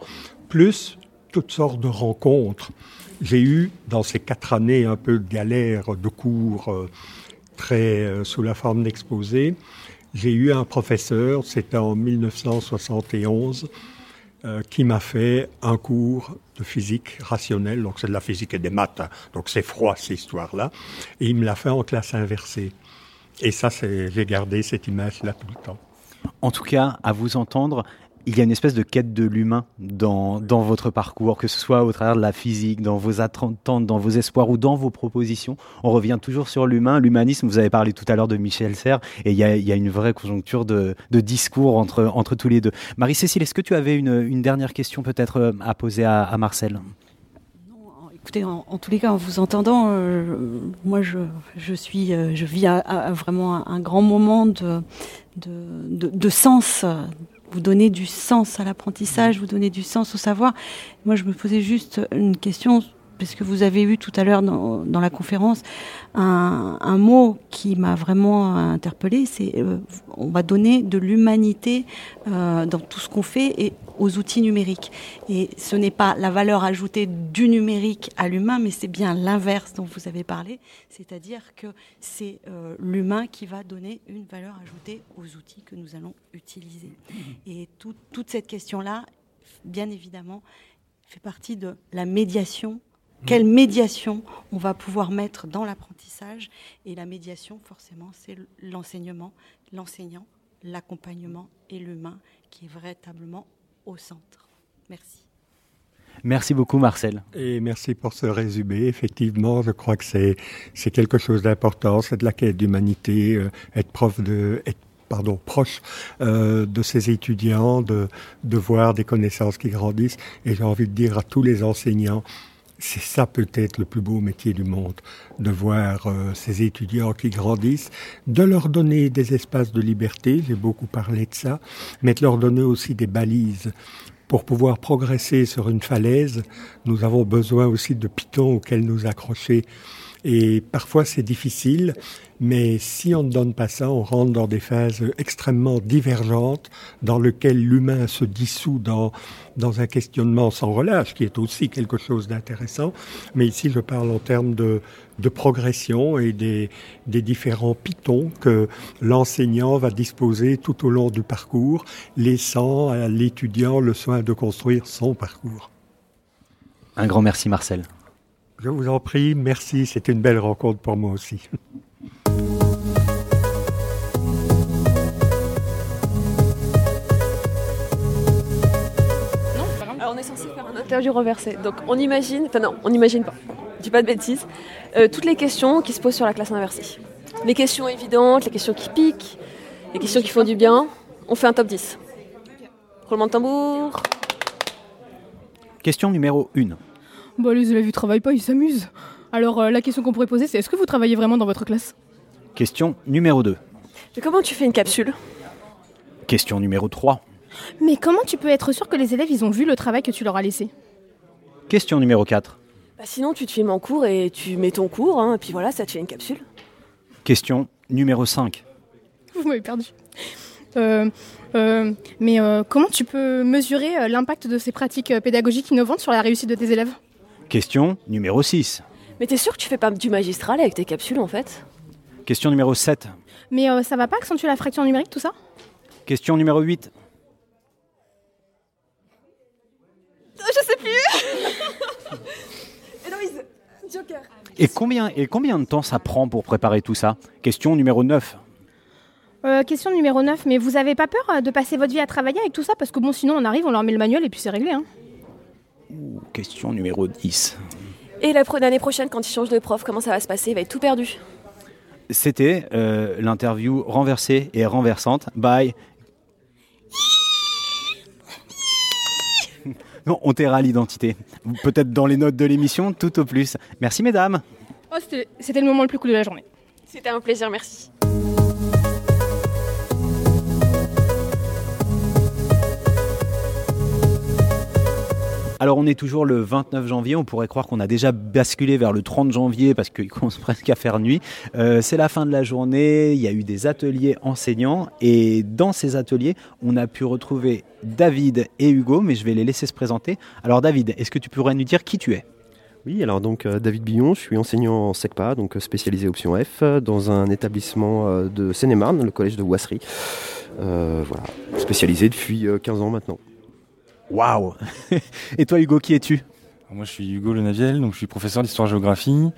plus toutes sortes de rencontres. J'ai eu, dans ces quatre années, un peu de galère de cours euh, très euh, sous la forme d'exposés. J'ai eu un professeur, c'était en 1971, euh, qui m'a fait un cours de physique rationnelle, donc c'est de la physique et des maths, hein. donc c'est froid cette histoire-là, et il me l'a fait en classe inversée. Et ça, j'ai gardé cette image-là tout le temps. En tout cas, à vous entendre, il y a une espèce de quête de l'humain dans, dans votre parcours, que ce soit au travers de la physique, dans vos attentes, dans vos espoirs ou dans vos propositions. On revient toujours sur l'humain, l'humanisme. Vous avez parlé tout à l'heure de Michel Serres et il y a, une vraie conjoncture de, discours entre, entre tous les deux. Marie-Cécile, est-ce que tu avais une, dernière question peut-être euh, à poser à, Marcel? Écoutez, en, tous les cas, en vous entendant, euh, moi, je, je suis, euh, je vis vraiment un, grand moment de, de, de sens vous donnez du sens à l'apprentissage, vous donnez du sens au savoir. Moi, je me posais juste une question parce que vous avez eu tout à l'heure dans, dans, la conférence un, un mot qui m'a vraiment interpellé, c'est euh, on va donner de l'humanité euh, dans tout ce qu'on fait et aux outils numériques. Et ce n'est pas la valeur ajoutée du numérique à l'humain, mais c'est bien l'inverse dont vous avez parlé, c'est-à-dire que c'est euh, l'humain qui va donner une valeur ajoutée aux outils que nous allons utiliser. Et tout, toute cette question-là, bien évidemment, fait partie de la médiation quelle médiation on va pouvoir mettre dans l'apprentissage Et la médiation, forcément, c'est l'enseignement, l'enseignant, l'accompagnement et l'humain qui est véritablement au centre. Merci. Merci beaucoup Marcel. Et merci pour ce résumé. Effectivement, je crois que c'est c'est quelque chose d'important, c'est de la quête d'humanité, euh, être prof de être pardon, proche euh, de ces étudiants, de, de voir des connaissances qui grandissent. Et j'ai envie de dire à tous les enseignants, c'est ça peut-être le plus beau métier du monde, de voir euh, ces étudiants qui grandissent, de leur donner des espaces de liberté, j'ai beaucoup parlé de ça, mais de leur donner aussi des balises. Pour pouvoir progresser sur une falaise, nous avons besoin aussi de pitons auxquels nous accrocher. Et parfois c'est difficile, mais si on ne donne pas ça, on rentre dans des phases extrêmement divergentes, dans lesquelles l'humain se dissout dans, dans un questionnement sans relâche, qui est aussi quelque chose d'intéressant. Mais ici, je parle en termes de, de progression et des, des différents pitons que l'enseignant va disposer tout au long du parcours, laissant à l'étudiant le soin de construire son parcours. Un grand merci Marcel. Je vous en prie, merci, c'était une belle rencontre pour moi aussi. Alors on est censé faire un interview renversé, donc on imagine, enfin non, on n'imagine pas, je dis pas de bêtises, euh, toutes les questions qui se posent sur la classe inversée. Les questions évidentes, les questions qui piquent, les questions qui font du bien, on fait un top 10. Roulement de tambour. Question numéro 1. Bah, les élèves, ils travaillent pas, ils s'amusent. Alors, euh, la question qu'on pourrait poser, c'est est-ce que vous travaillez vraiment dans votre classe? Question numéro 2. Mais comment tu fais une capsule? Question numéro 3. Mais comment tu peux être sûr que les élèves, ils ont vu le travail que tu leur as laissé? Question numéro 4. bah, Sinon, tu te filmes en cours et tu mets ton cours, hein, et puis voilà, ça te fait une capsule. Question numéro 5. Vous m'avez perdu. Euh, euh, mais euh, comment tu peux mesurer l'impact de ces pratiques pédagogiques innovantes sur la réussite de tes élèves? Question numéro 6. Mais t'es sûr que tu fais pas du magistral avec tes capsules en fait? Question numéro 7. Mais euh, ça va pas accentuer la fracture numérique, tout ça? Question numéro 8. Je sais plus *laughs* Héloïse Joker Et combien, et combien de temps ça prend pour préparer tout ça? Question numéro 9. Euh, question numéro 9, mais vous avez pas peur euh, de passer votre vie à travailler avec tout ça? Parce que bon, sinon on arrive, on leur met le manuel et puis c'est réglé. Hein. Question numéro 10. Et l'année prochaine, quand il change de prof, comment ça va se passer? Il va être tout perdu. C'était euh, l'interview renversée et renversante by. *laughs* non, on taira l'identité. Peut-être dans les notes de l'émission, tout au plus. Merci mesdames. Oh, c'était- c'était le moment le plus cool de la journée. C'était un plaisir, merci. Alors on est toujours le 29 janvier, on pourrait croire qu'on a déjà basculé vers le 30 janvier parce qu'il *laughs* commence presque à faire nuit. Euh, c'est la fin de la journée, il y a eu des ateliers enseignants et dans ces ateliers on a pu retrouver David et Hugo, mais je vais les laisser se présenter. Alors David, est-ce que tu pourrais nous dire qui tu es? Oui, alors donc euh, David Billon, je suis enseignant en SECPA, donc euh, spécialisé option F, dans un établissement de Seine-et-Marne, le collège de. Euh, voilà, spécialisé depuis euh, 15 ans maintenant. Waouh Et toi Hugo, qui es-tu? Moi, je suis Hugo Lenaviel, donc je suis professeur d'histoire-géographie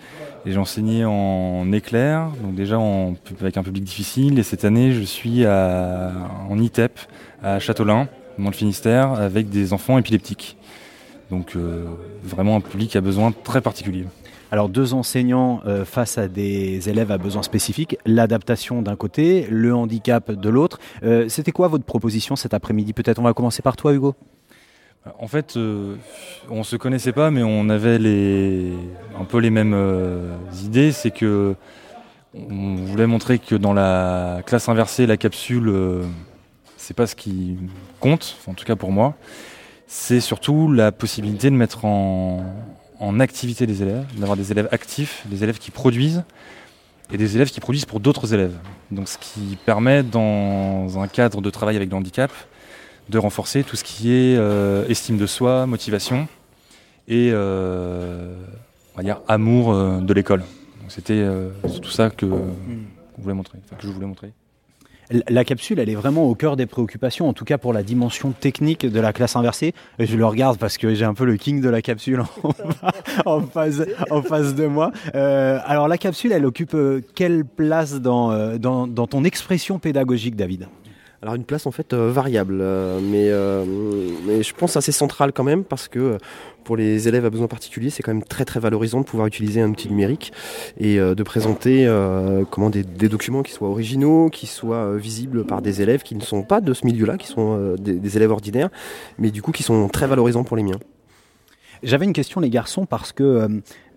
et j'ai enseigné en éclair, donc déjà en- avec un public difficile. Et cette année, je suis à- en ITEP à Châteaulin, dans le Finistère, avec des enfants épileptiques. Donc euh, vraiment un public à besoin très particulier. Alors deux enseignants euh, face à des élèves à besoins spécifiques, l'adaptation d'un côté, le handicap de l'autre. Euh, C'était quoi votre proposition cet après-midi? Peut-être on va commencer par toi Hugo En fait, euh, on se connaissait pas, mais on avait les, un peu les mêmes euh, idées. C'est que on voulait montrer que dans la classe inversée, la capsule, euh, c'est pas ce qui compte, en tout cas pour moi. C'est surtout la possibilité de mettre en, en activité les élèves, d'avoir des élèves actifs, des élèves qui produisent et des élèves qui produisent pour d'autres élèves. Donc ce qui permet dans un cadre de travail avec le handicap de renforcer tout ce qui est euh, estime de soi, motivation et euh, on va dire amour euh, de l'école. C'était tout ça que, voulait montrer, que je voulais montrer. La capsule, elle est vraiment au cœur des préoccupations, en tout cas pour la dimension technique de la classe inversée. Et je le regarde parce que j'ai un peu le king de la capsule *laughs* en, en face, en face de moi. Alors la capsule, elle occupe quelle place dans, dans, dans ton expression pédagogique, David? Alors une place en fait euh, variable, euh, mais, euh, mais je pense assez centrale quand même parce que pour les élèves à besoins particuliers, c'est quand même très très valorisant de pouvoir utiliser un outil numérique et de présenter comment des, documents qui soient originaux, qui soient visibles par des élèves qui ne sont pas de ce milieu-là, qui sont des élèves ordinaires, mais du coup qui sont très valorisants pour les miens. J'avais une question, les garçons, parce que euh,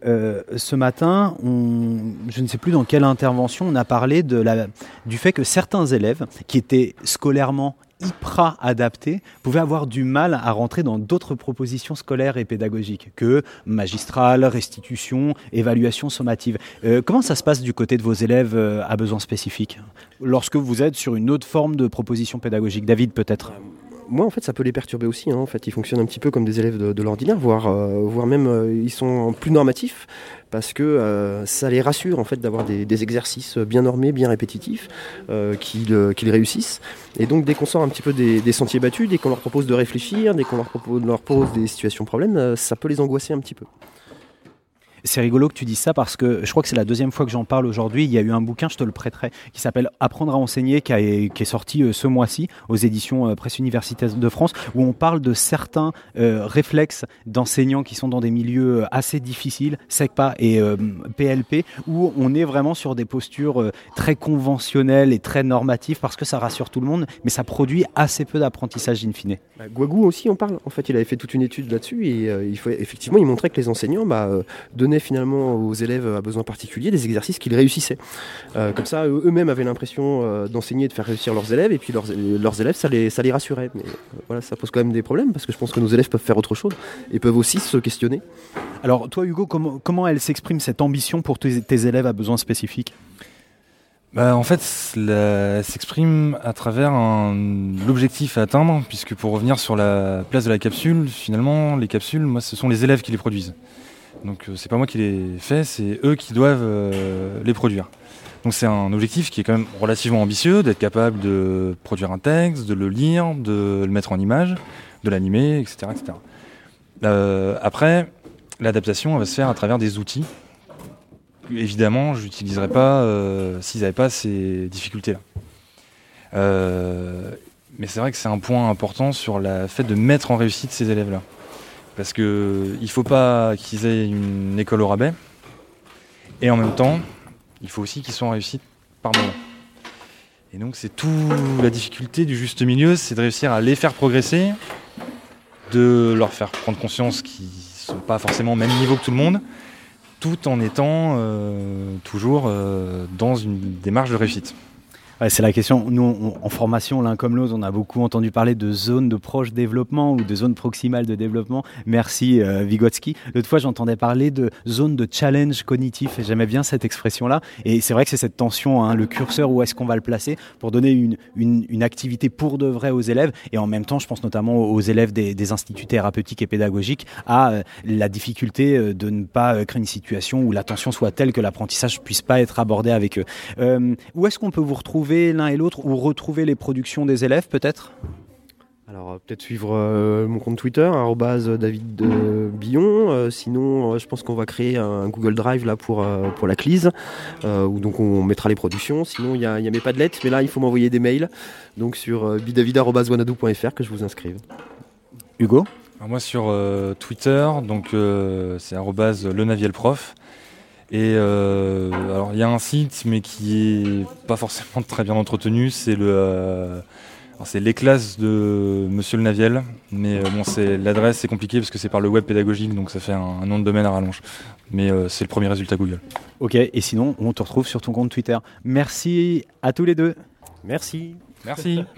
euh, ce matin, on, je ne sais plus dans quelle intervention, on a parlé de la, du fait que certains élèves qui étaient scolairement hyper adaptés pouvaient avoir du mal à rentrer dans d'autres propositions scolaires et pédagogiques que magistrale, restitution, évaluation sommative. Euh, comment ça se passe du côté de vos élèves euh, à besoins spécifiques? Lorsque vous êtes sur une autre forme de proposition pédagogique David, peut-être? Moi, en fait, ça peut les perturber aussi. hein. En fait, ils fonctionnent un petit peu comme des élèves de, l'ordinaire, voire, euh, voire même euh, ils sont plus normatifs parce que euh, ça les rassure en fait d'avoir des, exercices bien normés, bien répétitifs, qu'ils réussissent. Et donc, dès qu'on sort un petit peu des, sentiers battus, dès qu'on leur propose de réfléchir, dès qu'on leur, propose- leur pose des situations problèmes, ça peut les angoisser un petit peu. C'est rigolo que tu dises ça parce que je crois que c'est la deuxième fois que j'en parle aujourd'hui. Il y a eu un bouquin, je te le prêterai, qui s'appelle Apprendre à enseigner, qui, est sorti euh, ce mois-ci aux éditions euh, Presse Universitaire de France, où on parle de certains euh, réflexes d'enseignants qui sont dans des milieux assez difficiles, SECPA et PLP, où on est vraiment sur des postures très conventionnelles et très normatives parce que ça rassure tout le monde, mais ça produit assez peu d'apprentissage in fine. Bah, Guagou aussi en parle. En fait, il avait fait toute une étude là-dessus et il faut, effectivement, il montrait que les enseignants bah, euh, donnaient finalement aux élèves à besoins particuliers des exercices qu'ils réussissaient. Euh, comme ça, eux- eux-mêmes avaient l'impression euh, d'enseigner et de faire réussir leurs élèves et puis leurs, leurs élèves, ça les, ça les rassurait. Mais euh, voilà, ça pose quand même des problèmes parce que je pense que nos élèves peuvent faire autre chose et peuvent aussi se questionner. Alors toi Hugo, comment, comment elle s'exprime cette ambition pour tes, tes élèves à besoins spécifiques? Bah, en fait, la- elle s'exprime à travers l'objectif à atteindre, puisque pour revenir sur la place de la capsule, finalement, les capsules, moi, ce sont les élèves qui les produisent. Donc, euh, c'est pas moi qui les fais, c'est eux qui doivent euh, les produire. Donc, c'est un objectif qui est quand même relativement ambitieux, d'être capable de produire un texte, de le lire, de le mettre en image, de l'animer, etc.. Euh, après, l'adaptation, va se faire à travers des outils évidemment, je n'utiliserais pas s'ils n'avaient pas ces difficultés-là. Mais c'est vrai que c'est un point important sur le fait de mettre en réussite ces élèves-là. Parce qu'il ne faut pas qu'ils aient une école au rabais. Et en même temps, il faut aussi qu'ils soient en réussite par moment. Et donc c'est tout la difficulté du juste milieu, c'est de réussir à les faire progresser, de leur faire prendre conscience qu'ils ne sont pas forcément au même niveau que tout le monde, tout en étant euh, toujours euh, dans une démarche de réussite. C'est la question. Nous, en formation, l'un comme l'autre, on a beaucoup entendu parler de zones de proche développement ou de zones proximales de développement. Merci euh, Vygotsky. L'autre fois, j'entendais parler de zone de challenge cognitif j'aimais bien cette expression-là. Et c'est vrai que c'est cette tension, hein, le curseur, où est-ce qu'on va le placer pour donner une, activité pour de vrai aux élèves. Et en même temps, je pense notamment aux élèves des, instituts thérapeutiques et pédagogiques à euh, la difficulté euh, de ne pas euh, créer une situation où la tension soit telle que l'apprentissage puisse pas être abordé avec eux. Où est-ce qu'on peut vous retrouver l'un et l'autre ou retrouver les productions des élèves peut-être? Alors euh, peut-être suivre euh, mon compte Twitter, arrobase David euh, Billon. Euh, sinon, euh, je pense qu'on va créer un Google Drive là pour, euh, pour la CLISE, euh, où donc on mettra les productions. Sinon, il y a, y a mes padlets, mais là, il faut m'envoyer des mails. Donc sur euh, bidavid.wanadoo.fr que je vous inscrive. Hugo? Alors moi sur euh, Twitter, donc euh, c'est arrobase lenavielprof. Et euh, alors il y a un site mais qui est pas forcément très bien entretenu, c'est le euh, c'est les classes de Monsieur Le Naviel, mais euh, bon c'est l'adresse c'est compliqué parce que c'est par le web pédagogique donc ça fait un, un nom de domaine à rallonge. Mais euh, c'est le premier résultat Google. Ok, et sinon, on te retrouve sur ton compte Twitter. Merci à tous les deux. Merci. Merci. *laughs*